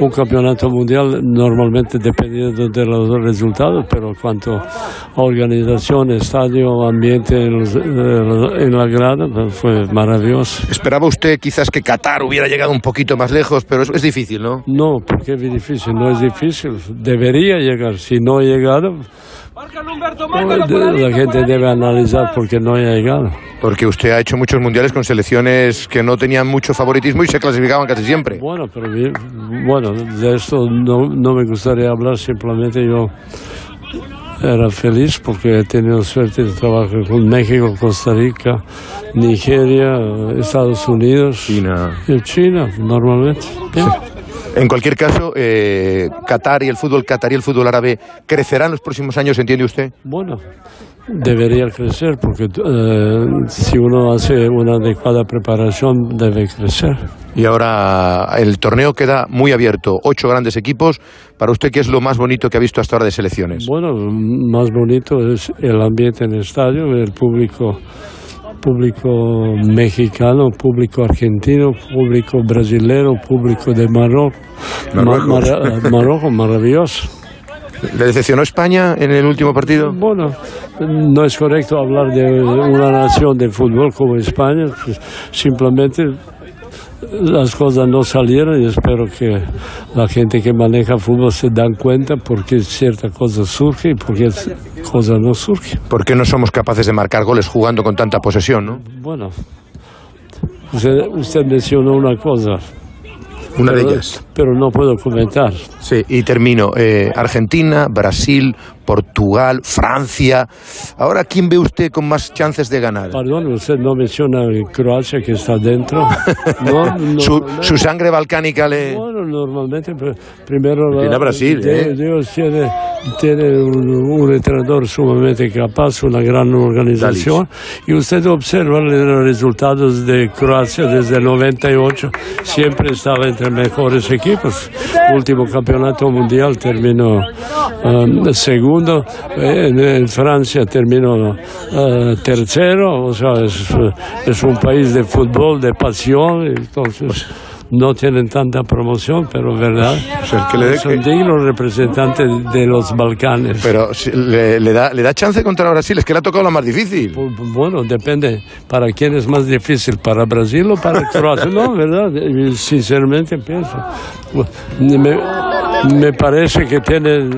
un campeonato mundial normalmente dependiendo de los resultados, pero cuanto a organización, estadio, ambiente en, en la grada, pues fue maravilloso. ¿Esperaba usted quizás que Qatar hubiera llegado un poquito más lejos, pero es, es difícil, ¿no? No, porque es difícil, no es difícil, debería llegar, si no ha llegado la gente debe analizar por qué no ha llegado. Porque usted ha hecho muchos mundiales con selecciones que no tenían mucho favoritismo y se clasificaban casi siempre. Bueno, pero bueno, de esto no, no me gustaría hablar, simplemente yo era feliz porque he tenido suerte de trabajar con México, Costa Rica, Nigeria, Estados Unidos, China, y China normalmente. En cualquier caso, eh, Qatar y el fútbol Qatar y el fútbol árabe crecerán los próximos años, ¿entiende usted? Bueno, debería crecer porque eh, si uno hace una adecuada preparación debe crecer. Y ahora el torneo queda muy abierto, ocho grandes equipos. Para usted, ¿qué es lo más bonito que ha visto hasta ahora de selecciones? Bueno, más bonito es el ambiente en el estadio, el público público mexicano, público argentino, público brasilero, público de Marruecos. Marruecos. Marruecos, maravilloso. ¿Le decepcionó España en el último partido? Bueno, no es correcto hablar de una nación de fútbol como España, pues, simplemente las cosas no salieron y espero que la gente que maneja fútbol se dan cuenta porque cierta cosa surge y porque cosa no surge. ¿Por qué no somos capaces de marcar goles jugando con tanta posesión, no? Bueno, usted, usted mencionó una cosa. Una de ellas. Pero no puedo comentar. Sí, y termino. Eh, Argentina, Brasil, Portugal, Francia. Ahora, ¿quién ve usted con más chances de ganar? Perdón, usted no menciona Croacia que está dentro. No, [LAUGHS] no, su, su, sangre balcánica le. Bueno, normalmente, primero. Tiene Brasil, ¿eh? Dios tiene, tiene un, un, entrenador sumamente capaz, una gran organización. Y usted observa los resultados de Croacia desde el 98. Siempre estaba entre mejores equipos. Último campeonato mundial terminó um, segundo. En, en, Francia terminó uh, tercero. O sea, es, un país de fútbol, de pasión. Entonces no tienen tanta promoción, pero verdad, o sea, que le son que... dignos representantes de los Balcanes. Pero le, le, da, le da chance contra Brasil, es que le ha tocado la más difícil. Bueno, depende para quién es más difícil, para Brasil o para Croacia. No, verdad, sinceramente pienso. Me, me parece que tiene,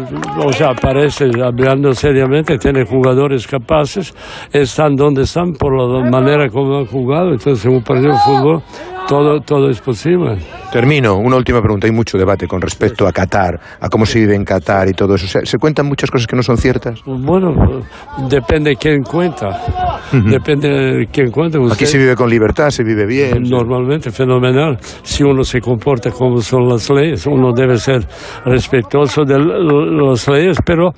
o sea, parece, hablando seriamente, tiene jugadores capaces, están donde están por la manera como han jugado, entonces en un partido de fútbol todo, todo es posible. Termino, una última pregunta. Hay mucho debate con respecto a Qatar, a cómo se vive en Qatar y todo eso. ¿Se, se cuentan muchas cosas que no son ciertas? Bueno, depende de quién cuenta. Depende de quién cuenta. Usted, Aquí se vive con libertad, se vive bien. Normalmente, fenomenal. Si uno se comporta como son las leyes, uno debe ser respetuoso de las leyes, pero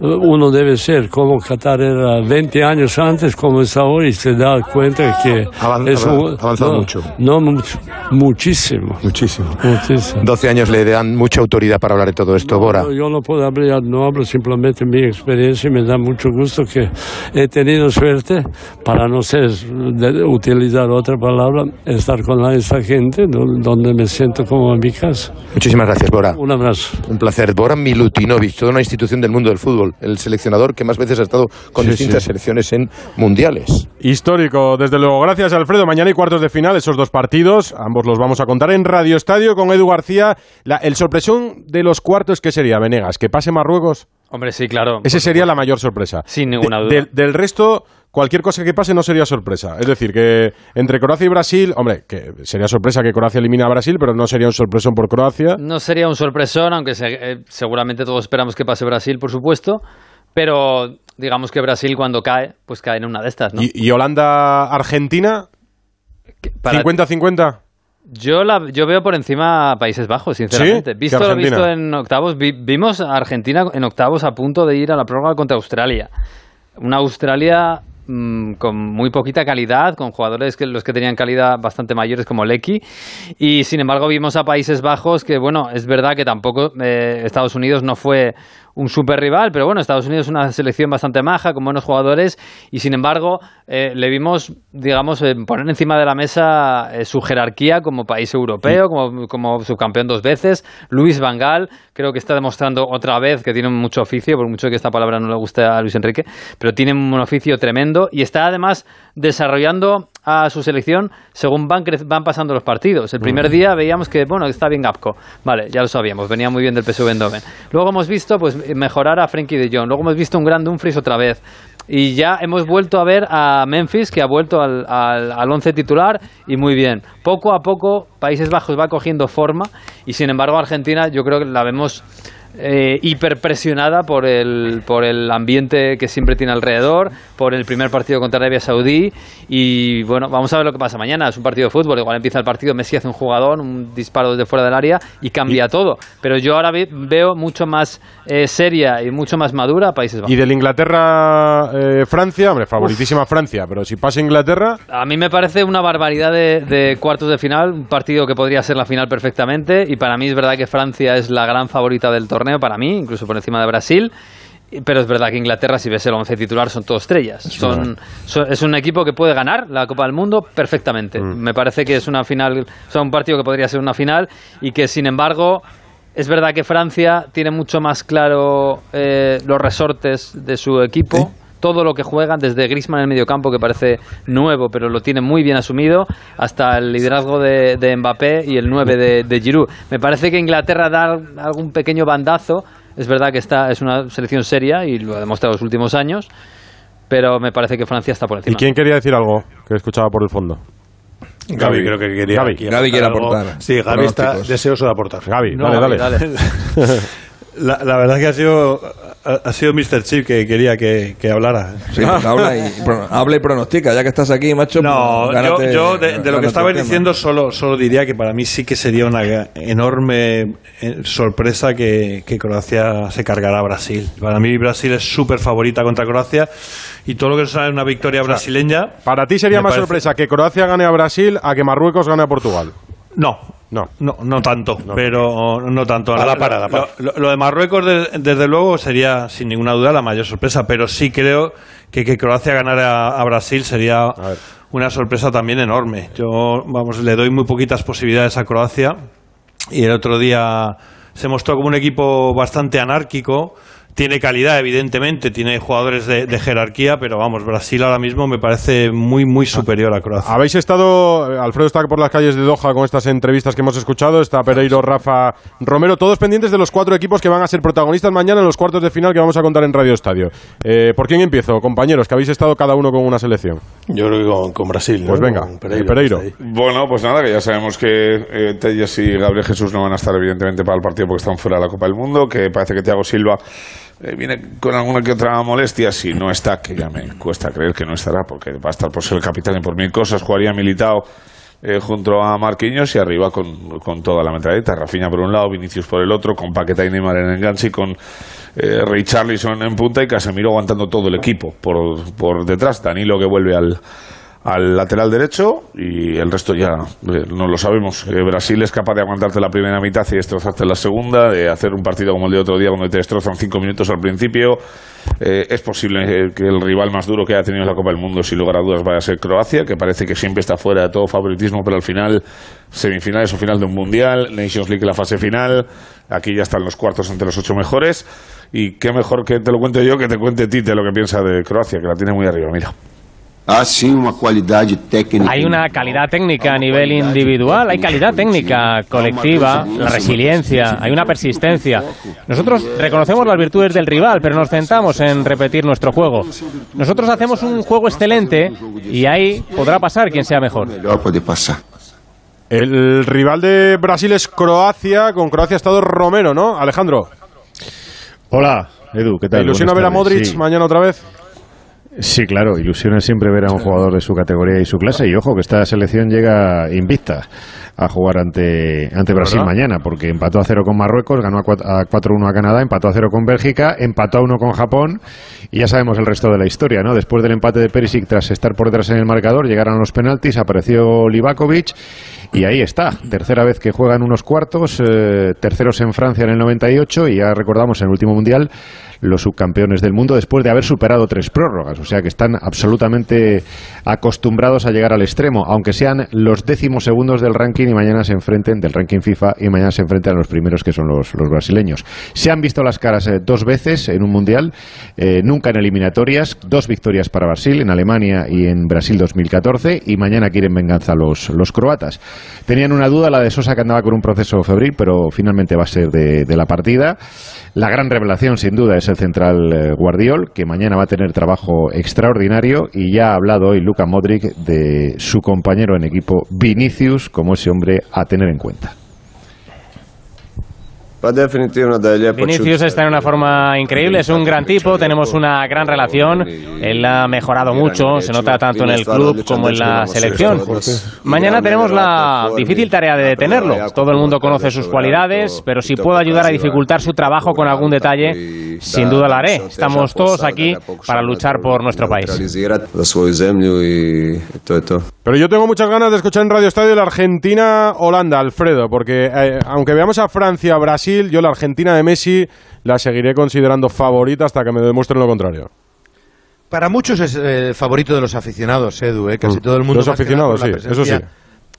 uno debe ser como Qatar era 20 años antes, como está hoy, y se da cuenta que Avan, es un, avanzado no, mucho. No mucho, muchísimo. Muchísimo. Muchísimo. 12 años le dan mucha autoridad para hablar de todo esto, Bora. yo no puedo hablar, no hablo simplemente mi experiencia y me da mucho gusto que he tenido suerte, para no ser, utilizar otra palabra, estar con esta gente donde me siento como en mi casa. Muchísimas gracias, Bora. Un abrazo. Un placer. Bora Milutinovic, toda una institución del mundo del fútbol, el seleccionador que más veces ha estado con distintas selecciones en mundiales. Histórico, desde luego. Gracias, Alfredo. Mañana hay cuartos de final, esos dos partidos. Ambos los vamos a contar en Radio Estadio con Edu García. el sorpresón de los cuartos, ¿qué sería, Venegas? ¿Que pase Marruecos? Hombre, sí, claro. Ese sería la mayor sorpresa. Sin ninguna duda. del resto, cualquier cosa que pase no sería sorpresa. Es decir, que entre Croacia y Brasil, hombre, que sería sorpresa que Croacia elimine a Brasil, pero no sería un sorpresón por Croacia. No sería un sorpresón, aunque eh, seguramente todos esperamos que pase Brasil, por supuesto. Pero digamos que Brasil cuando cae, pues cae en una de estas, ¿no? ¿Y, Holanda-Argentina? ¿50-50? Yo, la, yo veo por encima Países Bajos, sinceramente. Visto lo visto en octavos, vimos a Argentina en octavos a punto de ir a la prórroga contra Australia. Una Australia mm, con muy poquita calidad, con jugadores que los que tenían calidad bastante mayores como Lecky. Y sin embargo vimos a Países Bajos que, bueno, es verdad que tampoco eh, Estados Unidos no fue un super rival, pero bueno, Estados Unidos es una selección bastante maja, con buenos jugadores, y sin embargo, eh, le vimos, digamos, eh, poner encima de la mesa eh, su jerarquía como país europeo, como, como, subcampeón dos veces. Luis Vangal, creo que está demostrando otra vez que tiene mucho oficio, por mucho que esta palabra no le guste a Luis Enrique, pero tiene un oficio tremendo y está además desarrollando a su selección según van, van pasando los partidos. El primer día veíamos que, bueno, está bien Gapco. Vale, ya lo sabíamos, venía muy bien del PSV Eindhoven. Luego hemos visto pues mejorar a Frankie de Jong. Luego hemos visto un gran Dumfries otra vez. Y ya hemos vuelto a ver a Memphis, que ha vuelto al, al, al once titular, y muy bien. Poco a poco, Países Bajos va cogiendo forma, y sin embargo, Argentina, yo creo que la vemos eh, hiperpresionada por el, por el ambiente que siempre tiene alrededor, por el primer partido contra Arabia Saudí y bueno, vamos a ver lo que pasa mañana. Es un partido de fútbol, igual empieza el partido, Messi hace un jugador, un disparo desde fuera del área y cambia todo. Pero yo ahora veo mucho más eh, seria y mucho más madura a Países Bajos. Y del Inglaterra-Francia, eh, hombre, favoritísima Francia, pero si pasa Inglaterra... A mí me parece una barbaridad de, de cuartos de final, un partido que podría ser la final perfectamente y para mí es verdad que Francia es la gran favorita del torneo para mí, incluso por encima de Brasil. Pero es verdad que Inglaterra, si ves el once titular, son todos estrellas. Son, es un equipo que puede ganar la Copa del Mundo perfectamente. Mm. Me parece que es una final, o un partido que podría ser una final y que, sin embargo, es verdad que Francia tiene mucho más claro eh, los resortes de su equipo todo lo que juegan, desde Griezmann en el mediocampo, que parece nuevo, pero lo tiene muy bien asumido, hasta el liderazgo de, Mbappé y el 9 de, de, Giroud. Me parece que Inglaterra da algún pequeño bandazo. Es verdad que esta es una selección seria y lo ha demostrado en los últimos años, pero me parece que Francia está por encima. ¿Y quién quería decir algo que escuchaba por el fondo? Gaby, creo que quería. Gaby, quiere aportar. Sí, Gaby está deseoso de aportar. Gaby, dale, dale. [LAUGHS] La, la, verdad que ha sido ha sido Mr. Chip que quería que, hablara. Sí, pues habla, y, habla y pronostica, ya que estás aquí, macho. No, pues, yo, de, lo que estabais diciendo solo, solo diría que para mí sí que sería una enorme eh, sorpresa que, Croacia se cargará a Brasil. Para mí Brasil es súper favorita contra Croacia y todo lo que sale una victoria brasileña. Para ti sería más sorpresa que Croacia gane a Brasil a que Marruecos gane a Portugal. No, no, no, no tanto, pero no tanto. A la parada. Lo, de Marruecos, desde luego, sería sin ninguna duda la mayor sorpresa, pero sí creo que que Croacia ganara a, Brasil sería una sorpresa también enorme. Yo, vamos, le doy muy poquitas posibilidades a Croacia y el otro día se mostró como un equipo bastante anárquico tiene calidad, evidentemente, tiene jugadores de, jerarquía, pero vamos, Brasil ahora mismo me parece muy, muy superior a Croacia. Habéis estado, Alfredo está por las calles de Doha con estas entrevistas que hemos escuchado, está Pereiro, Rafa, Romero, todos pendientes de los cuatro equipos que van a ser protagonistas mañana en los cuartos de final que vamos a contar en Radio Estadio. Eh, ¿Por quién empiezo, compañeros, que habéis estado cada uno con una selección? Yo creo que con, Brasil. Pues venga, Pereiro. Bueno, pues nada, que ya sabemos que eh, y Gabriel Jesús no van a estar evidentemente para el partido porque están fuera de la Copa del Mundo, que parece que Thiago Silva eh, viene con alguna que otra molestia, si no está, que ya me cuesta creer que no estará, porque va a estar por ser el capitán y por mil cosas, jugaría militado eh, junto a Marquinhos y arriba con, con toda la metralleta. Rafinha por un lado, Vinicius por el otro, con Paqueta y Neymar en enganche y con eh, Richarlison en punta y Casemiro aguantando todo el equipo por, por detrás. Danilo que vuelve al, al lateral derecho y el resto ya eh, no lo sabemos. Eh, Brasil es capaz de aguantarte la primera mitad y destrozarte la segunda, de hacer un partido como el de otro día donde te destrozan cinco minutos al principio. Eh, es posible que el rival más duro que haya tenido en la Copa del Mundo, sin lugar a dudas, vaya a ser Croacia, que parece que siempre está fuera de todo favoritismo, pero al final, semifinales o final de un mundial, Nations League la fase final, aquí ya están los cuartos entre los ocho mejores. Y qué mejor que te lo cuente yo que te cuente Tite lo que piensa de Croacia, que la tiene muy arriba, mira. Hay una calidad técnica a nivel individual, hay calidad técnica colectiva, la resiliencia, hay una persistencia. Nosotros reconocemos las virtudes del rival, pero nos centramos en repetir nuestro juego. Nosotros hacemos un juego excelente y ahí podrá pasar quien sea mejor. El rival de Brasil es Croacia, con Croacia ha estado Romero, ¿no? Alejandro. Hola, Edu, ¿qué tal? ¿Ilusiona ver a Modric mañana otra vez? Sí, claro, ilusiona siempre ver a un jugador de su categoría y su clase. Y ojo, que esta selección llega invicta a jugar ante, ante Brasil mañana, porque empató a cero con Marruecos, ganó a 4-1 a Canadá, empató a cero con Bélgica, empató a 1 con Japón, y ya sabemos el resto de la historia, ¿no? Después del empate de Perisic, tras estar por detrás en el marcador, llegaron los penaltis, apareció Livakovic, y ahí está, tercera vez que juegan unos cuartos, eh, terceros en Francia en el 98, y ya recordamos en el último Mundial los subcampeones del mundo después de haber superado tres prórrogas. O sea que están absolutamente acostumbrados a llegar al extremo, aunque sean los décimos segundos del ranking y mañana se enfrenten, del ranking FIFA, y mañana se enfrenten a los primeros que son los, brasileños. Se han visto las caras eh, dos veces en un mundial, eh, nunca en eliminatorias, dos victorias para Brasil, en Alemania y en Brasil 2014, y mañana quieren venganza los, los croatas. Tenían una duda, la de Sosa que andaba con un proceso febril, pero finalmente va a ser de la partida. La gran revelación, sin duda, es el central eh, Guardiol, que mañana va a tener trabajo extraordinario y ya ha hablado hoy Luka Modric de su compañero en equipo Vinicius como ese hombre a tener en cuenta. Vinicius está en una forma increíble, es un gran tipo, tenemos una gran relación, él ha mejorado mucho, se nota tanto en el club como en la selección. Mañana tenemos la difícil tarea de detenerlo, todo el mundo conoce sus cualidades, pero si puedo ayudar a dificultar su trabajo con algún detalle, sin duda lo haré. Estamos todos aquí para luchar por nuestro país. Pero yo tengo muchas ganas de escuchar en Radio Estadio la Argentina-Holanda, Alfredo, porque eh, aunque veamos a Francia, Brasil, yo la Argentina de Messi la seguiré considerando favorita hasta que me demuestren lo contrario. Para muchos es el favorito de los aficionados, Edu, ¿eh? casi mm. todo el mundo. Los aficionados, sí, eso sí.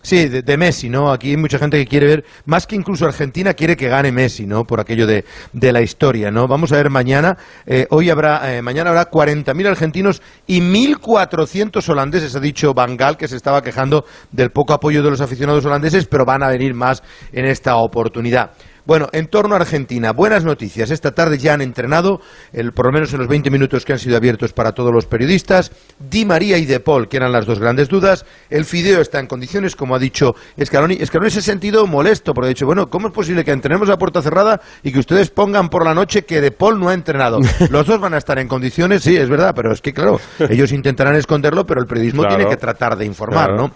Sí, de, Messi, ¿no? Aquí hay mucha gente que quiere ver, más que incluso Argentina, quiere que gane Messi, ¿no? Por aquello de, de la historia, ¿no? Vamos a ver mañana, eh, hoy habrá, eh, mañana habrá 40.000 argentinos y 1.400 holandeses, ha dicho Bangal, que se estaba quejando del poco apoyo de los aficionados holandeses, pero van a venir más en esta oportunidad. Bueno, en torno a Argentina, buenas noticias. Esta tarde ya han entrenado, el, por lo menos en los 20 minutos que han sido abiertos para todos los periodistas, Di María y De Paul, que eran las dos grandes dudas. El Fideo está en condiciones, como ha dicho Escaloni. Escaloni se ha sentido molesto, porque ha dicho, bueno, ¿cómo es posible que entrenemos a puerta cerrada y que ustedes pongan por la noche que De Paul no ha entrenado? [LAUGHS] Los dos van a estar en condiciones, sí, es verdad, pero es que, claro, [LAUGHS] ellos intentarán esconderlo, pero el periodismo tiene que tratar de informar, ¿no?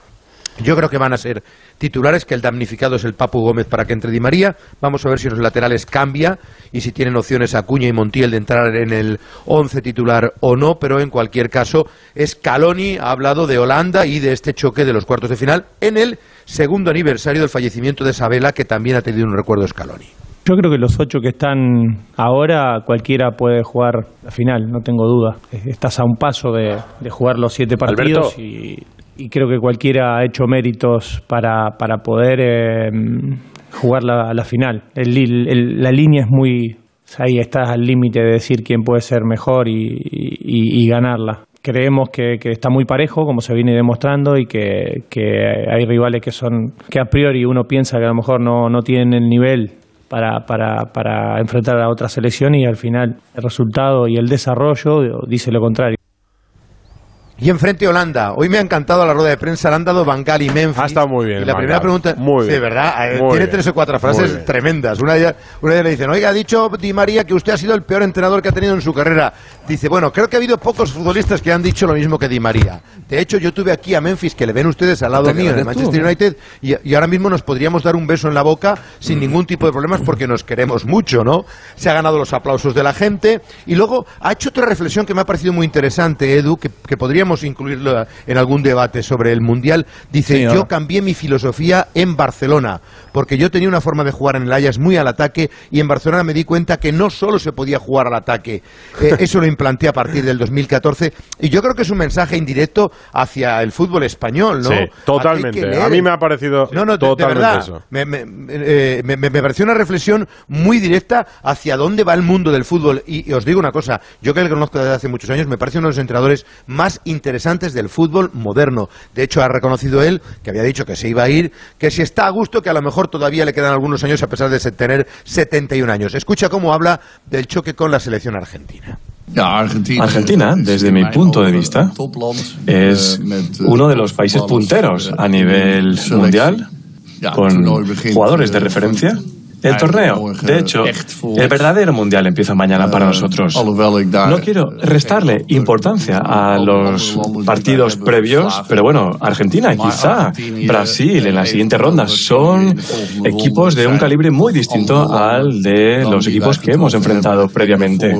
Yo creo que van a ser titulares, que el damnificado es el Papu Gómez para que entre Di María. Vamos a ver si los laterales cambia y si tienen opciones Acuña y Montiel de entrar en el once titular o no, pero en cualquier caso, Scaloni ha hablado de Holanda y de este choque de los cuartos de final en el segundo aniversario del fallecimiento de Sabela, que también ha tenido un recuerdo Scaloni. Yo creo que los ocho que están ahora, cualquiera puede jugar la final, no tengo duda. Estás a un paso de, jugar los siete partidos y y creo que cualquiera ha hecho méritos para, para poder eh, jugar la, la final. la línea es muy... Ahí estás al límite de decir quién puede ser mejor y, ganarla. Creemos que, que, está muy parejo, como se viene demostrando, y que, que, hay rivales que son que a priori uno piensa que a lo mejor no, no tienen el nivel para, para, para enfrentar a otra selección y al final el resultado y el desarrollo dice lo contrario. Y enfrente Holanda. Hoy me ha encantado la rueda de prensa. Le han dado Bangal y Memphis. Ha estado muy bien. Y la primera pregunta. Muy bien. Sí, ¿verdad? Eh, tiene tres o cuatro frases tremendas. Una de, ellas, una de ellas le dicen: Oiga, ha dicho Di María que usted ha sido el peor entrenador que ha tenido en su carrera. Dice: Bueno, creo que ha habido pocos futbolistas que han dicho lo mismo que Di María. De hecho, yo tuve aquí a Memphis, que le ven ustedes al lado mío en el Manchester United, y, ahora mismo nos podríamos dar un beso en la boca sin ningún tipo de problemas porque nos queremos mucho, ¿no? Se ha ganado los aplausos de la gente. Y luego ha hecho otra reflexión que me ha parecido muy interesante, Edu, que, que podríamos podríamos incluirlo en algún debate sobre el Mundial. Dice, yo cambié mi filosofía en Barcelona, porque yo tenía una forma de jugar en el Ajax muy al ataque y en Barcelona me di cuenta que no solo se podía jugar al ataque. Eh, [LAUGHS] eso lo implanté a partir del 2014 y yo creo que es un mensaje indirecto hacia el fútbol español, ¿no? Sí, totalmente. A mí me ha parecido no, no, totalmente verdad, eso. Me, me, eh, me, me, pareció una reflexión muy directa hacia dónde va el mundo del fútbol. Y, y, os digo una cosa, yo que le conozco desde hace muchos años, me parece uno de los entrenadores más interesantes del fútbol moderno. De hecho, ha reconocido él, que había dicho que se iba a ir, que si está a gusto, que a lo mejor todavía le quedan algunos años a pesar de tener 71 años. Escucha cómo habla del choque con la selección argentina. Argentina, desde mi punto de vista, es uno de los países punteros a nivel mundial, con jugadores de referencia el torneo, de hecho, el verdadero mundial empieza mañana para nosotros. No quiero restarle importancia a los partidos previos, pero bueno, Argentina, quizá Brasil en la siguiente ronda son equipos de un calibre muy distinto al de los equipos que hemos enfrentado previamente.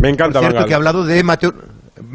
Me encanta, Por cierto, que ha hablado de Mateo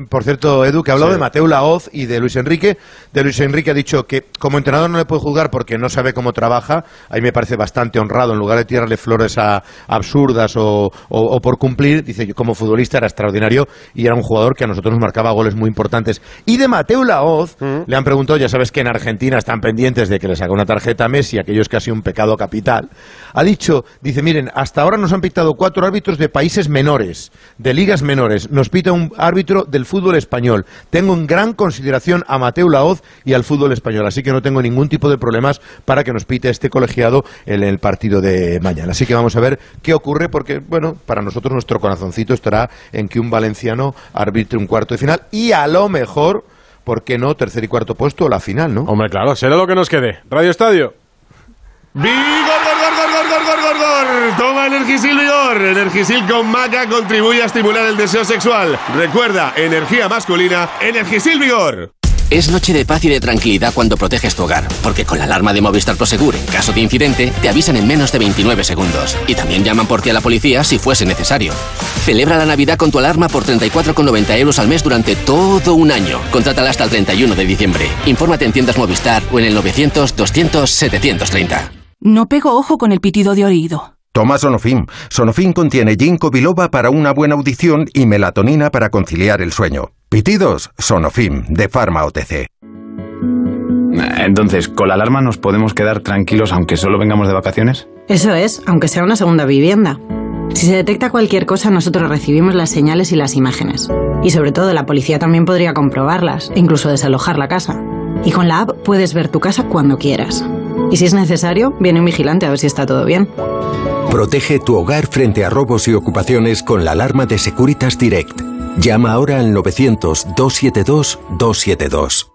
por cierto, Edu, que ha hablado sí. de Mateo Laoz y de Luis Enrique. De Luis Enrique ha dicho que como entrenador no le puede juzgar porque no sabe cómo trabaja. A mí me parece bastante honrado, en lugar de tirarle flores a, absurdas o, o, o, por cumplir, dice que como futbolista era extraordinario y era un jugador que a nosotros nos marcaba goles muy importantes. Y de Mateo Laoz mm. le han preguntado, ya sabes que en Argentina están pendientes de que le saque una tarjeta a Messi, aquello es casi un pecado capital. Ha dicho, dice, miren, hasta ahora nos han pitado cuatro árbitros de países menores, de ligas menores. Nos pita un árbitro del fútbol español. Tengo en gran consideración a Mateo Laoz y al fútbol español, así que no tengo ningún tipo de problemas para que nos pite este colegiado en el partido de mañana. Así que vamos a ver qué ocurre, porque, bueno, para nosotros nuestro corazoncito estará en que un valenciano arbitre un cuarto de final y a lo mejor, ¿por qué no? Tercer y cuarto puesto o la final, ¿no? Hombre, claro, será lo que nos quede. Radio Estadio. Toma Energisil Vigor. Energisil con maca contribuye a estimular el deseo sexual. Recuerda, energía masculina, Energisil Vigor. Es noche de paz y de tranquilidad cuando proteges tu hogar, porque con la alarma de Movistar Prosegur, en caso de incidente, te avisan en menos de 29 segundos. Y también llaman por ti a la policía si fuese necesario. Celebra la Navidad con tu alarma por 34,90 euros al mes durante todo un año. Contrátala hasta el 31 de diciembre. Infórmate en tiendas Movistar o en el 900-200-730. No pego ojo con el pitido de oído. Toma Sonofim. Sonofim contiene ginkgo biloba para una buena audición y melatonina para conciliar el sueño. Pitidos, Sonofim, de Pharma OTC. Entonces, ¿con la alarma nos podemos quedar tranquilos aunque solo vengamos de vacaciones? Eso es, aunque sea una segunda vivienda. Si se detecta cualquier cosa, nosotros recibimos las señales y las imágenes. Y sobre todo, la policía también podría comprobarlas, e incluso desalojar la casa. Y con la app puedes ver tu casa cuando quieras. Y si es necesario, viene un vigilante a ver si está todo bien. Protege tu hogar frente a robos y ocupaciones con la alarma de Securitas Direct. Llama ahora al 900-272-272.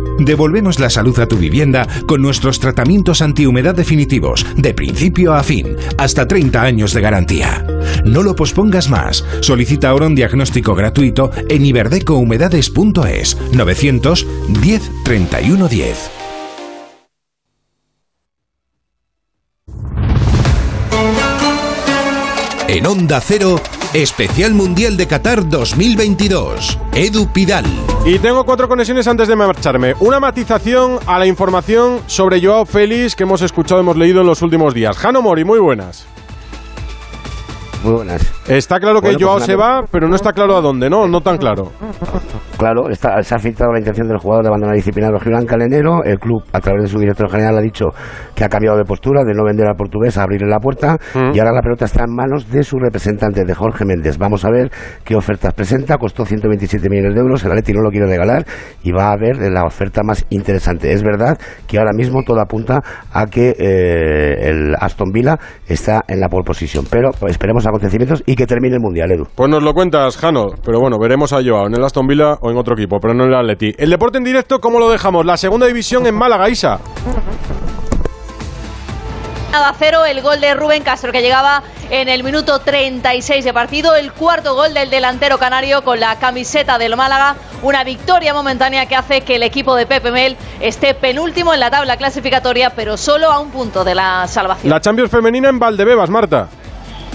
Devolvemos la salud a tu vivienda con nuestros tratamientos antihumedad definitivos, de principio a fin, hasta 30 años de garantía. No lo pospongas más. Solicita ahora un diagnóstico gratuito en iberdecohumedades.es 910 31 10. En Onda Cero, Especial Mundial de Qatar 2022. Edu Pidal. Y tengo cuatro conexiones antes de marcharme. Una matización a la información sobre Joao Félix que hemos escuchado, hemos leído en los últimos días. Jano Mori, muy buenas. Muy buenas. Está claro que pues Joao se va, pero no está claro a dónde, ¿no? No tan claro. Claro, está, se ha filtrado la intención del jugador de abandonar la disciplina rojiblanca en enero. El club, a través de su director general, ha dicho que ha cambiado de postura, de no vender al portugués a abrirle la puerta. Mm. Y ahora la pelota está en manos de su representante, de Jorge Méndez. Vamos a ver qué ofertas presenta. Costó 127 millones de euros. El Atleti no lo quiere regalar y va a ver la oferta más interesante. Es verdad que ahora mismo todo apunta a que eh, el Aston Villa está en la pole position. Pero esperemos acontecimientos y que termine el Mundial, Edu. Pues nos lo cuentas, Jano. Pero bueno, veremos a Joao en el Aston Villa o en otro equipo, pero no en el Atleti. El deporte en directo, ¿cómo lo dejamos? La segunda división en Málaga, Isa. a cero el gol de Rubén Castro que llegaba en el minuto 36 de partido, el cuarto gol del delantero canario con la camiseta del Málaga, una victoria momentánea que hace que el equipo de Pepe Mel esté penúltimo en la tabla clasificatoria, pero solo a un punto de la salvación. La Champions femenina en Valdebebas, Marta.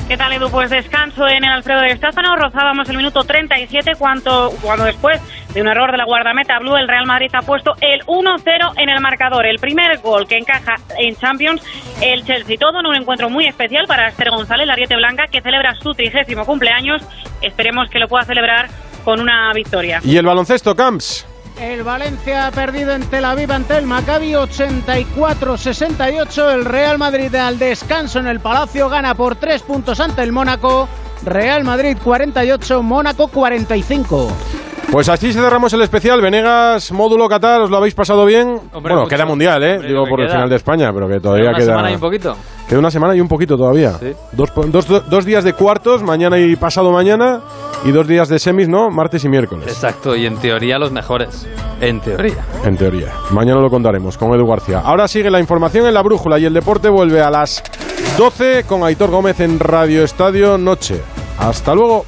¿Qué tal, Edu? Pues descanso en el Alfredo de Estáfano. Rozábamos el minuto 37 cuando, cuando después de un error de la guardameta Blue, el Real Madrid ha puesto el 1-0 en el marcador. El primer gol que encaja en Champions el Chelsea. Todo en un encuentro muy especial para Esther González, la Ariete Blanca, que celebra su trigésimo cumpleaños. Esperemos que lo pueda celebrar con una victoria. ¿Y el baloncesto, Camps? El Valencia ha perdido en Tel Aviv ante el Maccabi 84-68. El Real Madrid al descanso en el Palacio gana por tres puntos ante el Mónaco. Real Madrid 48, Mónaco 45. Pues así cerramos el especial. Venegas, módulo Qatar, ¿os lo habéis pasado bien? bueno, queda mundial, ¿eh? Digo por el final de España, pero que todavía una queda. semana y un poquito. Queda una semana y un poquito todavía. Dos, dos, dos, días de cuartos, mañana y pasado mañana, y dos días de semis, ¿no? Martes y miércoles. Exacto, y en teoría los mejores. En teoría. En teoría. Mañana lo contaremos con Edu García. Ahora sigue la información en la brújula y el deporte vuelve a las 12 con Aitor Gómez en Radio Estadio Noche. Hasta luego.